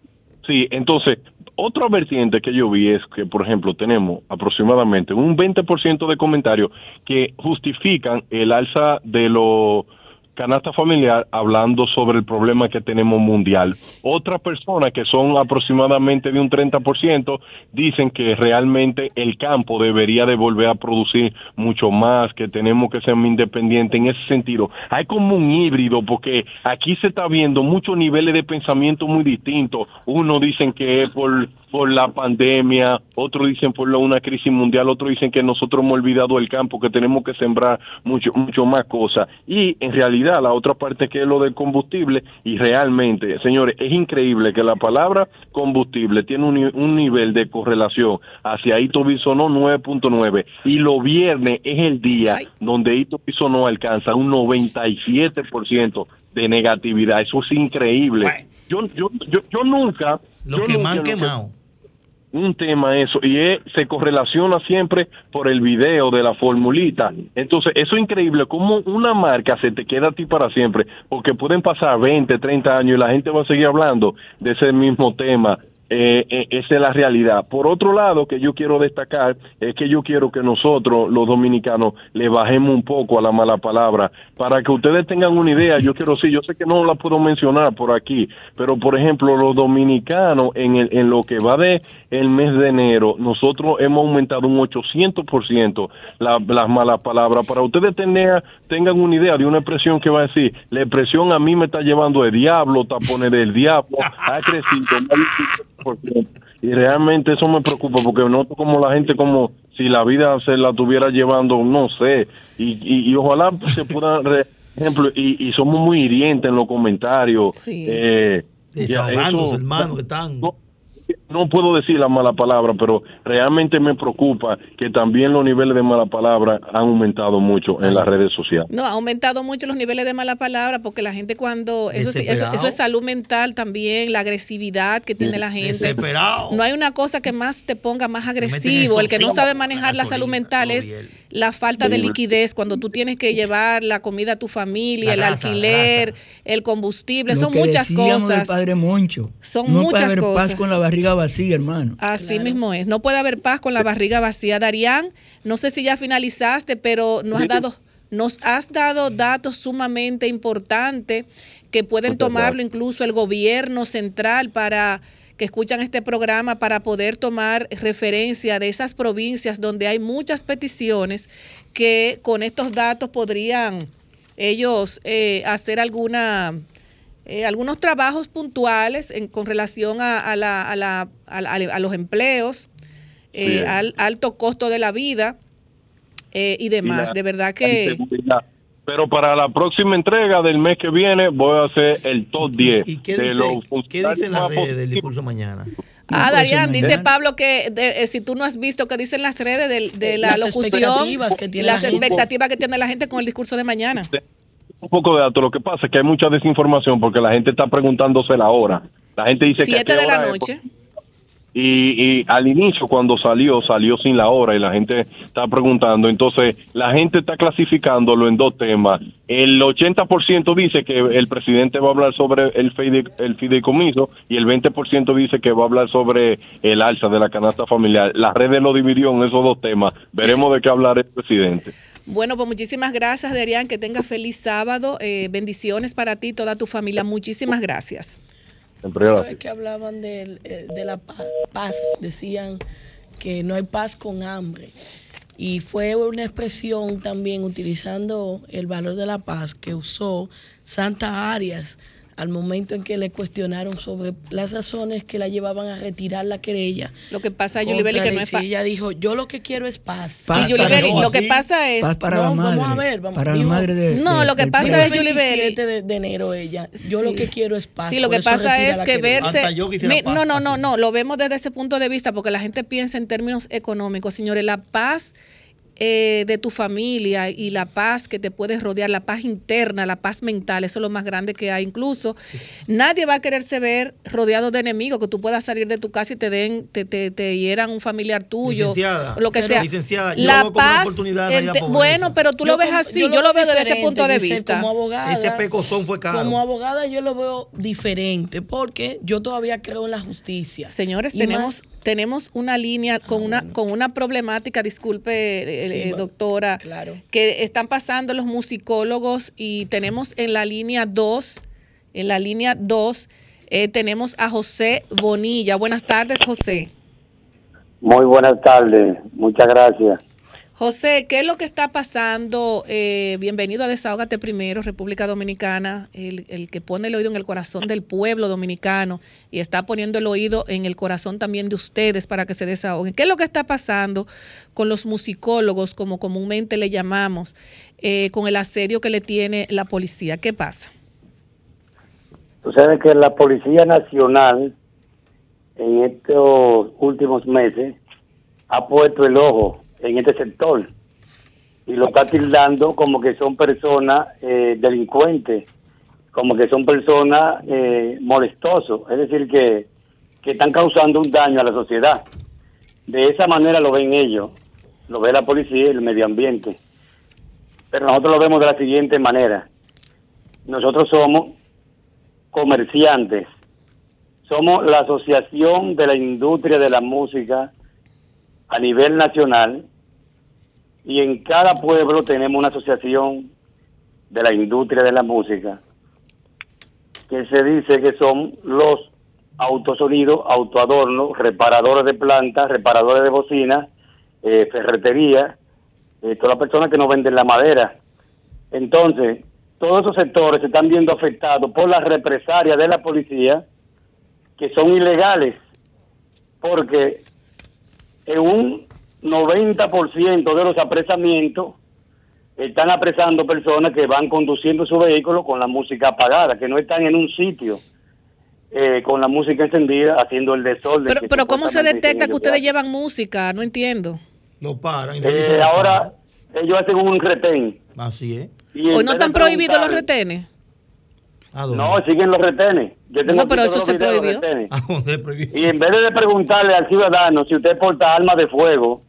[SPEAKER 13] Sí, entonces, otra vertiente que yo vi es que, por ejemplo, tenemos aproximadamente un 20% de comentarios que justifican el alza de los canasta familiar hablando sobre el problema que tenemos mundial. Otras personas que son aproximadamente de un 30% dicen que realmente el campo debería de volver a producir mucho más, que tenemos que ser independientes en ese sentido. Hay como un híbrido porque aquí se está viendo muchos niveles de pensamiento muy distintos. Uno dicen que es por por la pandemia, otros dicen por la- una crisis mundial, otros dicen que nosotros hemos olvidado el campo, que tenemos que sembrar mucho, mucho más cosas. Y en realidad la otra parte que es lo del combustible, y realmente, señores, es increíble que la palabra combustible tiene un, ni- un nivel de correlación hacia Ito Bisonó 9.9 y los viernes es el día donde Ito Bisonó alcanza un 97% de negatividad. Eso es increíble. Yo, yo, yo, yo nunca...
[SPEAKER 4] Lo
[SPEAKER 13] yo
[SPEAKER 4] que
[SPEAKER 13] nunca que-
[SPEAKER 4] quemado.
[SPEAKER 13] Un tema eso y es- se correlaciona siempre por el video de la formulita entonces eso es increíble como una marca se te queda a ti para siempre porque pueden pasar 20, 30 años y la gente va a seguir hablando de ese mismo tema Eh, eh, esa es la realidad. Por otro lado, que yo quiero destacar es que yo quiero que nosotros, los dominicanos, le bajemos un poco a la mala palabra. Para que ustedes tengan una idea, yo quiero sí, yo sé que no la puedo mencionar por aquí, pero por ejemplo, los dominicanos en, el, en lo que va de el mes de enero, nosotros hemos aumentado un 800% la, las malas palabras. Para ustedes tener, tengan una idea de una expresión que va a decir, la expresión a mí me está llevando de diablo, tapones del diablo, ha crecido más de un 5%. Y realmente eso me preocupa porque noto como la gente como si la vida se la estuviera llevando, no sé, y, y, y ojalá se pueda, re- ejemplo, y, y somos muy hirientes en los comentarios.
[SPEAKER 4] Sí.
[SPEAKER 13] eh, eso-
[SPEAKER 4] hermano, que están.
[SPEAKER 13] no, no puedo decir la mala palabra, pero realmente me preocupa que también los niveles de mala palabra han aumentado mucho en las redes sociales.
[SPEAKER 2] No, ha aumentado mucho los niveles de mala palabra porque la gente cuando... Eso, sí- eso, eso es salud mental también, la agresividad que tiene la gente.
[SPEAKER 4] Desesperado.
[SPEAKER 2] No hay una cosa que más te ponga más agresivo. El que no sabe manejar la salud mental es la falta de liquidez cuando tú tienes que llevar la comida a tu familia,
[SPEAKER 3] La
[SPEAKER 2] el alquiler, el combustible.
[SPEAKER 3] Lo
[SPEAKER 2] Son
[SPEAKER 3] que
[SPEAKER 2] muchas
[SPEAKER 3] decíamos del
[SPEAKER 2] cosas.
[SPEAKER 3] padre Moncho.
[SPEAKER 2] Son
[SPEAKER 3] no
[SPEAKER 2] muchas
[SPEAKER 3] puede haber
[SPEAKER 2] cosas.
[SPEAKER 3] paz con la barriga vacía, hermano.
[SPEAKER 2] Así mismo es. No puede haber paz con la barriga vacía. Darían, no sé si ya finalizaste, pero nos has dado, nos has dado datos sumamente importantes que pueden tomarlo incluso el gobierno central para que escuchan este programa para poder tomar referencia de esas provincias donde hay muchas peticiones que con estos datos podrían ellos eh, hacer alguna eh, algunos trabajos puntuales en- con relación a, a la- a la- a los empleos, eh, al alto costo de la vida eh, y demás.
[SPEAKER 13] la-
[SPEAKER 2] de verdad que...
[SPEAKER 13] Pero para la próxima entrega del mes que viene voy a hacer el top 10
[SPEAKER 4] ¿Qué
[SPEAKER 13] de
[SPEAKER 4] dice,
[SPEAKER 13] los
[SPEAKER 4] ¿qué dicen las redes del discurso mañana?
[SPEAKER 2] Ah, Darían, dice. Pablo que de- eh, si tú no has visto que dicen las redes de, de la
[SPEAKER 5] Las
[SPEAKER 2] locución,
[SPEAKER 5] expectativas que tiene
[SPEAKER 2] las
[SPEAKER 5] la
[SPEAKER 2] expectativas que tiene la gente con el discurso de mañana.
[SPEAKER 13] un poco de datos. Lo que pasa es que hay mucha desinformación porque la gente está preguntándose la hora. La gente dice que a
[SPEAKER 2] Siete
[SPEAKER 13] qué
[SPEAKER 2] de la
[SPEAKER 13] es,
[SPEAKER 2] noche.
[SPEAKER 13] Y, y al inicio cuando salió, salió sin la hora y la gente está preguntando. Entonces, la gente está clasificándolo en dos temas. El 80% dice que el presidente va a hablar sobre el, fide- el fideicomiso y el 20% dice que va a hablar sobre el alza de la canasta familiar. La red lo dividió en esos dos temas. Veremos de qué hablar el presidente.
[SPEAKER 2] Bueno, pues muchísimas gracias, Darían. Que tengas feliz sábado. Eh, bendiciones para ti y toda tu familia. Muchísimas gracias.
[SPEAKER 5] ¿Sabes que hablaban del, eh, de la pa- paz? Decían que no hay paz con hambre. Y fue una expresión también utilizando el valor de la paz que usó Santa Arias al momento en que le cuestionaron sobre las razones que la llevaban a retirar la querella.
[SPEAKER 2] Lo que pasa, Julie Belli, que no es
[SPEAKER 5] fa- Ella dijo, yo lo que quiero es paz.
[SPEAKER 2] Paz Sí, Julie para- Belli, lo que pasa es-
[SPEAKER 3] Paz para
[SPEAKER 5] No,
[SPEAKER 3] la madre.
[SPEAKER 5] Vamos a ver, vamos
[SPEAKER 3] para la madre de.
[SPEAKER 2] No,
[SPEAKER 3] de-
[SPEAKER 2] lo que pasa es, Julie Belli-
[SPEAKER 5] 27 de, de enero ella. Yo lo que quiero es paz.
[SPEAKER 2] Sí, lo que pasa es que verse. Mi- no, no, no, no. Lo vemos desde ese punto de vista porque la gente piensa en términos económicos. Señores, la paz eh, de tu familia y la paz que te puedes rodear, la paz interna, la paz mental, eso es lo más grande que hay. Incluso nadie va a quererse ver rodeado de enemigos, que tú puedas salir de tu casa y te den, te, te, te hieran un familiar tuyo,
[SPEAKER 4] Licenciada,
[SPEAKER 2] lo que
[SPEAKER 4] pero-
[SPEAKER 2] sea.
[SPEAKER 4] licenciada, yo
[SPEAKER 2] la
[SPEAKER 4] lo veo como una
[SPEAKER 2] paz,
[SPEAKER 4] oportunidad
[SPEAKER 2] bueno, pero tú
[SPEAKER 5] Yo
[SPEAKER 2] lo ves así, yo, lo veo desde ese punto de vista.
[SPEAKER 5] Como abogada,
[SPEAKER 4] Ese pecozón fue caro.
[SPEAKER 5] Como abogada yo lo veo diferente porque yo todavía creo en la justicia.
[SPEAKER 2] Señores,
[SPEAKER 5] Y
[SPEAKER 2] tenemos,
[SPEAKER 5] más-
[SPEAKER 2] tenemos una línea con una, con una problemática, disculpe, eh,
[SPEAKER 5] Sí,
[SPEAKER 2] eh, doctora,
[SPEAKER 5] claro.
[SPEAKER 2] que están pasando los musicólogos y tenemos en la línea 2, en la línea 2, eh, tenemos a José Bonilla. Buenas tardes, José.
[SPEAKER 14] Muy buenas tardes, muchas gracias.
[SPEAKER 2] José, ¿qué es lo que está pasando? Eh, bienvenido a Desahógate Primero, República Dominicana, el, el que pone el oído en el corazón del pueblo dominicano y está poniendo el oído en el corazón también de ustedes para que se desahoguen. ¿Qué es lo que está pasando con los musicólogos, como comúnmente le llamamos, eh, con el asedio que le tiene la policía? ¿Qué pasa?
[SPEAKER 14] Que la Policía Nacional en estos últimos meses ha puesto el ojo en este sector y lo está tildando como que son personas eh, delincuentes, como que son personas eh, molestosos, es decir, que, que están causando un daño a la sociedad. De esa manera lo ven ellos, lo ve la policía y el medio ambiente. Pero nosotros lo vemos de la siguiente manera. Nosotros somos comerciantes. Somos la Asociación de la Industria de la Música a nivel nacional y en cada pueblo tenemos una asociación de la industria de la música que se dice que son los autosonidos, autoadornos, reparadores de plantas, reparadores de bocinas, eh, ferretería, eh, todas las personas que no venden la madera. Entonces, todos esos sectores se están viendo afectados por las represalias de la policía, que son ilegales, porque en un 90% de los apresamientos están apresando personas que van conduciendo su vehículo con la música apagada, que no están en un sitio eh, con la música encendida haciendo el desorden.
[SPEAKER 2] Pero, pero ¿cómo se detecta que ustedes llevan música? No entiendo.
[SPEAKER 4] No paran.
[SPEAKER 14] Eh, ahora ellos hacen un retén.
[SPEAKER 4] Así es.
[SPEAKER 2] ¿Hoy no están prohibidos los retenes?
[SPEAKER 14] No, siguen los retenes. Yo tengo
[SPEAKER 2] No, pero eso se prohibió.
[SPEAKER 14] Y en vez de preguntarle al ciudadano si usted porta armas de fuego,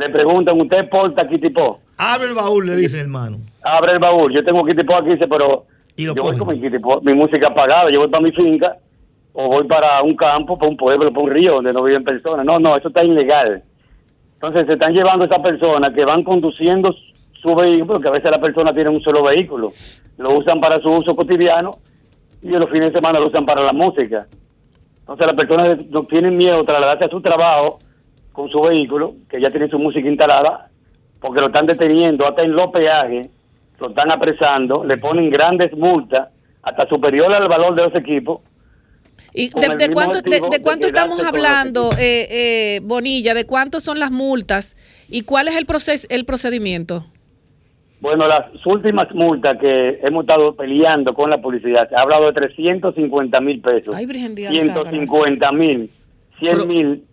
[SPEAKER 14] le preguntan, ¿usted porta kitipo?
[SPEAKER 4] Abre el baúl, le dice hermano.
[SPEAKER 14] Abre el baúl. Yo tengo kitipo aquí, dice, pero
[SPEAKER 4] Y lo
[SPEAKER 14] yo voy
[SPEAKER 4] cogen.
[SPEAKER 14] con mi kitipo, mi música apagada. Yo voy para mi finca o voy para un campo, para un pueblo, para un río donde no viven personas. No, no, eso está ilegal. Entonces se están llevando a esas personas que van conduciendo su vehículo, que a veces la persona tiene un solo vehículo. Lo usan para su uso cotidiano y los fines de semana lo usan para la música. Entonces las personas no tienen miedo trasladarse a su trabajo con su vehículo, que ya tiene su música instalada, porque lo están deteniendo hasta en los peajes, lo están apresando, le ponen grandes multas, hasta superior al valor de los equipos.
[SPEAKER 2] ¿Y de, cuánto, de, de estamos hablando, eh, eh, Bonilla? ¿De cuánto son las multas? ¿Y cuál es el, proces el procedimiento?
[SPEAKER 14] Bueno, las últimas multas que hemos estado peleando con la policía, se ha hablado de 350 mil pesos,
[SPEAKER 2] Ay, Virgen de
[SPEAKER 14] 150 mil, 100 mil,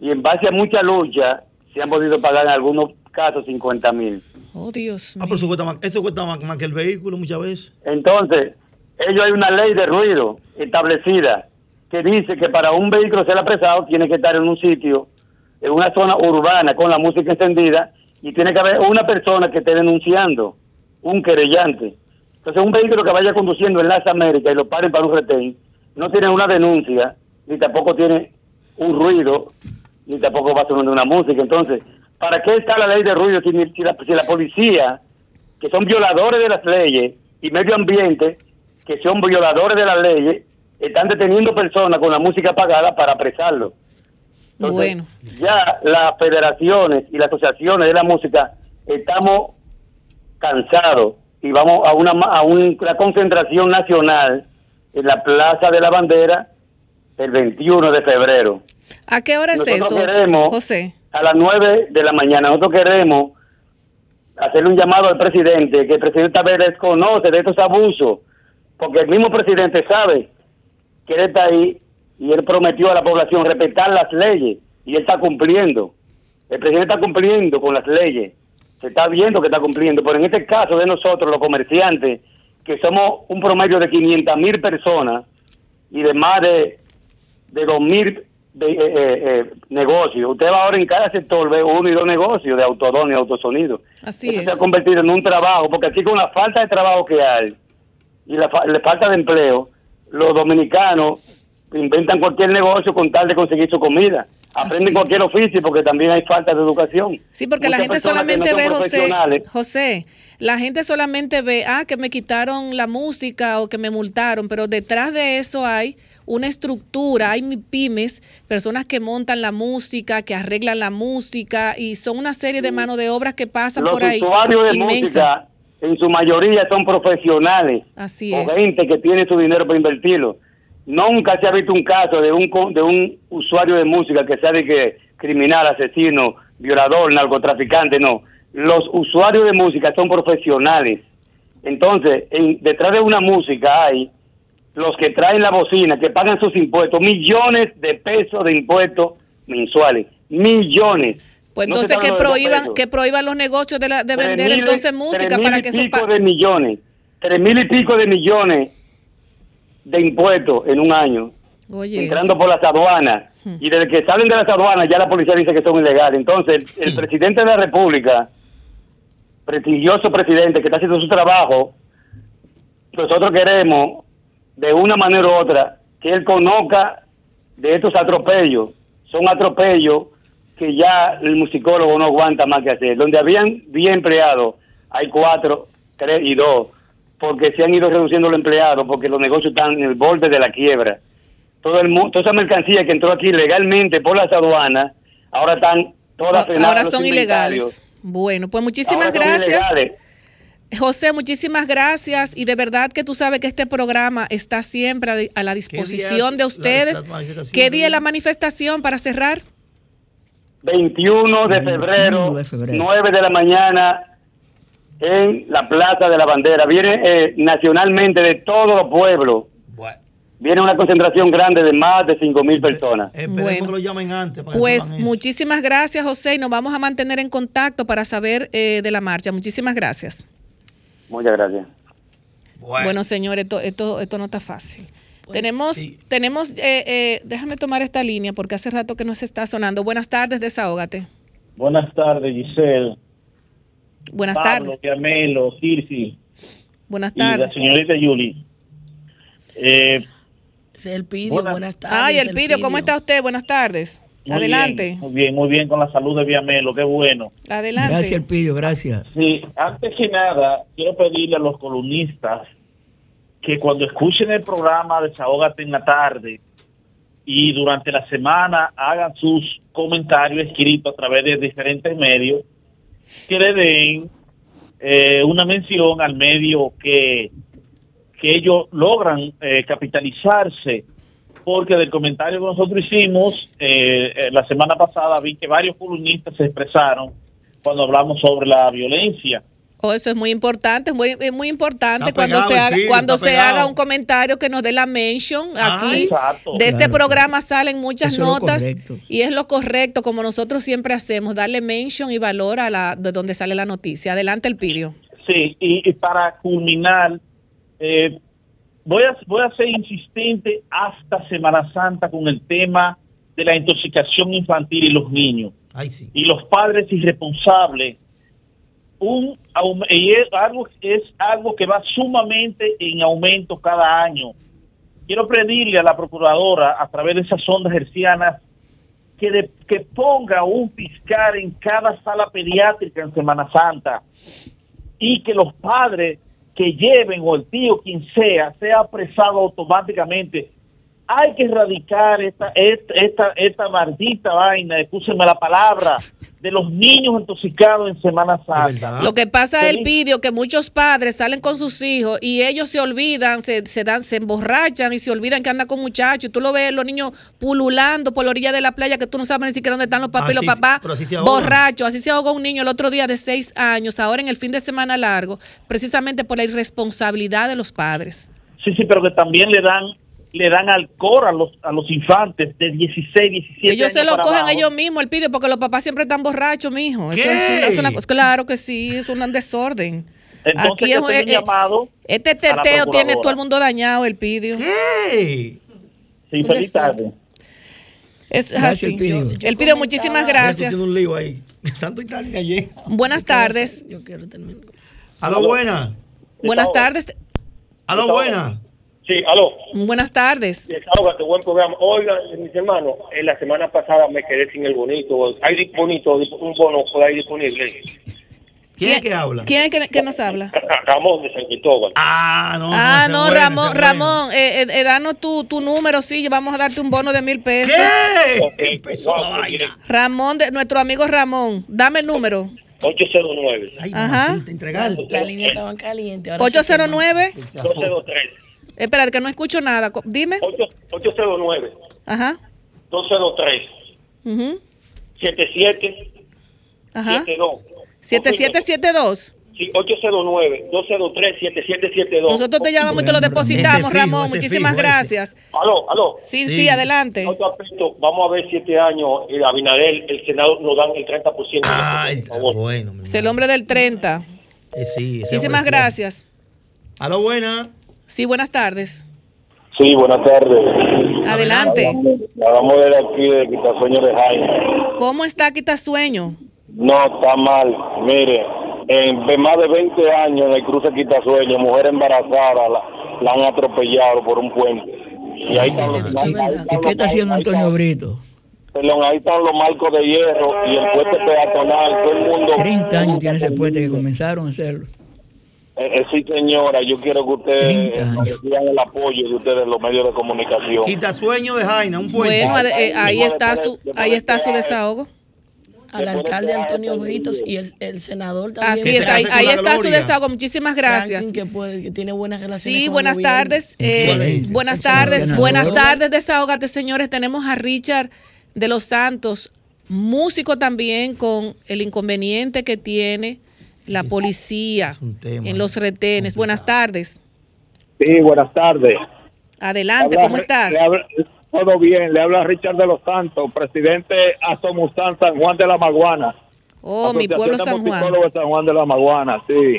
[SPEAKER 14] y en base a mucha lucha se han podido pagar en algunos casos 50 mil.
[SPEAKER 2] Oh, Dios
[SPEAKER 4] Ah, pero eso cuesta, más, eso cuesta más, más que el vehículo muchas veces.
[SPEAKER 14] Entonces, ellos hay una ley de ruido establecida que dice que para un vehículo ser apresado tiene que estar en un sitio, en una zona urbana con la música encendida y tiene que haber una persona que esté denunciando, un querellante. Entonces, un vehículo que vaya conduciendo en las Américas y lo paren para un retén, no tiene una denuncia, ni tampoco tiene un ruido, ni tampoco va sonando una música. Entonces, ¿para qué está la ley de ruido si, si la, si la policía, que son violadores de las leyes, y medio ambiente, que son violadores de las leyes, están deteniendo personas con la música apagada para apresarlos? Entonces,
[SPEAKER 2] Bueno.
[SPEAKER 14] ya las federaciones y las asociaciones de la música estamos cansados y vamos a una, a un- una concentración nacional en la Plaza de la Bandera el 21 de febrero.
[SPEAKER 2] ¿A qué hora es
[SPEAKER 14] Nosotros
[SPEAKER 2] eso,
[SPEAKER 14] queremos-
[SPEAKER 2] José?
[SPEAKER 14] A las 9 de la mañana nosotros queremos hacerle un llamado al presidente, que el presidente tal vez desconoce de estos abusos, porque el mismo presidente sabe que él está ahí y él prometió a la población respetar las leyes y él está cumpliendo. El presidente está cumpliendo con las leyes, se está viendo que está cumpliendo, pero en este caso de nosotros, los comerciantes, que somos un promedio de 500 mil personas y de más de, de 2 mil de, eh, eh, eh, negocios. Usted va ahora en cada sector, ve uno y dos negocios de autodón y autosonido.
[SPEAKER 2] Así
[SPEAKER 14] Eso
[SPEAKER 2] es.
[SPEAKER 14] se ha convertido en un trabajo, porque aquí con la falta de trabajo que hay y la, la falta de empleo, los dominicanos inventan cualquier negocio con tal de conseguir su comida. Aprenden cualquier oficio porque también hay falta de educación.
[SPEAKER 2] Sí, porque la gente solamente
[SPEAKER 14] no
[SPEAKER 2] ve, José, José, la gente solamente ve, ah, que me quitaron la música o que me multaron, pero detrás de eso hay una estructura, hay mi- pymes, personas que montan la música, que arreglan la música y son una serie de mano de obras que pasan
[SPEAKER 14] los
[SPEAKER 2] por ahí.
[SPEAKER 14] usuarios de
[SPEAKER 2] inmensa.
[SPEAKER 14] música en su mayoría son profesionales
[SPEAKER 2] Así
[SPEAKER 14] o
[SPEAKER 2] es.
[SPEAKER 14] gente que tiene su dinero para invertirlo. Nunca se ha visto un caso de un de un usuario de música que sea de que criminal, asesino, violador, narcotraficante, no. Los usuarios de música son profesionales. Entonces, en- detrás de una música hay los que traen la bocina, que pagan sus impuestos, millones de pesos de impuestos mensuales, millones.
[SPEAKER 2] Pues
[SPEAKER 14] No se
[SPEAKER 2] entonces que prohíban, que prohíban los negocios de, la- de vender
[SPEAKER 14] mil-
[SPEAKER 2] entonces música
[SPEAKER 14] tres
[SPEAKER 2] para
[SPEAKER 14] mil
[SPEAKER 2] que
[SPEAKER 14] y
[SPEAKER 2] eso
[SPEAKER 14] pico de millones, tres mil y pico de millones de impuestos en un año,
[SPEAKER 2] Oye,
[SPEAKER 14] entrando por las aduanas. Y desde que salen de las aduanas ya la policía dice que son ilegales. Entonces, el, el presidente de la República, prestigioso presidente que está haciendo su trabajo, nosotros queremos, de una manera u otra, que él conozca de estos atropellos. Son atropellos que ya el musicólogo no aguanta más que hacer. Donde habían 10 empleados, hay 4, 3 y 2, porque se han ido reduciendo los empleados, porque los negocios están en el borde de la quiebra. Todo el toda esa mercancía que entró aquí legalmente por las aduanas, ahora están todas
[SPEAKER 2] ahora son ilegales. Bueno, pues muchísimas
[SPEAKER 14] Ahora
[SPEAKER 2] gracias. José, muchísimas gracias y de verdad que tú sabes que este programa está siempre a, la disposición de ustedes. ¿Qué día es la manifestación para cerrar?
[SPEAKER 14] 21 de febrero, 9 de la mañana, en la Plaza de la Bandera. Viene eh, nacionalmente de todos los pueblos. Viene una concentración grande de más de 5 mil personas.
[SPEAKER 2] Bueno.
[SPEAKER 4] que lo llamen antes. para
[SPEAKER 2] Pues muchísimas gracias, José, y nos vamos a mantener en contacto para saber eh, de la marcha. Muchísimas gracias.
[SPEAKER 14] Muchas gracias.
[SPEAKER 2] Bueno, señores, esto, esto, esto no está fácil.
[SPEAKER 4] Pues
[SPEAKER 2] tenemos, tenemos, eh, eh, déjame tomar esta línea porque hace rato que no se está sonando. Buenas tardes, desahógate.
[SPEAKER 15] Buenas tardes, Giselle.
[SPEAKER 2] Buenas
[SPEAKER 15] Pablo,
[SPEAKER 2] tardes.
[SPEAKER 15] Yamelo, Circi
[SPEAKER 2] Buenas
[SPEAKER 15] y la
[SPEAKER 2] tardes.
[SPEAKER 15] señorita Yuli. Eh,
[SPEAKER 5] el Pidio,
[SPEAKER 15] Buenas-
[SPEAKER 5] buenas tardes.
[SPEAKER 2] Ay, el Pidio, ¿cómo está usted? Buenas tardes.
[SPEAKER 15] Muy
[SPEAKER 2] Adelante.
[SPEAKER 15] bien, muy bien, muy bien con la salud de Viamelo, qué bueno.
[SPEAKER 2] Adelante.
[SPEAKER 3] Gracias, Elpidio, gracias.
[SPEAKER 15] Sí, antes que nada, quiero pedirle a los columnistas que cuando escuchen el programa Desahógate en la tarde y durante la semana hagan sus comentarios escritos a través de diferentes medios, que le den eh, una mención al medio que, que ellos logran eh, capitalizarse, porque del comentario que nosotros hicimos eh, eh, la semana pasada vi que varios columnistas se expresaron cuando hablamos sobre la violencia.
[SPEAKER 2] Oh, eso es muy importante, es muy, es muy importante
[SPEAKER 15] Está
[SPEAKER 2] cuando
[SPEAKER 15] pegado
[SPEAKER 2] se haga, cuando se
[SPEAKER 15] pegado.
[SPEAKER 2] haga un comentario que nos dé la mention
[SPEAKER 15] Ah,
[SPEAKER 2] aquí.
[SPEAKER 15] exacto.
[SPEAKER 2] De este
[SPEAKER 15] Claro,
[SPEAKER 2] programa salen muchas
[SPEAKER 3] Eso
[SPEAKER 2] notas y es lo correcto, como nosotros siempre hacemos, darle mention y valor a la de donde sale la noticia. Adelante el pidio.
[SPEAKER 15] Sí, y, y para culminar, eh, voy, a, voy a ser insistente hasta Semana Santa con el tema de la intoxicación infantil y los niños.
[SPEAKER 4] Ay, sí.
[SPEAKER 15] y los padres irresponsables un y es algo es algo que va sumamente en aumento cada año quiero pedirle a la procuradora a través de esas ondas hercianas que, de- que ponga un fiscal en cada sala pediátrica en Semana Santa y que los padres que lleven o el tío quien sea sea apresado automáticamente. Hay que erradicar esta esta esta, esta maldita vaina, escúcheme la palabra, de los niños intoxicados en Semana Santa.
[SPEAKER 2] Lo que pasa
[SPEAKER 15] Que
[SPEAKER 2] el pidio que muchos padres salen con sus hijos y ellos se olvidan, se, se dan, se emborrachan y se olvidan que anda con muchachos. Y tú lo ves los niños pululando por la orilla de la playa que tú no sabes ni siquiera dónde están los papás y los papás borrachos. Así se ahogó un niño el otro día de seis años, ahora en el fin de semana largo, precisamente por la irresponsabilidad de los padres.
[SPEAKER 15] Sí, sí, pero que también le dan le dan alcohol a los a los infantes de 16, 17
[SPEAKER 2] Ellos se
[SPEAKER 15] años
[SPEAKER 2] lo
[SPEAKER 15] para
[SPEAKER 2] cogen
[SPEAKER 15] abajo.
[SPEAKER 2] ellos mismos el pidio porque los papás siempre están borrachos, mijo. Es, es una cosa- claro que sí, es un desorden.
[SPEAKER 15] Entonces,
[SPEAKER 2] Aquí es, eh, eh,
[SPEAKER 15] llamado
[SPEAKER 2] este
[SPEAKER 15] a la
[SPEAKER 2] teteo tiene todo el mundo dañado, el pidio.
[SPEAKER 15] Sí,
[SPEAKER 2] Un
[SPEAKER 15] feliz
[SPEAKER 2] desorden.
[SPEAKER 15] tarde.
[SPEAKER 2] Es
[SPEAKER 4] Gracias,
[SPEAKER 2] así.
[SPEAKER 4] el Pidio.
[SPEAKER 2] El pidio, muchísimas gracias.
[SPEAKER 4] Tiene un lío ahí. Tanto y tal ayer.
[SPEAKER 2] Buenas tardes.
[SPEAKER 4] Aló, buena.
[SPEAKER 2] Buenas tardes.
[SPEAKER 4] Aló, buena.
[SPEAKER 16] Sí, aló.
[SPEAKER 2] Buenas tardes.
[SPEAKER 16] Desahógate, buen programa. Oiga, mis hermanos, en la semana pasada me quedé sin el bonito. Hay bonito, un bono por ahí disponible.
[SPEAKER 4] ¿Quién es que habla?
[SPEAKER 2] ¿Quién es que, que nos habla?
[SPEAKER 16] Ramón de San Cristóbal.
[SPEAKER 4] Ah, no.
[SPEAKER 2] ah, no,
[SPEAKER 4] bueno,
[SPEAKER 2] Ramón,
[SPEAKER 4] bueno.
[SPEAKER 2] Ramón, eh, eh, eh, danos tu, tu número, sí, vamos a darte un bono de mil pesos.
[SPEAKER 4] ¿Qué? Empezó la vaina.
[SPEAKER 2] Ramón, de, nuestro amigo Ramón, dame el número.
[SPEAKER 16] 809.
[SPEAKER 2] Ajá.
[SPEAKER 5] La línea estaba caliente. ahora sí
[SPEAKER 2] 809.
[SPEAKER 16] 203.
[SPEAKER 2] Espera, que no escucho nada. Dime.
[SPEAKER 16] 809.
[SPEAKER 2] Ajá.
[SPEAKER 16] 203.
[SPEAKER 2] ujú,
[SPEAKER 16] 77.
[SPEAKER 2] Ajá.
[SPEAKER 16] 72.
[SPEAKER 2] 7772.
[SPEAKER 16] Sí, 809. 203. 7772.
[SPEAKER 2] Nosotros te llamamos y te lo depositamos, Ramón. Muchísimas gracias.
[SPEAKER 16] Aló, aló.
[SPEAKER 2] Sí, sí, adelante.
[SPEAKER 16] Otro aspecto, vamos a ver siete años, el Abinadel, el Senado nos dan el 30%.
[SPEAKER 4] Ah,
[SPEAKER 16] por favor.
[SPEAKER 4] bueno.
[SPEAKER 2] Es el hombre del 30.
[SPEAKER 4] Eh, sí,
[SPEAKER 2] Muchísimas gracias.
[SPEAKER 4] Aló, buena.
[SPEAKER 2] Sí, buenas tardes.
[SPEAKER 14] Sí, buenas tardes.
[SPEAKER 2] Adelante.
[SPEAKER 14] Vamos a ver aquí de Quitasueño de Jaime.
[SPEAKER 2] ¿Cómo está Quitasueño?
[SPEAKER 14] No, está mal. Mire, en de más de 20 años en el cruce Quitasueño, mujer embarazada la, la han atropellado por un puente. Y ahí están, los- ahí están
[SPEAKER 3] ¿Y qué está haciendo Antonio Brito?
[SPEAKER 14] perdón, ahí están los marcos de hierro y el puente peatonal, todo el mundo.
[SPEAKER 3] 30 años tiene ese puente que comenzaron a hacerlo.
[SPEAKER 14] Eh, eh, sí, señora, yo quiero que ustedes eh, reciban el apoyo de ustedes, los medios de comunicación.
[SPEAKER 4] Quita sueño de Jaina, un puente.
[SPEAKER 2] Bueno, eh, ahí está su, ahí está su desahogo.
[SPEAKER 5] Al alcalde Antonio Britos y el, el senador también.
[SPEAKER 2] Así es, ahí, ahí está su desahogo. Muchísimas gracias.
[SPEAKER 5] Franklin, que, puede, que tiene buenas relaciones
[SPEAKER 2] Sí, buenas tardes. eh, buenas tardes, buenas tardes, desahógate, señores. Tenemos a Richard de los Santos, músico también, con el inconveniente que tiene la policía en los retenes. Buenas tardes.
[SPEAKER 17] Sí, buenas tardes.
[SPEAKER 2] Adelante,
[SPEAKER 17] habla-
[SPEAKER 2] ¿cómo estás?
[SPEAKER 17] le habla- todo bien, le habla Richard de los Santos, presidente Asomustán San Juan de la Maguana.
[SPEAKER 2] Oh, mi pueblo San Juan.
[SPEAKER 17] De San Juan de la Maguana, sí.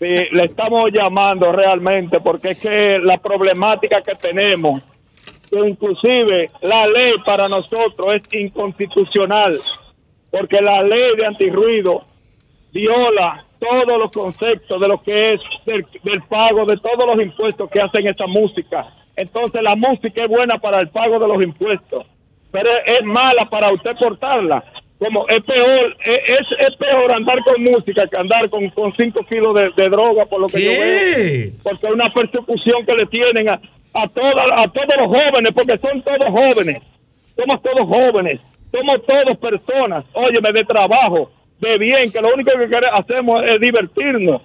[SPEAKER 17] Sí, le estamos llamando realmente porque es que la problemática que tenemos, que inclusive la ley para nosotros es inconstitucional, porque la ley de antirruido viola todos los conceptos de lo que es del, del pago de todos los impuestos que hacen esta música. Entonces la música es buena para el pago de los impuestos, pero es, mala para usted portarla. Como es peor, es, es- peor andar con música que andar con, con cinco kilos de, de droga, por lo que yo veo. Porque es una persecución que le tienen a, a, toda- a todos los jóvenes, porque son todos jóvenes. Somos todos jóvenes, somos todos personas, óyeme, de trabajo, de bien, que lo único que hacemos es divertirnos.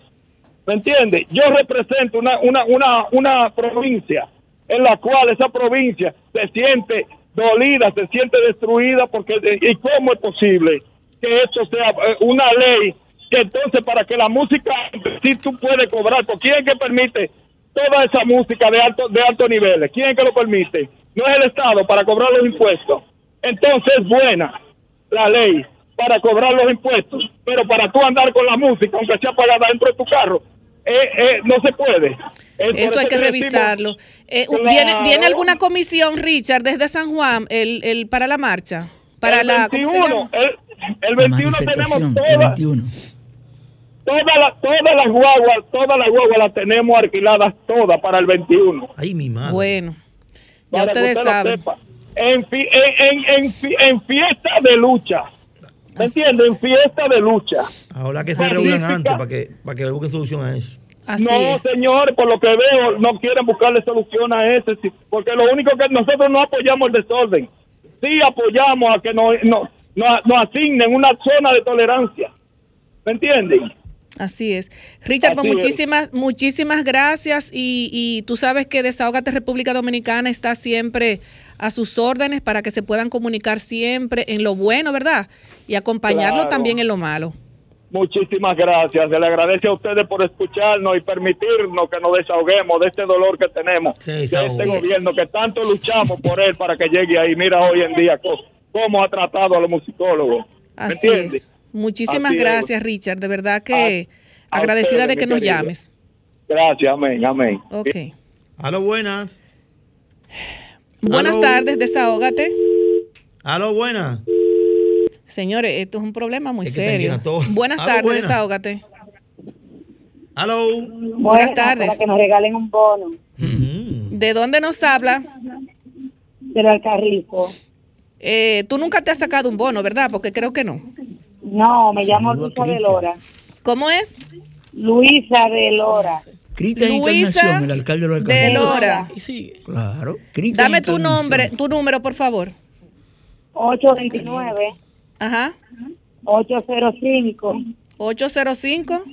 [SPEAKER 17] ¿Me entiende? Yo represento una, una, una, una provincia en la cual esa provincia se siente dolida, se siente destruida, porque ¿y cómo es posible que esto sea eh, una ley que entonces para que la música si tú puedes cobrar, ¿por quién es que permite toda esa música de alto de alto nivel? ¿Quién es que lo permite? No es el Estado para cobrar los impuestos. Entonces es buena la ley para cobrar los impuestos, pero para tú andar con la música, aunque sea pagada dentro de tu carro, eh, eh, no se puede. Es por
[SPEAKER 2] Eso hay que revisarlo. Eh. ¿viene, ¿Viene alguna comisión, Richard, desde San Juan el, el, para la marcha? Para
[SPEAKER 17] el
[SPEAKER 2] la, ¿cómo se
[SPEAKER 17] 21,
[SPEAKER 2] llama?
[SPEAKER 17] el, el 21 tenemos
[SPEAKER 3] Manifestación, el
[SPEAKER 17] todas
[SPEAKER 3] 21.
[SPEAKER 17] todas las todas las guaguas, todas las guaguas las tenemos alquiladas todas para el 21.
[SPEAKER 4] Ay, mi madre.
[SPEAKER 2] Bueno, ya
[SPEAKER 17] Para
[SPEAKER 2] ustedes
[SPEAKER 17] usted
[SPEAKER 2] saben.
[SPEAKER 17] En, fi- en, en, en, fi- en fiesta de lucha. ¿Me entiendes? En fiesta de lucha.
[SPEAKER 4] Ahora que se reúnan antes para que, para que busquen solución a eso.
[SPEAKER 17] no, señor, por lo que veo, no quieren buscarle solución a sí, porque lo único que nosotros no apoyamos el desorden. Sí apoyamos a que no, no nos, nos asignen una zona de tolerancia. ¿Me entienden?
[SPEAKER 2] Así es. Richard, pues
[SPEAKER 17] es.
[SPEAKER 2] muchísimas, muchísimas gracias y, y tú sabes que Desahogate República Dominicana está siempre a sus órdenes para que se puedan comunicar siempre en lo bueno, ¿verdad? Y acompañarlo
[SPEAKER 17] Claro.
[SPEAKER 2] también en lo malo.
[SPEAKER 17] Muchísimas gracias. Se le agradece a ustedes por escucharnos y permitirnos que nos desahoguemos de este dolor que tenemos de
[SPEAKER 4] desahogue.
[SPEAKER 17] este gobierno que tanto luchamos por él para que llegue ahí. Mira hoy en día cómo ha tratado a los musicólogos. ¿Me
[SPEAKER 2] Así es. Muchísimas
[SPEAKER 17] Así es.
[SPEAKER 2] gracias, Richard. De verdad que
[SPEAKER 17] a
[SPEAKER 2] agradecida
[SPEAKER 17] ustedes,
[SPEAKER 2] de que nos
[SPEAKER 17] querido.
[SPEAKER 2] llames.
[SPEAKER 17] Gracias, amén, amén.
[SPEAKER 2] Ok.
[SPEAKER 4] Aló, buenas.
[SPEAKER 2] Buenas tardes, Desahógate.
[SPEAKER 4] Aló, buenas.
[SPEAKER 2] Señores, esto es un problema muy
[SPEAKER 4] Es que están
[SPEAKER 2] serio. Buenas tardes,
[SPEAKER 4] buenas.
[SPEAKER 2] Desahógate.
[SPEAKER 4] Aló.
[SPEAKER 2] Buenas tardes.
[SPEAKER 18] Para que nos regalen un bono
[SPEAKER 2] ¿De dónde nos habla?
[SPEAKER 18] del Alcarrizo.
[SPEAKER 2] Eh, tú nunca te has sacado un bono, ¿verdad? Porque creo que no.
[SPEAKER 18] No, me llamo Luisa de Lora.
[SPEAKER 2] ¿Cómo es?
[SPEAKER 18] Luisa de Lora.
[SPEAKER 3] Cristian
[SPEAKER 2] Luisa
[SPEAKER 3] Encarnación, el alcalde de
[SPEAKER 2] De. Lora.
[SPEAKER 3] Claro. Cristian
[SPEAKER 2] Dame tu nombre, tu número, por favor.
[SPEAKER 18] 829
[SPEAKER 2] Ajá.
[SPEAKER 18] 805
[SPEAKER 2] 805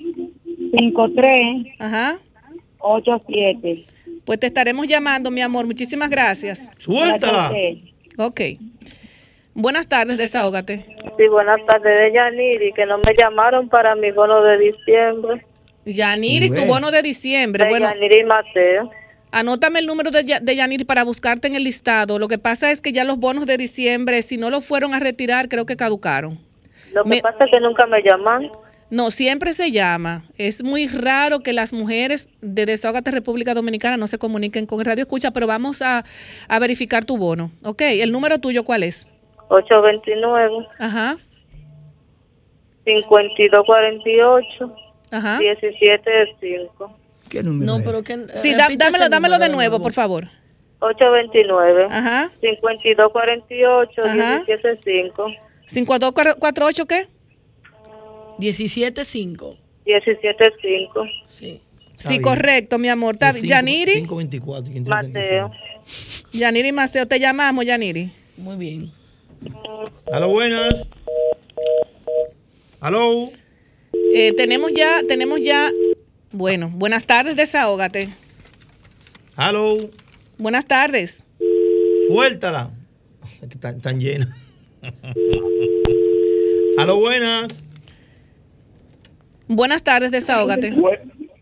[SPEAKER 18] 53
[SPEAKER 2] Ajá.
[SPEAKER 18] 87.
[SPEAKER 2] Pues te estaremos llamando, mi amor. Muchísimas gracias.
[SPEAKER 18] Suéltala.
[SPEAKER 2] Ok. Buenas tardes, desahógate.
[SPEAKER 19] Sí, buenas tardes de Yaniri, que no me llamaron para mi bono de diciembre.
[SPEAKER 2] Yaniri, tu bono de diciembre.
[SPEAKER 19] De
[SPEAKER 2] bueno,
[SPEAKER 19] Yaniri Mateo.
[SPEAKER 2] Anótame el número de, de para buscarte en el listado. Lo que pasa es que ya los bonos de diciembre, si no los fueron a retirar, creo que caducaron.
[SPEAKER 19] Lo que pasa es que nunca me llaman.
[SPEAKER 2] No, siempre se llama. Es muy raro que las mujeres de Desahogate República Dominicana no se comuniquen con Radio Escucha, pero vamos a, a verificar tu bono. Ok, ¿el número tuyo cuál es?
[SPEAKER 19] 829
[SPEAKER 2] Ajá,
[SPEAKER 19] 5248
[SPEAKER 2] ajá.
[SPEAKER 19] 175.
[SPEAKER 3] ¿Qué número
[SPEAKER 5] No, pero que.
[SPEAKER 2] Sí, dá- dámelo, dámelo de nuevo, por favor.
[SPEAKER 19] 829
[SPEAKER 2] Ajá.
[SPEAKER 19] 5248
[SPEAKER 2] Ajá.
[SPEAKER 19] 175.
[SPEAKER 2] 5248, ¿qué?
[SPEAKER 5] 17.5.
[SPEAKER 19] 175.
[SPEAKER 5] Sí.
[SPEAKER 2] Sí, correcto, mi amor. Está. Yaniri,
[SPEAKER 4] 524.
[SPEAKER 19] Mateo.
[SPEAKER 2] Yaniri Maceo, te llamamos, Yaniri.
[SPEAKER 5] Muy bien.
[SPEAKER 4] Aló, buenas. Aló.
[SPEAKER 2] Eh, tenemos ya, tenemos ya. Bueno, buenas tardes, desahógate.
[SPEAKER 4] Aló.
[SPEAKER 2] Buenas tardes.
[SPEAKER 4] Suéltala. Es que Están, están llenas. Aló, buenas.
[SPEAKER 2] Buenas tardes, desahógate.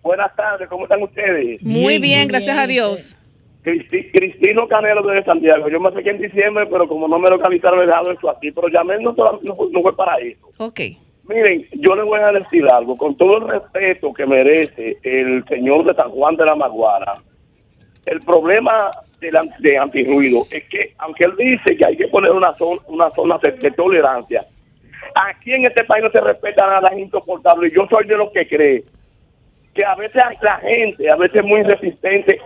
[SPEAKER 8] Buenas tardes, ¿cómo están ustedes?
[SPEAKER 2] Muy bien, gracias a Dios.
[SPEAKER 8] Cristi- Cristino Canelo desde Santiago. Yo me saqué en diciembre, pero como no me localizaron, he dejado esto aquí. Pero llamé, no, no, fue- no fue para eso.
[SPEAKER 2] Ok.
[SPEAKER 8] Miren, yo les voy a decir algo. Con todo el respeto que merece el señor de San Juan de la Maguara, el problema de, la- de antirruido es que, aunque él dice que hay que poner una zona, una zona de, de tolerancia, aquí en este país no se respeta nada, es insoportable. Y Yo soy de los que cree que a veces la gente, a veces muy resistente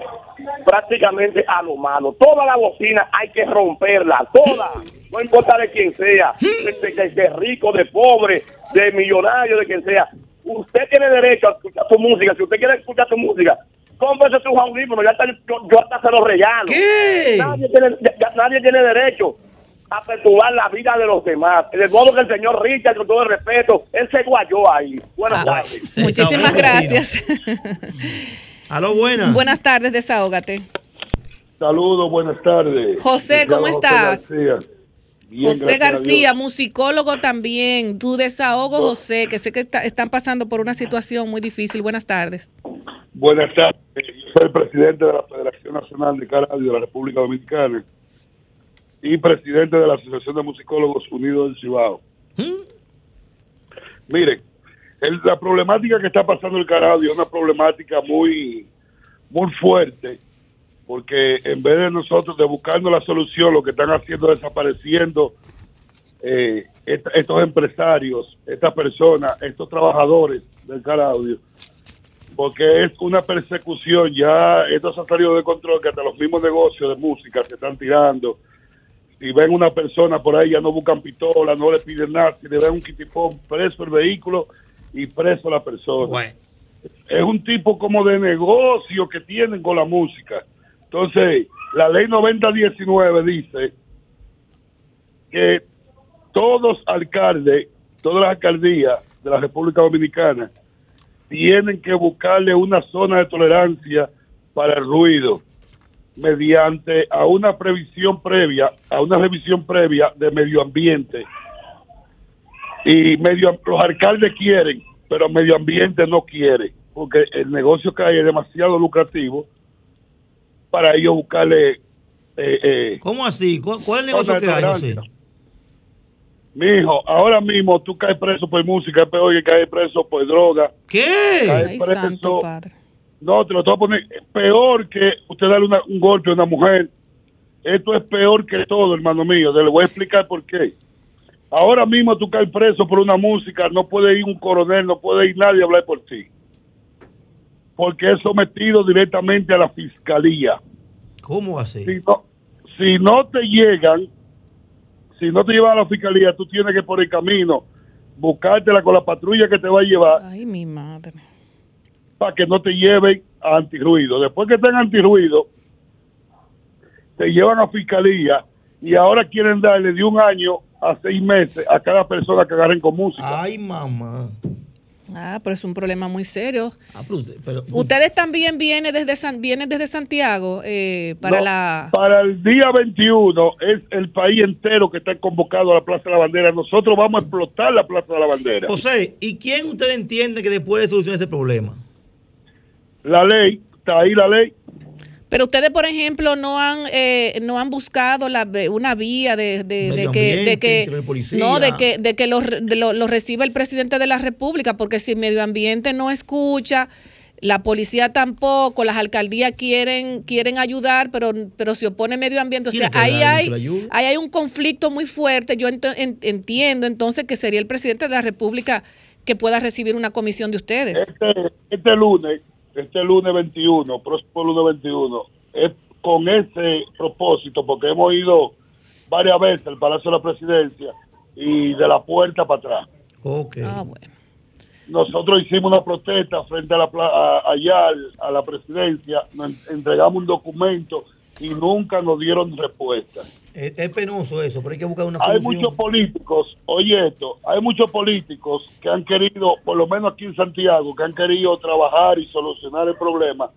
[SPEAKER 8] prácticamente a lo malo. Toda la bocina hay que romperla, toda, no importa de quién sea, de, de- rico, de pobre, de millonario, de quien sea. Usted tiene derecho a escuchar su música, si usted quiere escuchar su música, cómprese sus audífonos, ya está, yo, yo hasta se los regalo. Nadie tiene, ya- nadie tiene derecho a perturbar la vida de los demás. De modo que el señor Richard, con todo el respeto, él se guayó ahí. Buenas tardes.
[SPEAKER 2] Muchísimas gracias.
[SPEAKER 4] Aló, buenas.
[SPEAKER 2] Buenas tardes, desahógate.
[SPEAKER 20] Saludos, buenas tardes.
[SPEAKER 2] José, ¿cómo estás?
[SPEAKER 20] José García. Bien,
[SPEAKER 2] José musicólogo también. Tu desahogo, José, que sé que está- están pasando por una situación muy difícil. Buenas tardes.
[SPEAKER 20] Buenas tardes. Yo soy el presidente de la Federación Nacional de Radio de la República Dominicana y presidente de la Asociación de Musicólogos Unidos del Cibao. Miren, el- la problemática que está pasando el Caradio es una problemática muy, muy fuerte, porque en vez de nosotros de buscando la solución, lo que están haciendo es desapareciendo eh, est- estos empresarios, estas personas, estos trabajadores del Caradio, porque es una persecución, ya esto se ha salido de control, que hasta los mismos negocios de música se están tirando. Si ven una persona por ahí, ya no buscan pistola, no le piden nada, si le ven un kitipón, preso el vehículo y preso la persona. Es un tipo como de negocio que tienen con la música. Entonces, la ley 9019 dice que todos alcaldes, todas las alcaldías de la República Dominicana tienen que buscarle una zona de tolerancia para el ruido mediante a una previsión previa, a una revisión previa de medio ambiente. Y medio, los alcaldes quieren, pero medio ambiente no quiere, porque el negocio que hay es demasiado lucrativo para ellos buscarle... Eh, eh,
[SPEAKER 4] ¿Cómo así? ¿Cuál, cuál es el negocio que hay. José?
[SPEAKER 20] Mijo, ahora mismo tú caes preso por música, es peor que caer preso por droga.
[SPEAKER 4] ¿Qué?
[SPEAKER 20] Caer
[SPEAKER 2] Ay,
[SPEAKER 20] preso-
[SPEAKER 2] santo padre.
[SPEAKER 20] No, te lo voy a poner. Peor que usted darle una- un golpe a una mujer. Esto es peor que todo, hermano mío. Te le voy a explicar por qué. Ahora mismo tú caes preso por una música, no puede ir un coronel, no puede ir nadie a hablar por ti. Porque es sometido directamente a la fiscalía.
[SPEAKER 4] ¿Cómo así?
[SPEAKER 20] Si no, si no te llegan, si no te llevan a la fiscalía, tú tienes que por el camino buscártela con la patrulla que te va a llevar
[SPEAKER 2] Ay, mi madre.
[SPEAKER 20] Para que no te lleven a antirruido. Después que estén antirruido, te llevan a fiscalía y ahora quieren darle de un año a seis meses a cada persona que agarren con música.
[SPEAKER 4] Ay, mamá.
[SPEAKER 2] Ah, pero es un problema muy serio.
[SPEAKER 4] Ah, pero usted- pero-
[SPEAKER 2] Ustedes también vienen desde San, vienen desde Santiago eh, para
[SPEAKER 20] No,
[SPEAKER 2] la
[SPEAKER 20] Para el día 21 es el país entero que está convocado a la Plaza de la Bandera. Nosotros vamos a explotar la Plaza de la Bandera.
[SPEAKER 4] José, ¿y quién usted entiende que después de solucionar ese problema?
[SPEAKER 20] La ley, está ahí la ley.
[SPEAKER 2] Pero ustedes, por ejemplo, no han eh, no han buscado la, una vía de, de- de
[SPEAKER 4] Medio
[SPEAKER 2] que, de que no de que de que lo, lo, lo reciba el presidente de la República, porque si el medio ambiente no escucha, la policía tampoco, las alcaldías quieren quieren ayudar, pero pero se opone medio ambiente, o sea, ahí hay ahí hay un conflicto muy fuerte. Yo ento- en- entiendo entonces que sería el presidente de la República que pueda recibir una comisión de ustedes.
[SPEAKER 20] Este, este lunes, este lunes 21, próximo lunes 21, es con ese propósito, porque hemos ido varias veces al Palacio de la Presidencia y de la puerta para atrás.
[SPEAKER 4] Ok.
[SPEAKER 2] Ah, bueno.
[SPEAKER 20] Nosotros hicimos una protesta frente a la pla- a- allá al- a la presidencia, nos en- entregamos un documento y nunca nos dieron respuesta.
[SPEAKER 4] Es, es penoso eso, pero hay que buscar una
[SPEAKER 20] Hay
[SPEAKER 4] solución.
[SPEAKER 20] muchos políticos, oye esto, hay muchos políticos que han querido, por lo menos aquí en Santiago, que han querido trabajar y solucionar el problema,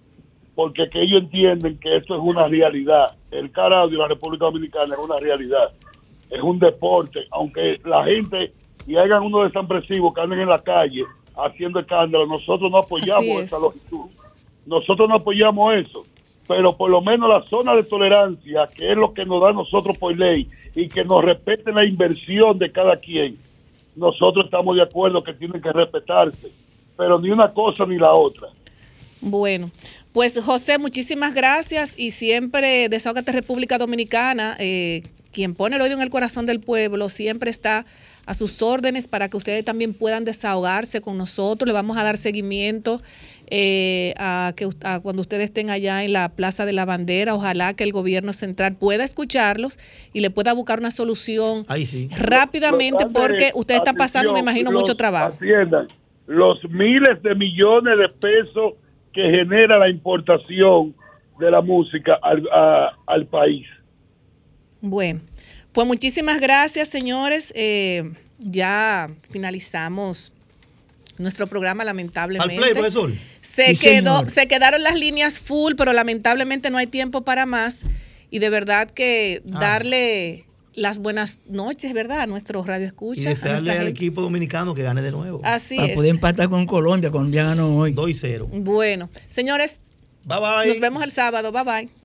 [SPEAKER 20] porque que ellos entienden que esto es una realidad. El Caradio y la República Dominicana es una realidad, es un deporte, aunque la gente y hagan unos desampresivos que anden en la calle haciendo escándalo, nosotros no apoyamos
[SPEAKER 2] es.
[SPEAKER 20] esa longitud. Nosotros no apoyamos eso, pero por lo menos la zona de tolerancia, que es lo que nos da a nosotros por ley, y que nos respeten la inversión de cada quien, nosotros estamos de acuerdo que tienen que respetarse, pero ni una cosa ni la otra.
[SPEAKER 2] Bueno, pues José, muchísimas gracias y siempre Desahogate República Dominicana, eh, quien pone el oído en el corazón del pueblo, siempre está a sus órdenes para que ustedes también puedan desahogarse con nosotros. Le vamos a dar seguimiento eh, a que a cuando ustedes estén allá en la Plaza de la Bandera. Ojalá que el gobierno central pueda escucharlos y le pueda buscar una solución
[SPEAKER 4] Ahí sí.
[SPEAKER 2] rápidamente
[SPEAKER 20] Los
[SPEAKER 2] porque ustedes están pasando, me imagino,
[SPEAKER 20] los-
[SPEAKER 2] mucho trabajo.
[SPEAKER 20] Atiendan, los miles de millones de pesos que genera la importación de la música al, a- al país.
[SPEAKER 2] Bueno, pues muchísimas gracias, señores. Eh, ya finalizamos nuestro programa, lamentablemente.
[SPEAKER 4] Al play, profesor.
[SPEAKER 2] Se,
[SPEAKER 4] Sí,
[SPEAKER 2] quedó,
[SPEAKER 4] señor.
[SPEAKER 2] se quedaron las líneas full, pero lamentablemente no hay tiempo para más. Y de verdad que
[SPEAKER 4] Ah.
[SPEAKER 2] darle las buenas noches, ¿verdad? A nuestros
[SPEAKER 4] Y
[SPEAKER 2] radioescuchas. a
[SPEAKER 4] desearle al
[SPEAKER 2] gente.
[SPEAKER 4] equipo dominicano que gane de nuevo.
[SPEAKER 2] Así
[SPEAKER 3] Para
[SPEAKER 2] es.
[SPEAKER 3] poder empatar con Colombia. Colombia ganó hoy.
[SPEAKER 4] 2 y 0.
[SPEAKER 2] Bueno, señores,
[SPEAKER 4] Bye bye.
[SPEAKER 2] nos vemos el sábado. Bye bye.